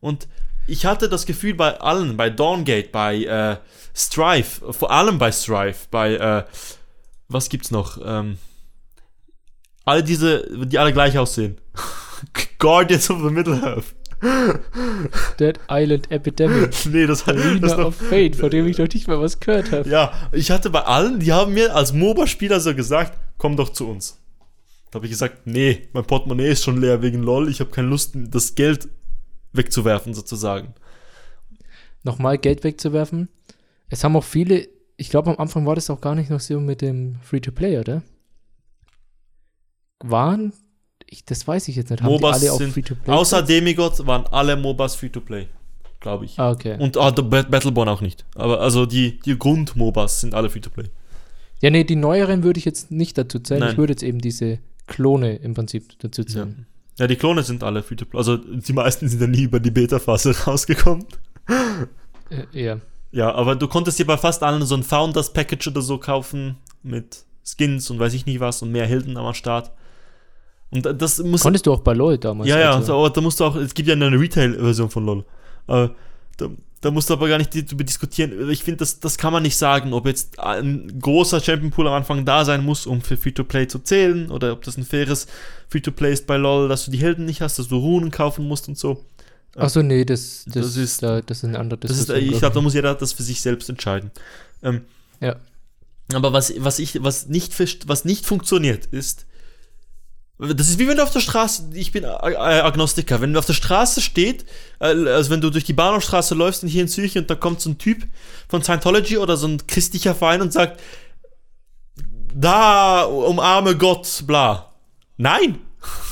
Und ich hatte das Gefühl bei allen, bei Dawngate, bei äh, Strife, vor allem bei Strife, bei, äh, was gibt's noch? Ähm, alle diese, die alle gleich aussehen. Guardians of the Middle-earth. Dead Island Epidemic. nee, das hat Arena das of Fate, von dem ich noch nicht mal was gehört habe. Ja, ich hatte bei allen, die haben mir als MOBA-Spieler so gesagt, komm doch zu uns. Da habe ich gesagt, nee, mein Portemonnaie ist schon leer wegen LOL, ich habe keine Lust, das Geld wegzuwerfen sozusagen. Nochmal Geld wegzuwerfen. Es haben auch viele, ich glaube am Anfang war das auch gar nicht noch so mit dem Free-to-Play, oder? Waren, ich, das weiß ich jetzt nicht, haben MOBAs alle sind, Free-to-Play? außer gesetzt? Demigod waren alle MOBAs Free-to-Play. glaube ich. Ah, okay. Und ah, Battleborn auch nicht. Aber also die, die Grund-MOBAs sind alle Free-to-Play. Ja, nee, die neueren würde ich jetzt nicht dazu zählen. Nein. Ich würde jetzt eben diese Klone im Prinzip dazu Ja. zählen. ja, die Klone sind alle Free-to-Play. Also die meisten sind ja nie über die Beta-Phase rausgekommen. Äh, ja. Ja, aber du konntest dir bei fast allen so ein Founders-Package oder so kaufen mit Skins und weiß ich nicht was und mehr Helden am Start. Und das muss. Konntest du auch bei LoL damals. Ja, ja, also. aber da musst du auch, es gibt ja eine Retail-Version von LOL. Äh, da, da musst du aber gar nicht darüber diskutieren. Ich finde, das, das kann man nicht sagen, ob jetzt ein großer Champion Pool am Anfang da sein muss, um für Free-to-Play zu zählen, oder ob das ein faires Free-to-Play ist bei LOL, dass du die Helden nicht hast, dass du Runen kaufen musst und so. Achso, nee, das, das, Das ist- da, das ist eine andere Das ist, Diskussion, ich glaub glaube, da muss jeder das für sich selbst entscheiden. Ähm, Ja. Aber was, was ich, was nicht, was nicht funktioniert, ist, das ist wie wenn du auf der Straße, ich bin äh, Agnostiker, wenn du auf der Straße steht, äh, also wenn du durch die Bahnhofstraße läufst und hier in Zürich und da kommt so ein Typ von Scientology oder so ein christlicher Verein und sagt, da umarme Gott, bla. Nein!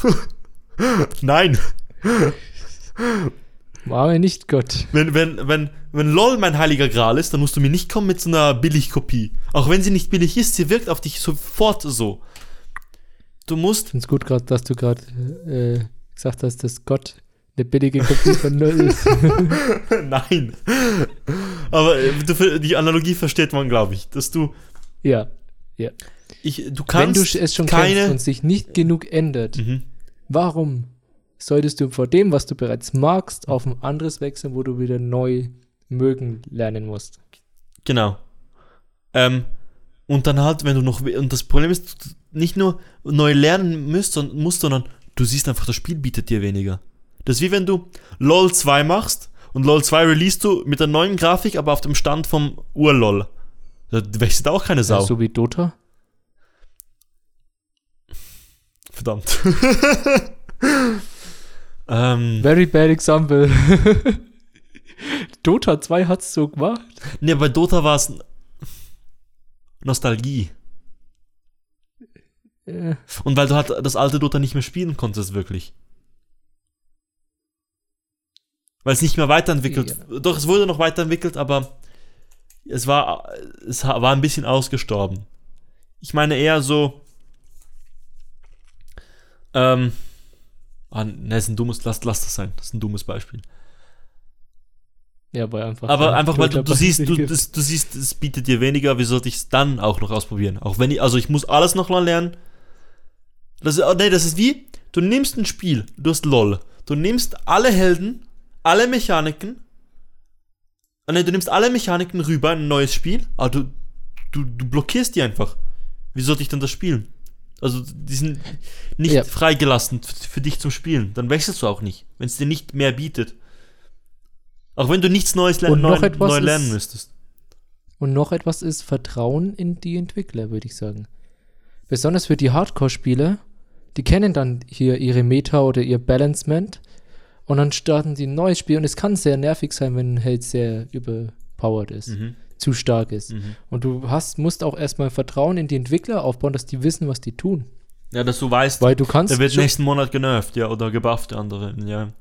Nein! War nicht Gott. Wenn, wenn, wenn, wenn LOL mein heiliger Gral ist, dann musst du mir nicht kommen mit so einer Billigkopie. Auch wenn sie nicht billig ist, sie wirkt auf dich sofort so. Du musst. Ich finde es gut, grad, dass du gerade äh, gesagt hast, dass Gott eine billige Kopie von Null ist. Nein. Aber äh, die Analogie versteht man, glaube ich. Dass du. ja. Ich, du Wenn du kannst es schon keine. kennst und sich nicht genug ändert, Mhm. warum solltest du vor dem, was du bereits magst, auf ein anderes wechseln, wo du wieder neu mögen lernen musst? Genau. Ähm, und dann halt, wenn du noch. Und das Problem ist, du nicht nur neu lernen musst, sondern, musst, sondern du siehst einfach, das Spiel bietet dir weniger. Das ist wie wenn du LOL 2 machst und LOL 2 release du mit der neuen Grafik, aber auf dem Stand vom Ur-LOL. Da wechselt auch keine Sau. So wie Dota? Verdammt. ähm, Very bad example. Dota 2 hat's so gemacht. ne, bei Dota war es Nostalgie. Äh, Und weil du halt das alte Dota nicht mehr spielen konntest, wirklich. Weil es nicht mehr weiterentwickelt. Doch, es wurde noch weiterentwickelt, aber es war, es war ein bisschen ausgestorben. Ich meine eher so. Ähm. Ah, ne, ist ein dummes, lass, lass das sein. Das ist ein dummes Beispiel. ja, weil einfach. Aber einfach, weil du, du siehst, du, das, du siehst, es bietet dir weniger, wie sollte ich es dann auch noch ausprobieren? Auch wenn ich, also ich muss alles noch lernen. Das ist, oh, nee, das ist wie, du nimmst ein Spiel, du hast LOL. Du nimmst alle Helden, alle Mechaniken. Ah, nee, du nimmst alle Mechaniken rüber in ein neues Spiel, aber du, du, du blockierst die einfach. Wie sollte ich denn das spielen? Also, die sind nicht Ja. freigelassen für dich zum Spielen. Dann wechselst du auch nicht, wenn es dir nicht mehr bietet. Auch wenn du nichts Neues lernen, Und neu, neu ist- lernen müsstest. Und noch etwas ist Vertrauen in die Entwickler, würde ich sagen. Besonders für die Hardcore-Spieler, die kennen dann hier ihre Meta oder ihr Balancement und dann starten sie ein neues Spiel und es kann sehr nervig sein, wenn ein Held sehr überpowered ist, Mhm. zu stark ist. Mhm. Und du hast, musst auch erstmal Vertrauen in die Entwickler aufbauen, dass die wissen, was die tun. Ja, dass du weißt, Weil du kannst. der wird nächsten Monat genervt, ja, oder gebufft, der andere, ja.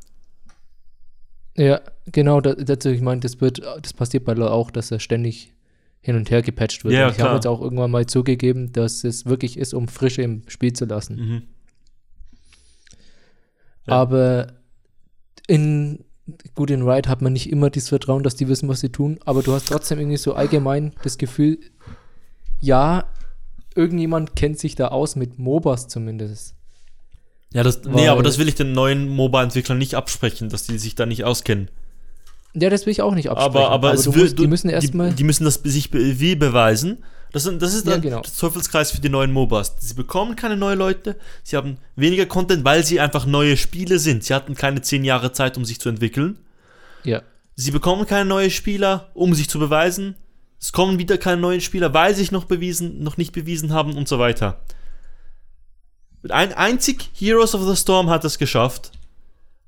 Ja, genau, da, dazu, ich meine, das wird, das passiert bei LoL auch, dass er ständig hin und her gepatcht wird. Ja, und ich habe jetzt auch irgendwann mal zugegeben, dass es wirklich ist, um Frische im Spiel zu lassen. Mhm. Ja. Aber in gut in Riot hat man nicht immer dieses Vertrauen, dass die wissen, was sie tun, aber du hast trotzdem irgendwie so allgemein das Gefühl, ja, irgendjemand kennt sich da aus mit MOBAs zumindest. Ja, das, nee, Weil- aber das will ich den neuen MOBA-Entwicklern nicht absprechen, dass die sich da nicht auskennen. Ja, das will ich auch nicht absprechen. Aber, aber, es du will, musst, die müssen erstmal Die, die müssen das sich wie beweisen. Das, sind, das ist Ja, dann genau. der Teufelskreis für die neuen MOBAs. Sie bekommen keine neuen Leute, sie haben weniger Content, weil sie einfach neue Spiele sind. Sie hatten keine zehn Jahre Zeit, um sich zu entwickeln. ja, Sie bekommen keine neuen Spieler, um sich zu beweisen. Es kommen wieder keine neuen Spieler, weil sie sich noch bewiesen, noch nicht bewiesen haben und so weiter. Ein einzig Heroes of the Storm hat es geschafft,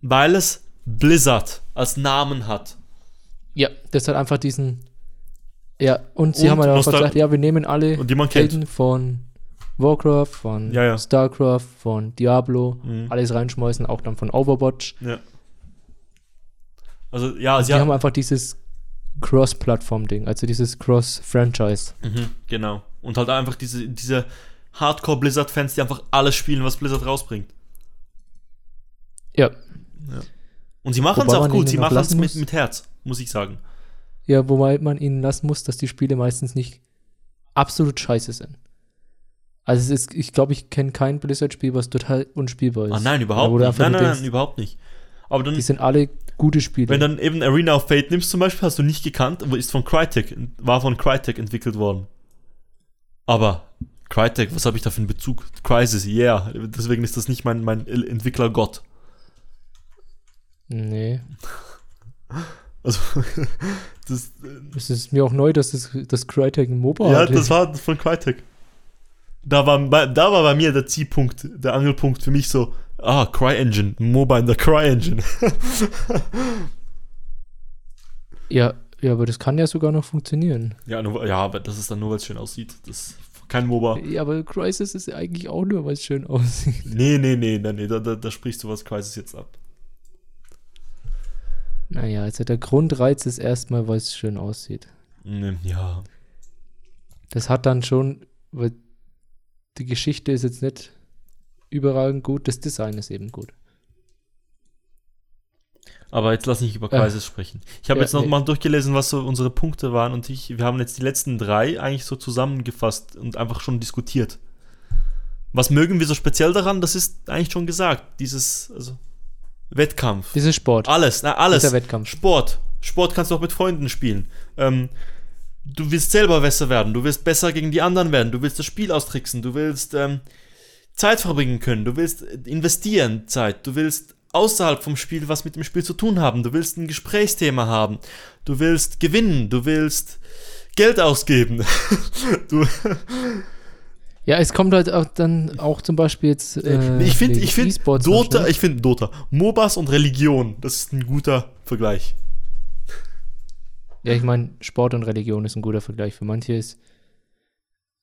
weil es Blizzard als Namen hat. ja, das hat einfach diesen ja, und sie Und haben halt auch gesagt, ja, wir nehmen alle Und die man kennt. Helden von Warcraft, von Ja, ja. Starcraft, von Diablo, Mhm. alles reinschmeißen, auch dann von Overwatch. Ja. Also ja, die sie haben einfach dieses Cross-Plattform-Ding, also dieses Cross-Franchise. Mhm, genau. Und halt einfach diese, diese Hardcore-Blizzard-Fans, die einfach alles spielen, was Blizzard rausbringt. Ja. Und sie machen es auch gut, sie machen es mit, mit Herz, muss ich sagen. Ja, wobei man ihnen lassen muss, dass die Spiele meistens nicht absolut scheiße sind. Also es ist, ich glaube, ich kenne kein Blizzard-Spiel, was total unspielbar ist. Ah nein, überhaupt nicht. Nein, nein, nein, überhaupt nicht. Aber dann, Die sind alle gute Spiele. wenn dann eben Arena of Fate nimmst zum Beispiel, hast du nicht gekannt, ist von Crytek, war von Crytek entwickelt worden. Aber Crytek, was habe ich da für einen Bezug? Crysis, yeah. Deswegen ist das nicht mein, mein Entwickler-Gott. nee. Also, das, Es ist mir auch neu, dass das, das Crytek ein MOBA ja, hat. das war von Crytek. Da war, bei- da war bei mir der Zielpunkt, der Angelpunkt für mich so, ah, CryEngine, MOBA in der CryEngine. ja, ja, aber das kann ja sogar noch funktionieren. ja, nur, ja, aber das ist dann nur, weil es schön aussieht. Das kein MOBA. Ja, aber Crisis ist ja eigentlich auch nur, weil es schön aussieht. Nee, nee, nee, nee, nee da, da, da sprichst du was Crysis jetzt ab. Naja, also der Grundreiz ist erstmal, weil es schön aussieht. Nee, ja. Das hat dann schon, weil die Geschichte ist jetzt nicht überragend gut, das Design ist eben gut. Aber jetzt lass nicht über Äh. Crysis sprechen. Ich habe Ja, jetzt noch nee. durchgelesen, was so unsere Punkte waren und ich, wir haben jetzt die letzten drei eigentlich so zusammengefasst und einfach schon diskutiert. Was mögen wir so speziell daran? Das ist eigentlich schon gesagt. Dieses, also, Wettkampf. Dieses Sport. Alles, na, alles. Dieser Wettkampf. Sport. Sport kannst du auch mit Freunden spielen. Ähm, du willst selber besser werden. Du willst besser gegen die anderen werden. Du willst das Spiel austricksen. Du willst ähm, Zeit verbringen können. Du willst investieren Zeit. Du willst außerhalb vom Spiel was mit dem Spiel zu tun haben. Du willst ein Gesprächsthema haben. Du willst gewinnen. Du willst Geld ausgeben. du, Ja, es kommt halt auch dann auch zum Beispiel jetzt. Äh, ich finde, ich finde Dota, ich finde Dota, MOBAs und Religion, das ist ein guter Vergleich. Ja, ich meine, Sport und Religion ist ein guter Vergleich. Für manche ist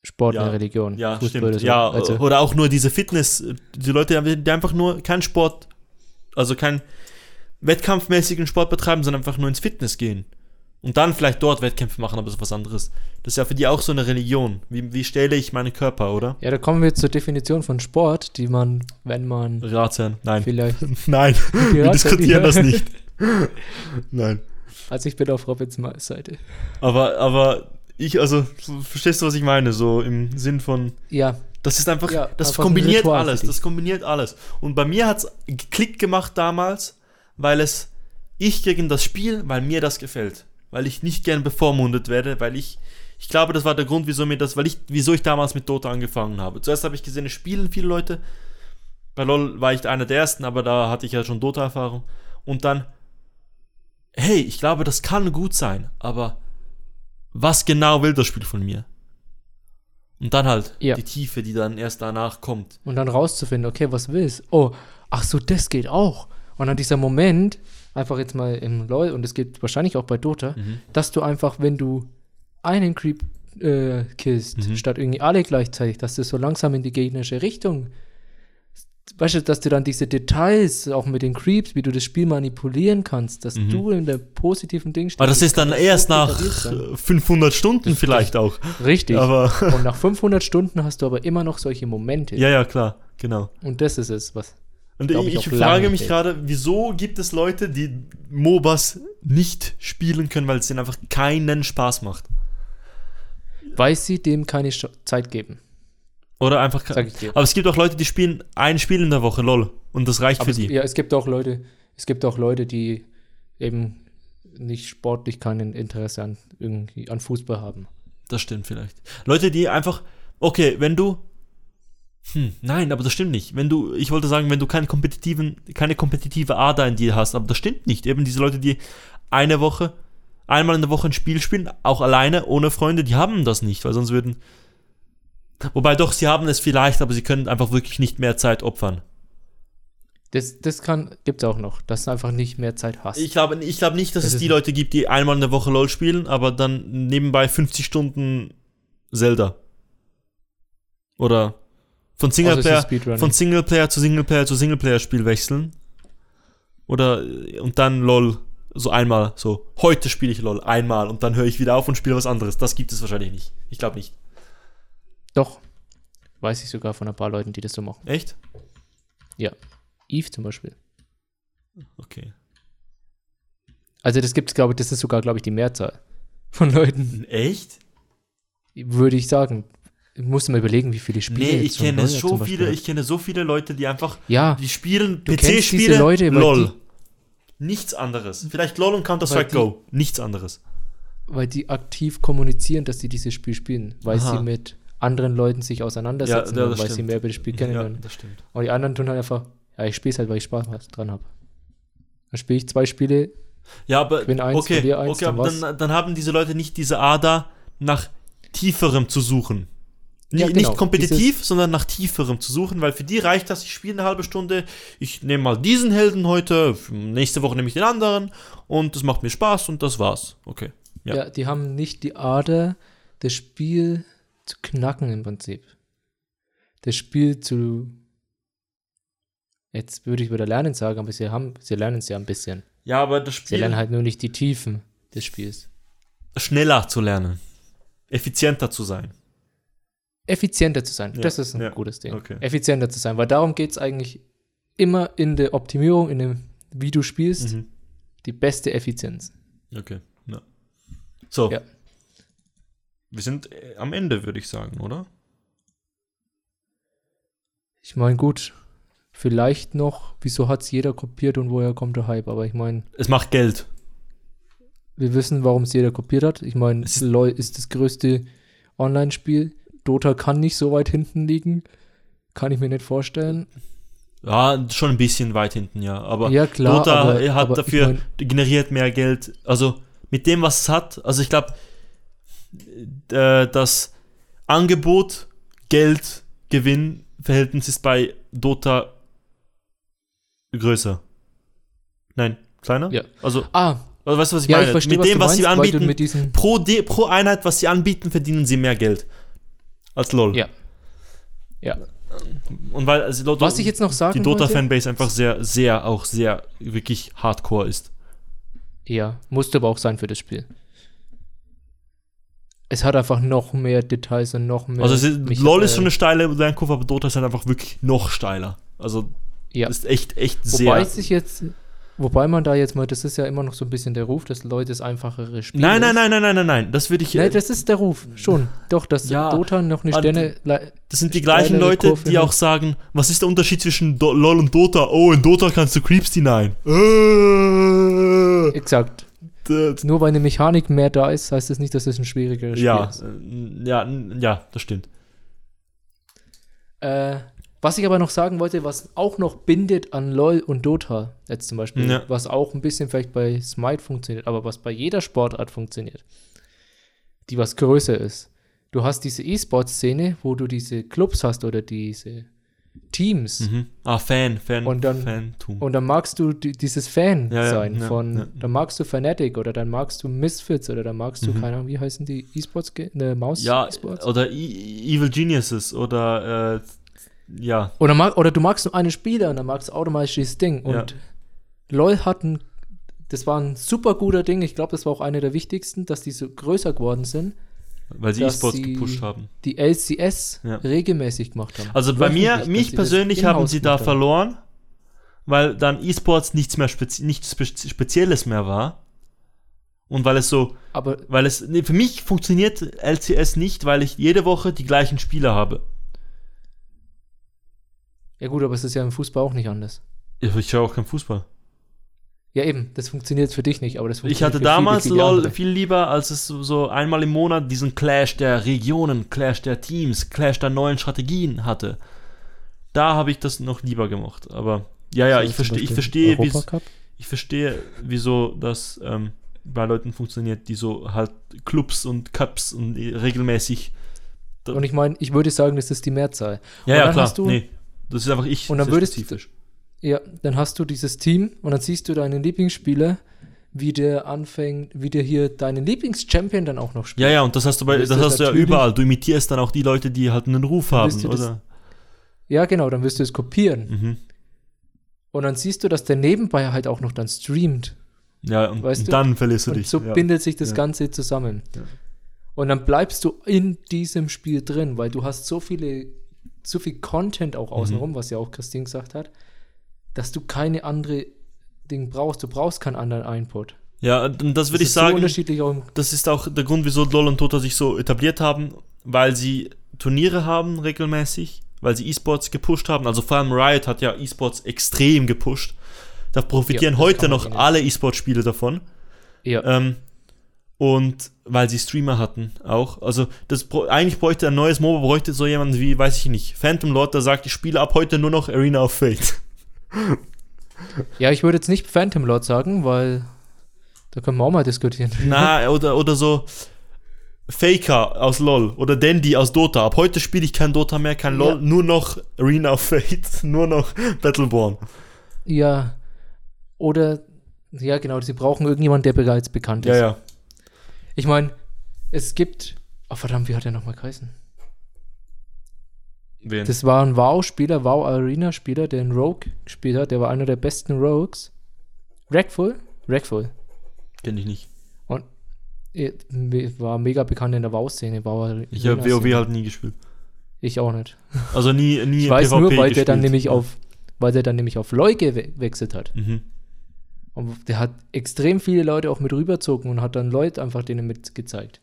Sport Ja, eine Religion. Ja, Fußball stimmt. oder so. Ja, also, oder auch nur diese Fitness, die Leute, die einfach nur keinen Sport, also keinen wettkampfmäßigen Sport betreiben, sondern einfach nur ins Fitness gehen. Und dann vielleicht dort Wettkämpfe machen, aber ist was anderes. Das ist ja für die auch so eine Religion. Wie, wie stelle ich meinen Körper, oder? ja, da kommen wir zur Definition von Sport, die man, wenn man Ratsherren. Nein. vielleicht. Nein, wir diskutieren das nicht. Nein. Also ich bin auf Robins Seite. Aber, aber ich, also, so, verstehst du, was ich meine? So im Sinn von, Ja, Das ist einfach, Ja, das einfach ein kombiniert für alles, das kombiniert alles. Und bei mir hat es geklickt gemacht damals, weil es, ich gegen das Spiel, weil mir das gefällt. Weil ich nicht gern bevormundet werde, weil ich, ich glaube, das war der Grund, wieso mir das, weil ich, wieso ich damals mit Dota angefangen habe. Zuerst habe ich gesehen, es spielen viele Leute. Bei LoL war ich einer der ersten, aber da hatte ich ja schon Dota-Erfahrung. Und dann, hey, ich glaube, das kann gut sein, aber was genau will das Spiel von mir? Und dann halt Ja. die Tiefe, die dann erst danach kommt. und dann rauszufinden, okay, was willst Oh, ach so, das geht auch. Und dann dieser Moment, einfach jetzt mal im LoL, und es geht wahrscheinlich auch bei Dota, Mhm. dass du einfach, wenn du einen Creep äh, killst, Mhm. statt irgendwie alle gleichzeitig, dass du so langsam in die gegnerische Richtung, weißt du, dass du dann diese Details, auch mit den Creeps, wie du das Spiel manipulieren kannst, dass Mhm. du in der positiven Ding stehst. Aber das ist dann erst nach detailliert sein. äh, 500 Stunden vielleicht auch. Richtig. Aber, und nach 500 Stunden hast du aber immer noch solche Momente. ja, ja, klar, genau. Und das ist es, was. Und ich, ich ich frage mich gerade, wieso gibt es Leute, die MOBAs nicht spielen können, weil es ihnen einfach keinen Spaß macht? Weil sie dem keine Zeit geben, Oder einfach. Aber es gibt auch Leute, die spielen ein Spiel in der Woche, lol. Und das reicht Aber für es, die. ja, es gibt auch Leute, es gibt auch Leute, die eben nicht sportlich kein Interesse an irgendwie an Fußball haben. Das stimmt vielleicht. Leute, die einfach. Okay, wenn du. Hm, nein, aber das stimmt nicht. Wenn du, ich wollte sagen, wenn du keine kompetitiven, keine kompetitive Ader in dir hast, aber das stimmt nicht. Eben diese Leute, die eine Woche, einmal in der Woche ein Spiel spielen, auch alleine, ohne Freunde, die haben das nicht, weil sonst würden. Wobei doch, sie haben es vielleicht, aber sie können einfach wirklich nicht mehr Zeit opfern. Das, das kann, gibt's auch noch, dass du einfach nicht mehr Zeit hast. Ich glaube ich glaub nicht, dass Das es die Leute gibt, die einmal in der Woche LOL spielen, aber dann nebenbei 50 Stunden Zelda. Oder von Singleplayer, von Singleplayer zu Singleplayer zu Singleplayer-Spiel wechseln. Oder äh, und dann LOL so einmal so, heute spiele ich LOL einmal und dann höre ich wieder auf und spiele was anderes. Das gibt es wahrscheinlich nicht. Ich glaube nicht. Doch. Weiß ich sogar von ein paar Leuten, die das so machen. Echt? Ja. Eve zum Beispiel. Okay. Also das gibt es, glaube ich, das ist sogar, glaube ich, die Mehrzahl von Leuten, Echt? würde ich sagen. Ich musste mal überlegen, wie viele Spiele. Nee, ich kenne so viele, ich kenne so viele Leute, die einfach, Ja, die spielen PC-Spiele, Leute, LOL. die- Nichts anderes. Vielleicht LOL und Counter-Strike Go. Nichts anderes. weil die aktiv kommunizieren, dass sie dieses Spiel spielen, weil Aha. sie mit anderen Leuten sich auseinandersetzen, Ja, ja, weil sie stimmt. mehr über das Spiel Ja, kennenlernen. das stimmt. Und die anderen tun halt einfach, ja, ich spiele es halt, weil ich Spaß dran habe. Dann spiele ich zwei Spiele, Ja, aber Gewinn eins, okay, eins, okay dann dann, dann haben diese Leute nicht diese Ader nach tieferem zu suchen. Ja, genau, Nicht kompetitiv, sondern nach tieferem zu suchen, weil für die reicht das, ich spiele eine halbe Stunde, ich nehme mal diesen Helden heute, nächste Woche nehme ich den anderen und das macht mir Spaß und das war's. Okay. Ja. ja. die haben nicht die Ader, das Spiel zu knacken im Prinzip. Das Spiel zu, jetzt würde ich wieder lernen sagen, aber sie haben, sie lernen es ja ein bisschen. Ja, aber das Sie Spiel lernen halt nur nicht die Tiefen des Spiels. schneller zu lernen, effizienter zu sein. Effizienter zu sein. Ja, das ist ein ja, gutes Ding. okay. Effizienter zu sein, weil darum geht es eigentlich immer in der Optimierung, in dem, wie du spielst, Mhm. die beste Effizienz. Okay. Ja. So. Ja. Wir sind äh, am Ende, würde ich sagen, oder? Ich meine, gut, vielleicht noch, wieso hat es jeder kopiert und woher kommt der Hype? Aber ich meine, Es macht Geld. wir wissen, warum es jeder kopiert hat. Ich meine, LoL ist das größte Online-Spiel. Dota kann nicht so weit hinten liegen. Kann ich mir nicht vorstellen. Ja, schon ein bisschen weit hinten, ja. Aber ja, klar. Dota aber, hat aber dafür Ich mein, generiert mehr Geld. Also mit dem, was es hat. Also ich glaube, äh, das Angebot, Geld, Gewinn Verhältnis ist bei Dota größer. Nein, kleiner? Ja. Also, ah, also weißt du, was ich ja, ich meine? verstehe, mit was dem, du was sie meinst, anbieten, pro, De pro Einheit, was sie anbieten, verdienen sie mehr Geld. Als LOL. Ja. Ja. Und weil also, Was ich jetzt noch sagen die Dota-Fanbase einfach sehr, sehr, auch sehr, wirklich hardcore ist. Ja, musste aber auch sein für das Spiel. Es hat einfach noch mehr Details und noch mehr. Also ist, LOL ist äh, schon eine steile Lernkurve, aber Dota ist halt einfach wirklich noch steiler. Also Ja. ist echt, echt Wobei sehr. sich jetzt, wobei man da jetzt mal, das ist ja immer noch so ein bisschen der Ruf, dass Leute das einfachere Spiel Nein, nein, ist. nein, nein, nein, nein, nein. Das würde ich. Nein, das ist der Ruf, schon. Doch, dass Ja, Dota noch eine Sterne. Das sind die gleichen Leute, Kurve die hat. auch sagen, was ist der Unterschied zwischen Do LOL und Dota? Oh, in Dota kannst du Creeps hinein. Äh, Exakt. das- Nur weil eine Mechanik mehr da ist, heißt das nicht, dass es ein schwierigeres ja, Spiel ist. äh, ja, n- ja, das stimmt. Äh, was ich aber noch sagen wollte, was auch noch bindet an LOL und Dota, jetzt zum Beispiel, Ja. was auch ein bisschen vielleicht bei Smite funktioniert, aber was bei jeder Sportart funktioniert, die was größer ist. Du hast diese E-Sport-Szene, wo du diese Clubs hast oder diese Teams Mhm. Ah, Fan, Fan, Und dann- Fantum. und dann magst du di dieses Fan Ja, sein ja, von, dann magst du Fnatic oder dann magst du Misfits oder dann magst du, Mhm. keine Ahnung, wie heißen die E-Sports, ne, Maus ja, E-Sports? oder E- Evil Geniuses oder äh, ja. Oder, mag, oder du magst nur einen Spieler und dann magst du automatisch dieses Ding. Und Ja. LOL hatten, das war ein super guter Ding. Ich glaube, das war auch einer der wichtigsten, dass die so größer geworden sind, Weil sie E-Sports gepusht haben. die LCS Ja. regelmäßig gemacht haben. Also bei mir, mich persönlich haben sie da haben. verloren, weil dann E-Sports nichts mehr spezi nichts Spe Spezielles mehr war. Und weil es so, Aber weil es, nee, für mich funktioniert LCS nicht, weil ich jede Woche die gleichen Spieler habe. Ja gut, aber es ist ja im Fußball auch nicht anders. Ich, ich schaue auch keinen Fußball. Ja eben, das funktioniert für dich nicht, aber das Ich funktioniert hatte für damals viele, viele LOL andere. viel lieber, als es so- einmal im Monat diesen Clash der Regionen, Clash der Teams, Clash der neuen Strategien hatte. Da habe ich das noch lieber gemacht. Aber ja, ja, ich zum verstehe, ich verstehe, ich verstehe, wieso das ähm, bei Leuten funktioniert, die so halt Clubs und Cups und äh, regelmäßig. Und ich meine, ich würde sagen, das ist die Mehrzahl. Ja, Und ja, dann klar. hast du- nee, das ist einfach ich. Und dann würdest- spezifisch. Ja, dann hast du dieses Team und dann siehst du deinen Lieblingsspieler, wie der anfängt, wie der hier deinen Lieblingschampion dann auch noch spielt. Ja, ja, und das hast du bei, das das hast du ja überall. Du imitierst dann auch die Leute, die halt einen Ruf haben, du das- oder? Ja, genau, dann wirst du es kopieren. Mhm. Und dann siehst du, dass der nebenbei halt auch noch dann streamt Ja, und, und du? dann verlierst du Und dich. so ja. bindet sich das Ja. Ganze zusammen. Ja. Und dann bleibst du in diesem Spiel drin, weil du hast so viele, so viel Content auch Mhm. außenrum, was ja auch Christine gesagt hat, dass du keine andere Ding brauchst. Du brauchst keinen anderen Input. ja, und das würde ich so sagen, im das ist auch der Grund, wieso LoL und Dota sich so etabliert haben, weil sie Turniere haben regelmäßig, weil sie E-Sports gepusht haben. Also vor allem Riot hat ja E-Sports extrem gepusht. Da profitieren das heute noch alle E-Sport-Spiele davon. Ja, Ähm, und weil sie Streamer hatten auch. Also das eigentlich bräuchte ein neues MOBA, bräuchte so jemand wie, weiß ich nicht, Phantom Lord, der sagt, ich spiele ab heute nur noch Arena of Fate. ja, ich würde jetzt nicht Phantom Lord sagen, weil da können wir auch mal diskutieren. Na, oder, oder so Faker aus LOL oder Dandy aus Dota. Ab heute spiele ich kein Dota mehr, kein LOL, Ja. nur noch Arena of Fate, nur noch Battleborn. Ja, oder, ja genau, sie brauchen irgendjemanden, der bereits bekannt Ja, ist. ja. Ich meine, es gibt, oh verdammt, wie hat der nochmal geheißen? Wen? Das war ein WoW-Spieler, WoW-Arena-Spieler, der einen Rogue gespielt hat. Der war einer der besten Rogues. Rackful? Rackful. Kenn ich nicht. Und er war mega bekannt in der WoW-Szene. WoW Ich habe WoW halt nie gespielt. Ich auch nicht. Also nie, nie Ich weiß nur, weil der dann gespielt. nämlich auf, weil der dann nämlich auf LoL gewechselt hat. Mhm. Und der hat extrem viele Leute auch mit rüberzogen und hat dann Leute einfach denen mitgezeigt.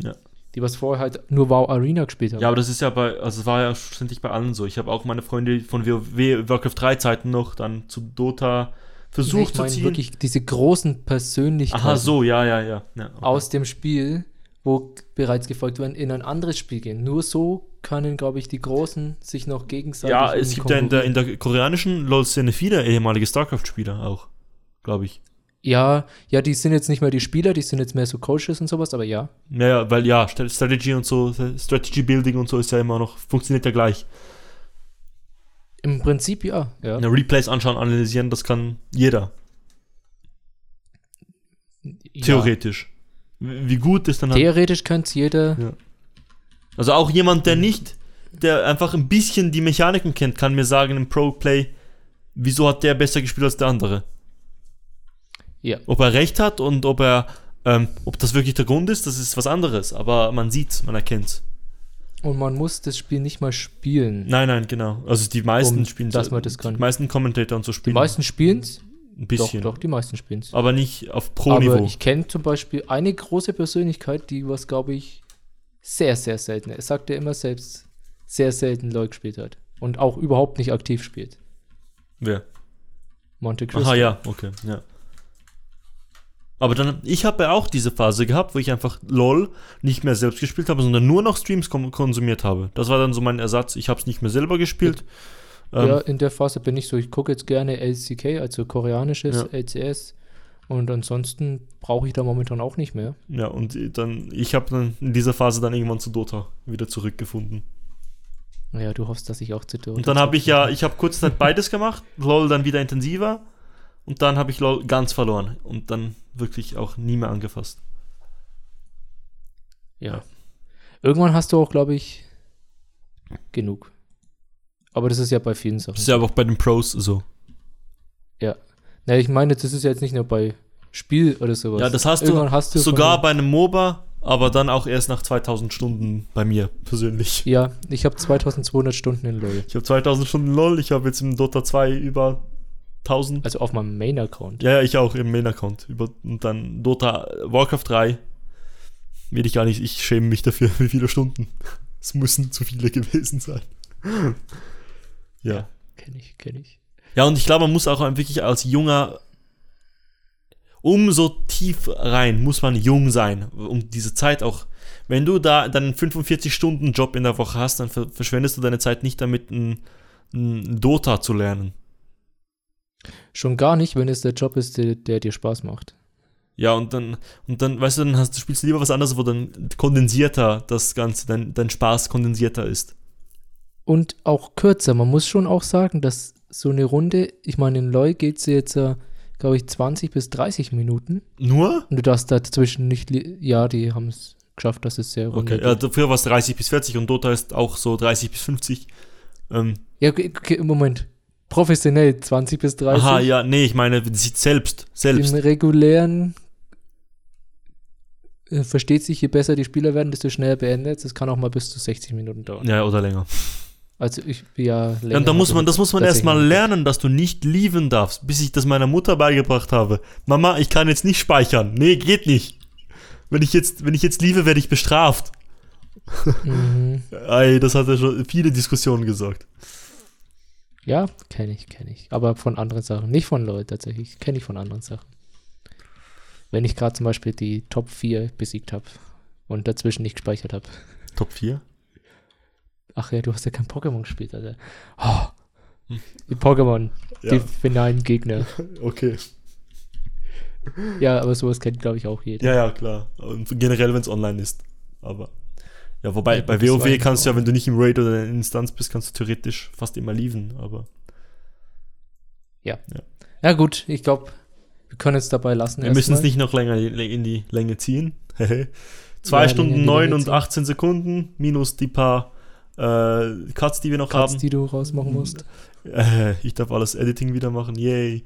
Ja. Die was vorher halt nur WoW Arena gespielt haben. Ja, aber das ist ja bei, also es war ja schlussendlich bei allen so. Ich habe auch meine Freunde von WoW, Warcraft 3 Zeiten noch dann zu Dota versucht ich meine zu ziehen. wirklich diese großen Persönlichkeiten Aha, so, ja, ja, ja. ja okay. aus dem Spiel, wo bereits gefolgt werden, in ein anderes Spiel gehen. Nur so können, glaube ich, die Großen sich noch gegenseitig Ja, es gibt ja in der, in der koreanischen LoL-Szene viele ehemalige StarCraft-Spieler auch, glaube ich. Ja, ja, die sind jetzt nicht mehr die Spieler, die sind jetzt mehr so Coaches und sowas, aber ja. Ja, ja, weil ja, St- Strategy und so, Strategy Building und so ist ja immer noch, funktioniert ja gleich. Im Prinzip ja. ja. Ja, Replays anschauen, analysieren, das kann jeder, theoretisch. Wie gut ist dann Ja. halt. Theoretisch könnte es jeder. Also auch jemand, der nicht, der einfach ein bisschen die Mechaniken kennt, kann mir sagen im Pro-Play, wieso hat der besser gespielt als der andere. Ja. Ob er recht hat und ob er, ähm, ob das wirklich der Grund ist, das ist was anderes. Aber man sieht's, man erkennt's. Und man muss das Spiel nicht mal spielen. Nein, nein, genau. Also die meisten Um, spielen dass man das kann. Die meisten Commentator und so Die spielen meisten spielen es. ein Doch, bisschen. doch, die meisten spielen es. Aber nicht auf Aber Pro-Niveau. ich kenne zum Beispiel eine große Persönlichkeit, die was, glaube ich, sehr, sehr selten, er sagt ja immer selbst, sehr selten LoL gespielt hat. Und auch überhaupt nicht aktiv spielt. Wer? Monte Cristo. Aha, ja, okay, ja. Aber dann, ich habe ja auch diese Phase gehabt, wo ich einfach LOL nicht mehr selbst gespielt habe, sondern nur noch Streams konsumiert habe. Das war dann so mein Ersatz. Ich habe es nicht mehr selber gespielt. Ähm, Ja, in der Phase bin ich so, ich gucke jetzt gerne LCK, also koreanisches Ja. LCS. Und ansonsten brauche ich da momentan auch nicht mehr. ja, und dann, ich habe dann in dieser Phase dann irgendwann zu Dota wieder zurückgefunden. Naja, du hoffst, dass ich auch zu Dota Und dann habe ich ja, ich habe kurz Zeit beides gemacht, LOL dann wieder intensiver und dann habe ich LOL ganz verloren und dann wirklich auch nie mehr angefasst. Ja. Irgendwann hast du auch, glaube ich, genug. Aber das ist ja bei vielen Sachen. Das ist ja aber auch bei den Pros so. Ja. Na, ich meine, das ist jetzt nicht nur bei Spiel oder sowas. Ja, das hast du hast du Sogar bei einem MOBA, aber dann auch erst nach 2000 Stunden bei mir persönlich. Ja, ich habe 2200 Stunden in LoL. Ich habe 2000 Stunden LOL, ich habe jetzt im Dota 2 über 1000. Also auf meinem Main-Account. Ja, ja, ich auch im Main-Account. Und dann Dota, Warcraft 3. Will ich gar nicht, ich schäme mich dafür, wie viele Stunden. Es müssen zu viele gewesen sein. Ja. Kenne ich, kenne ich. Ja, und ich glaube, man muss auch wirklich als junger, umso tief rein muss man jung sein, um diese Zeit auch. Wenn du da deinen 45-Stunden-Job in der Woche hast, dann ver verschwendest du deine Zeit nicht damit, ein, ein Dota zu lernen. Schon gar nicht, wenn es der Job ist, der, der dir Spaß macht. Ja, und dann, und dann, weißt du, dann hast, du spielst lieber was anderes, wo dann kondensierter das Ganze, dein, dein Spaß kondensierter ist. Und auch kürzer. Man muss schon auch sagen, dass so eine Runde, ich meine, in LoL geht es jetzt, äh, glaube ich, 20 bis 30 Minuten. Nur? Und du darfst dazwischen nicht, ja, die haben es geschafft, dass es sehr runter Okay, ja, geht. dafür war es 30 bis 40 und Dota ist auch so 30 bis 50. Ähm, Ja, okay, okay, Moment. Professionell 20 bis 30. Aha, ja, nee, ich meine selbst. Selbst. Im regulären äh, versteht sich, je besser die Spieler werden, desto schneller beendet. Das kann auch mal bis zu 60 Minuten dauern. Ja, oder länger. Also ich ja länger. und da muss man, das muss man erstmal lernen, dass du nicht lieben darfst, bis ich das meiner Mutter beigebracht habe. Mama, ich kann jetzt nicht speichern. Nee, geht nicht. Wenn ich jetzt, wenn ich jetzt liebe, werde ich bestraft. Mhm. Ey, das hat ja schon viele Diskussionen gesorgt. Ja, kenne ich, kenne ich. Aber von anderen Sachen. Nicht von Leuten tatsächlich. Kenne ich von anderen Sachen. Wenn ich gerade zum Beispiel die Top 4 besiegt habe und dazwischen nicht gespeichert habe. Top 4? Ach ja, du hast ja kein Pokémon gespielt, Alter. Oh, die Pokémon, die Hm. Ja. finalen Gegner. Okay. Ja, aber sowas kennt, glaube ich, auch jeder. Ja, ja, klar. Und generell, wenn es online ist. Aber. Ja, wobei, Ja, bei WoW kannst du ja, wenn du nicht im Raid oder in der Instanz bist, kannst du theoretisch fast immer lieben, aber. Ja, gut, ich glaube, wir können es dabei lassen. Wir müssen es nicht noch länger in die Länge ziehen. Zwei Ja, Stunden länger in die 9 Länge und ziehen. 18 Sekunden minus die paar äh, Cuts, die wir noch Cuts, haben. die du rausmachen musst. Äh, ich darf alles Editing wieder machen. Yay.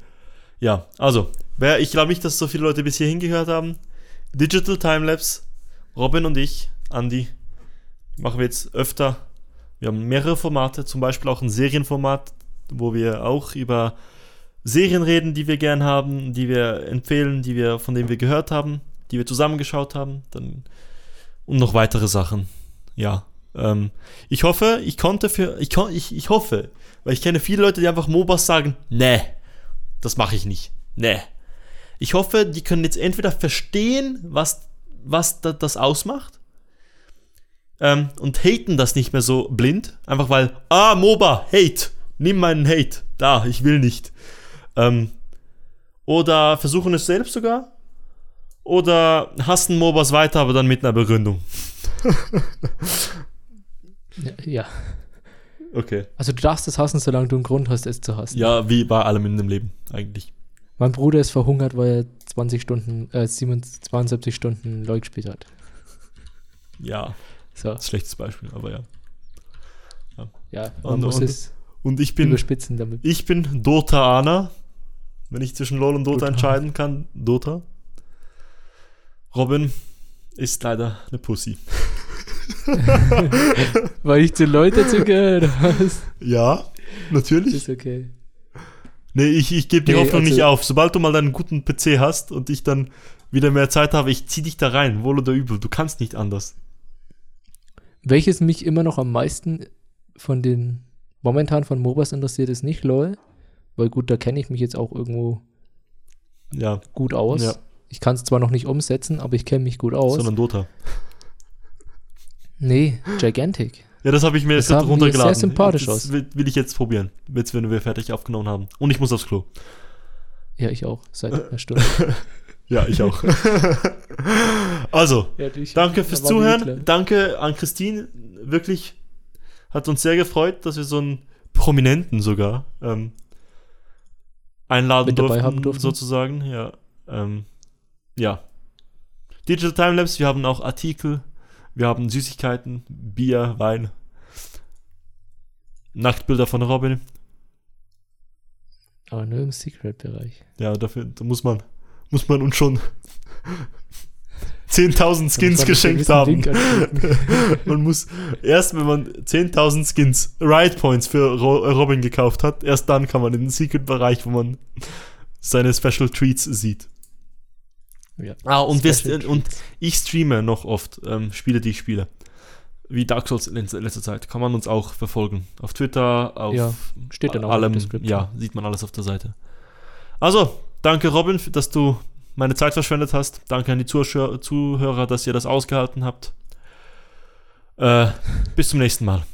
Ja, also, wer, ich glaube nicht, dass so viele Leute bis hier hingehört haben. Digital Timelapse, Robin und ich, Andy, machen wir jetzt öfter. Wir haben mehrere Formate, zum Beispiel auch ein Serienformat, wo wir auch über Serien reden, die wir gern haben, die wir empfehlen, die wir, von denen wir gehört haben, die wir zusammengeschaut haben. Dann, und noch weitere Sachen. Ja. Ähm, ich hoffe, ich konnte für. Ich, ich, ich hoffe, weil ich kenne viele Leute, die einfach MOBAs sagen, nee, das mache ich nicht. Nee. Ich hoffe, die können jetzt entweder verstehen, was, was da, das ausmacht. Ähm, und haten das nicht mehr so blind. Einfach weil, ah, MOBA, Hate. Nimm meinen Hate. Da, ich will nicht. Ähm, oder versuchen es selbst sogar. Oder hassen MOBAs weiter, aber dann mit einer Begründung. Ja. Okay. Also du darfst es hassen, solange du einen Grund hast, es zu hassen. Ja, wie bei allem in dem Leben, eigentlich. Mein Bruder ist verhungert, weil er 20 Stunden, äh, 77, 72 Stunden LoL gespielt hat. Ja, So, schlechtes Beispiel, aber ja. ja, man Und- muss und- es Und ich bin, überspitzen damit. ich bin Dota-Ana. Wenn ich zwischen LoL und Dota, Dota. entscheiden kann, Dota. Robin ist leider eine Pussy. Weil ich zu LoL dazu gehört was? Ja, natürlich. Ist okay. Nee, ich, ich gebe die Nee, Hoffnung also- nicht auf. Sobald du mal deinen guten PC hast und ich dann wieder mehr Zeit habe, ich zieh dich da rein, wohl oder übel. Du kannst nicht anders. Welches mich immer noch am meisten von den momentan von MOBAs interessiert, ist nicht LoL. Weil gut, da kenne ich mich jetzt auch irgendwo Ja, gut aus. Ja. Ich kann es zwar noch nicht umsetzen, aber ich kenne mich gut aus. sondern Dota. nee, Gigantic. Ja, das habe ich mir Das jetzt runtergeladen. sehr sympathisch das aus. Will, will ich jetzt probieren, jetzt wenn wir fertig aufgenommen haben. Und ich muss aufs Klo. Ja, ich auch, seit einer Stunde. Ja, ich auch. also, ja, danke fürs Zuhören. Danke an Christine. Wirklich hat uns sehr gefreut, dass wir so einen Prominenten sogar ähm, einladen durften, haben durften. sozusagen. Ja, ähm, ja. Digital Timelapse, wir haben auch Artikel, wir haben Süßigkeiten, Bier, Wein, Nacktbilder von Robin. Aber nur im Secret-Bereich. Ja, dafür da muss man, muss man uns schon 10.000 Skins geschenkt haben. Anklicken. man muss erst, wenn man 10.000 Skins, Ride Points für Ro Robin gekauft hat, erst dann kann man in den Secret-Bereich, wo man seine Special Treats sieht. ja. Ah, und, wir, und ich streame noch oft ähm, Spiele, die ich spiele. Wie Dark Souls in letzter Zeit. Kann man uns auch verfolgen. Auf Twitter, auf Ja, steht dann auch allem. Ja, sieht man alles auf der Seite. Also, danke Robin, dass du meine Zeit verschwendet hast. Danke an die Zuhörer, dass ihr das ausgehalten habt. Äh, bis zum nächsten Mal.